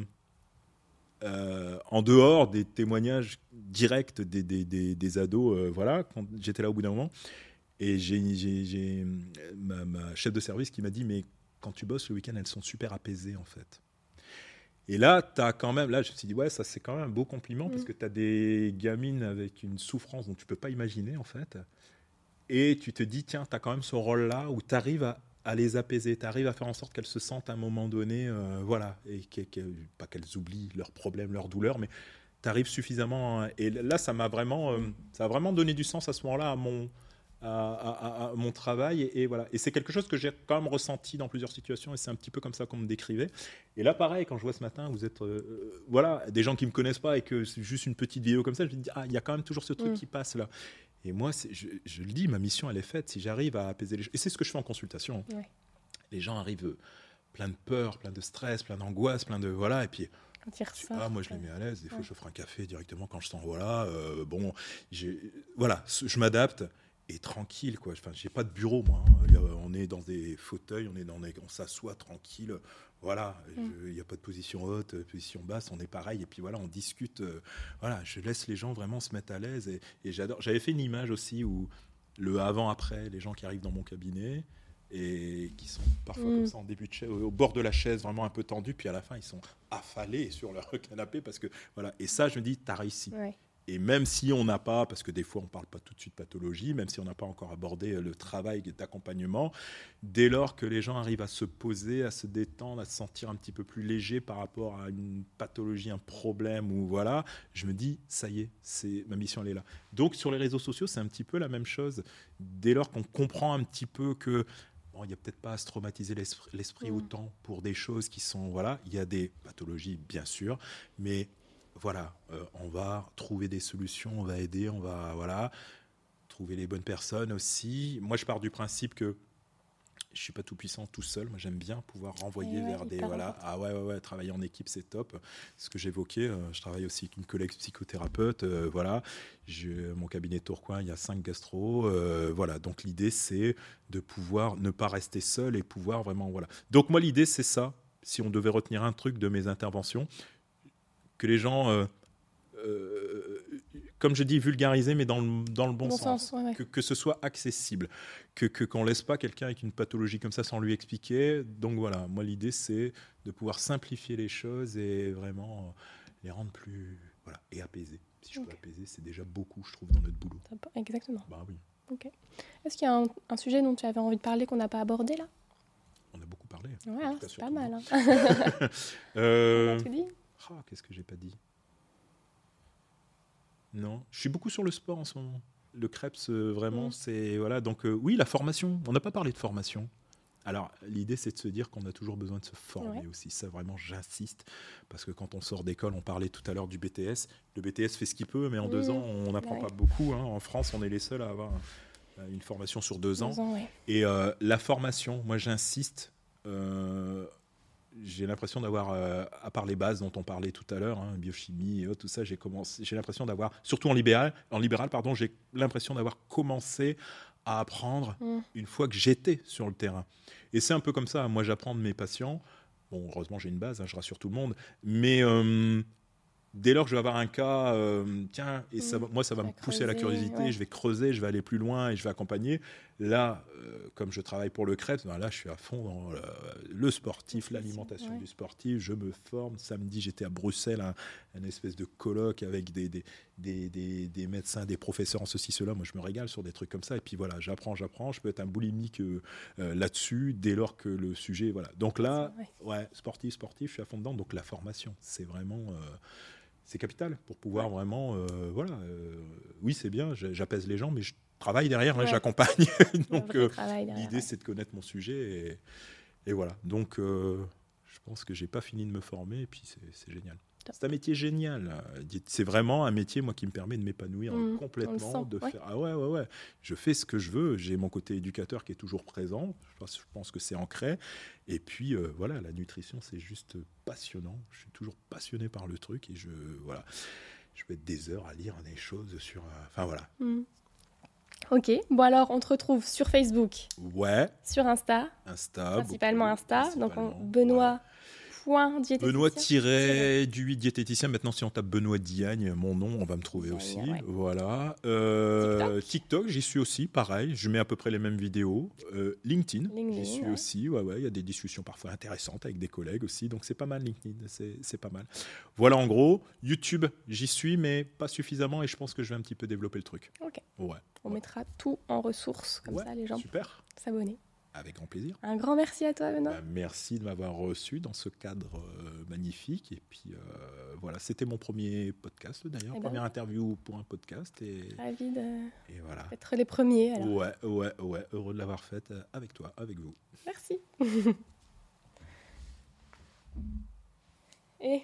euh, en dehors des témoignages directs des, des, des- des ados, euh, voilà, quand j'étais là au bout d'un moment, et j'ai ma, ma chef de service qui m'a dit, mais quand tu bosses le week-end, elles sont super apaisées en fait. Et là, as quand même, là, je me suis dit, ouais, ça c'est quand même un beau compliment parce
Mm.
que tu as des gamines avec une souffrance dont tu peux pas imaginer en fait. Et tu te dis, tiens, tu as quand même ce rôle-là où tu arrives à, à les apaiser, tu arrives à faire en sorte qu'elles se sentent à un moment donné, euh, voilà, et pas qu'elles oublient leurs problèmes, leurs douleurs, mais tu arrives suffisamment. Et là, ça m'a vraiment, euh, ça a vraiment donné du sens à ce moment-là à mon, à, à- à- à mon travail. Et, et voilà. Et c'est quelque chose que j'ai quand même ressenti dans plusieurs situations, et c'est un petit peu comme ça qu'on me décrivait. Et là, pareil, quand je vois ce matin, vous êtes, euh, euh, voilà, des gens qui me connaissent pas et que c'est juste une petite vidéo comme ça, je me dis, ah, il y a quand même toujours ce truc
Mm.
qui passe là. Et moi, je, je le dis, ma mission, elle est faite. Si j'arrive à apaiser les gens, et c'est ce que je fais en consultation.
Ouais.
Les gens arrivent euh, plein de peur, plein de stress, plein d'angoisse, plein de voilà, et puis
il ressort,
ah, moi je les mets à l'aise. Des fois, je ferai un café directement quand je sens voilà. euh, bon, voilà, je m'adapte et tranquille quoi. Enfin, j'ai pas de bureau moi. hein. On est dans des fauteuils, on est dans des, on s'assoit tranquille. Voilà,
Mm.
il n'y a pas de position haute, euh, position basse, on est pareil. Et puis voilà, on discute. euh, voilà, je laisse les gens vraiment se mettre à l'aise et, et j'adore. J'avais fait une image aussi où le avant-après, les gens qui arrivent dans mon cabinet et qui sont parfois
Mm.
comme ça en début de chaise, au au bord de la chaise, vraiment un peu tendus, puis à la fin, ils sont affalés sur leur canapé parce que voilà. Et ça, je me dis, t'as réussi.
Ouais.
Et même si on n'a pas, parce que des fois on parle pas tout de suite pathologie, même si on n'a pas encore abordé euh, le travail d'accompagnement, dès lors que les gens arrivent à se poser, à se détendre, à se sentir un petit peu plus léger par rapport à une pathologie, un problème ou voilà, je me dis ça y est, c'est ma mission elle est là. Donc sur les réseaux sociaux c'est un petit peu la même chose. Dès lors qu'on comprend un petit peu que Bon, il n'y a peut-être pas à se traumatiser l'esprit l'esprit
Mm.
autant pour des choses qui sont voilà il y a des pathologies bien sûr mais voilà, euh, on va trouver des solutions, on va aider, on va voilà trouver les bonnes personnes aussi. Moi, je pars du principe que je suis pas tout puissant tout seul. Moi, j'aime bien pouvoir renvoyer
ouais,
vers des voilà. Ah ouais, ouais, ouais, travailler en équipe, c'est top. Ce que j'évoquais, euh, je travaille aussi avec une collègue psychothérapeute. euh, voilà, mon cabinet Tourcoing, il y a cinq gastro. euh, voilà, donc l'idée c'est de pouvoir ne pas rester seul et pouvoir vraiment voilà. Donc moi, l'idée c'est ça. Si on devait retenir un truc de mes interventions, que les gens, euh, euh, comme je dis, vulgariser, mais dans le, dans le bon,
Bon
sens.
sens, ouais, ouais.
Que, que ce soit accessible, que qu'on laisse pas quelqu'un avec une pathologie comme ça sans lui expliquer. Donc voilà, moi l'idée c'est de pouvoir simplifier les choses et vraiment euh, les rendre plus voilà et apaiser. Si je
Ok.
peux apaiser, c'est déjà beaucoup, je trouve, dans notre boulot.
Exactement.
Bah oui,
Est-ce qu'il y a un, un sujet dont tu avais envie de parler qu'on n'a pas abordé là?
On a beaucoup parlé.
Ouais, hein, c'est pas mal. Hein.
Euh, Ah, qu'est-ce que j'ai pas dit? Non, je suis beaucoup sur le sport en ce moment. Le Krebs, euh, vraiment,
Mm.
c'est voilà. Donc euh, oui, la formation. On n'a pas parlé de formation. Alors l'idée, c'est de se dire qu'on a toujours besoin de se former
Ouais.
aussi. Ça, vraiment, j'insiste parce que quand on sort d'école, on parlait tout à l'heure du BTS. Le BTS fait ce qu'il peut, mais en deux
Mm.
ans, on n'apprend
Ouais.
pas beaucoup. hein. En France, on est les seuls à avoir une formation sur deux ans.
Deux ans, ouais.
Et euh, la formation, moi j'insiste. euh, j'ai l'impression d'avoir, euh, à part les bases dont on parlait tout à l'heure, hein, biochimie et autres, tout ça, j'ai commencé. J'ai l'impression d'avoir, surtout en libéral, en libéral, pardon, j'ai l'impression d'avoir commencé à apprendre
Mm.
une fois que j'étais sur le terrain. Et c'est un peu comme ça. Moi, j'apprends de mes patients. Bon, heureusement, j'ai une base, hein, je rassure tout le monde. Mais euh, dès lors que je vais avoir un cas, euh, tiens, et ça,
Mm.
moi, ça va me pousser à la curiosité,
ouais.
je vais creuser, je vais aller plus loin et je vais accompagner. Là, euh, comme je travaille pour le CREPS, ben là, je suis à fond dans le, le sportif, l'alimentation
ouais.
du sportif. Je me forme. Samedi, j'étais à Bruxelles, un, un espèce de colloque avec des, des, des, des- des médecins, des professeurs en ceci, cela. Moi, je me régale sur des trucs comme ça. Et puis voilà, j'apprends, j'apprends. Je peux être un boulimique euh, euh, là-dessus dès lors que le sujet. Voilà. Donc là,
Ouais.
sportif, sportif, je suis à fond dedans. Donc la formation, c'est vraiment. euh, c'est capital pour pouvoir vraiment. euh, voilà. euh, oui, c'est bien, j'apaise les gens, mais je travaille derrière, hein,
Ouais.
j'accompagne. Donc euh,
travail
l'idée, c'est de connaître mon sujet. Et, et voilà. Donc euh, je pense que j'ai pas fini de me former. Et puis c'est génial. C'est un métier génial. C'est vraiment un métier, moi, qui me permet de m'épanouir
le
complètement,
sent,
de
ouais.
faire. Ah ouais, ouais, ouais. Je fais ce que je veux. J'ai mon côté éducateur qui est toujours présent. Je pense, que c'est ancré. Et puis, euh, voilà, la nutrition, c'est juste passionnant. Je suis toujours passionné par le truc et je, voilà, je peux être des heures à lire des choses sur. Enfin voilà.
Mm. Ok, bon alors on te retrouve sur Facebook,
Ouais,
sur Insta,
Insta.
principalement Insta, donc on- Benoît point diététicien.
Benoît tiré du 8 diététicien. Maintenant, si on tape Benoît Diagne, mon nom, on va me trouver
Diagne,
aussi.
ouais.
Voilà. Euh, TikTok, j'y suis aussi, pareil. Je mets à peu près les mêmes vidéos. Euh, LinkedIn,
LinkedIn,
j'y suis
ouais.
aussi. Ouais, ouais. Il y a des discussions parfois intéressantes avec des collègues aussi. Donc, c'est pas mal, LinkedIn. C'est pas mal. Voilà, en gros. YouTube, j'y suis, mais pas suffisamment. Et je pense que je vais un petit peu développer le truc.
Ok.
Ouais.
On mettra tout en ressources, comme ça les gens
Super.
s'abonner.
Avec grand plaisir.
Un grand merci à toi Benoît.
Bah, merci de m'avoir reçu dans ce cadre euh, magnifique. Et puis euh, voilà, c'était mon premier podcast d'ailleurs,
Eh ben.
première interview pour un podcast. Et,
Ravi de-
et voilà.
d'être les premiers alors.
Ouais, ouais, ouais, heureux de l'avoir faite euh, avec toi, avec vous.
Merci. Et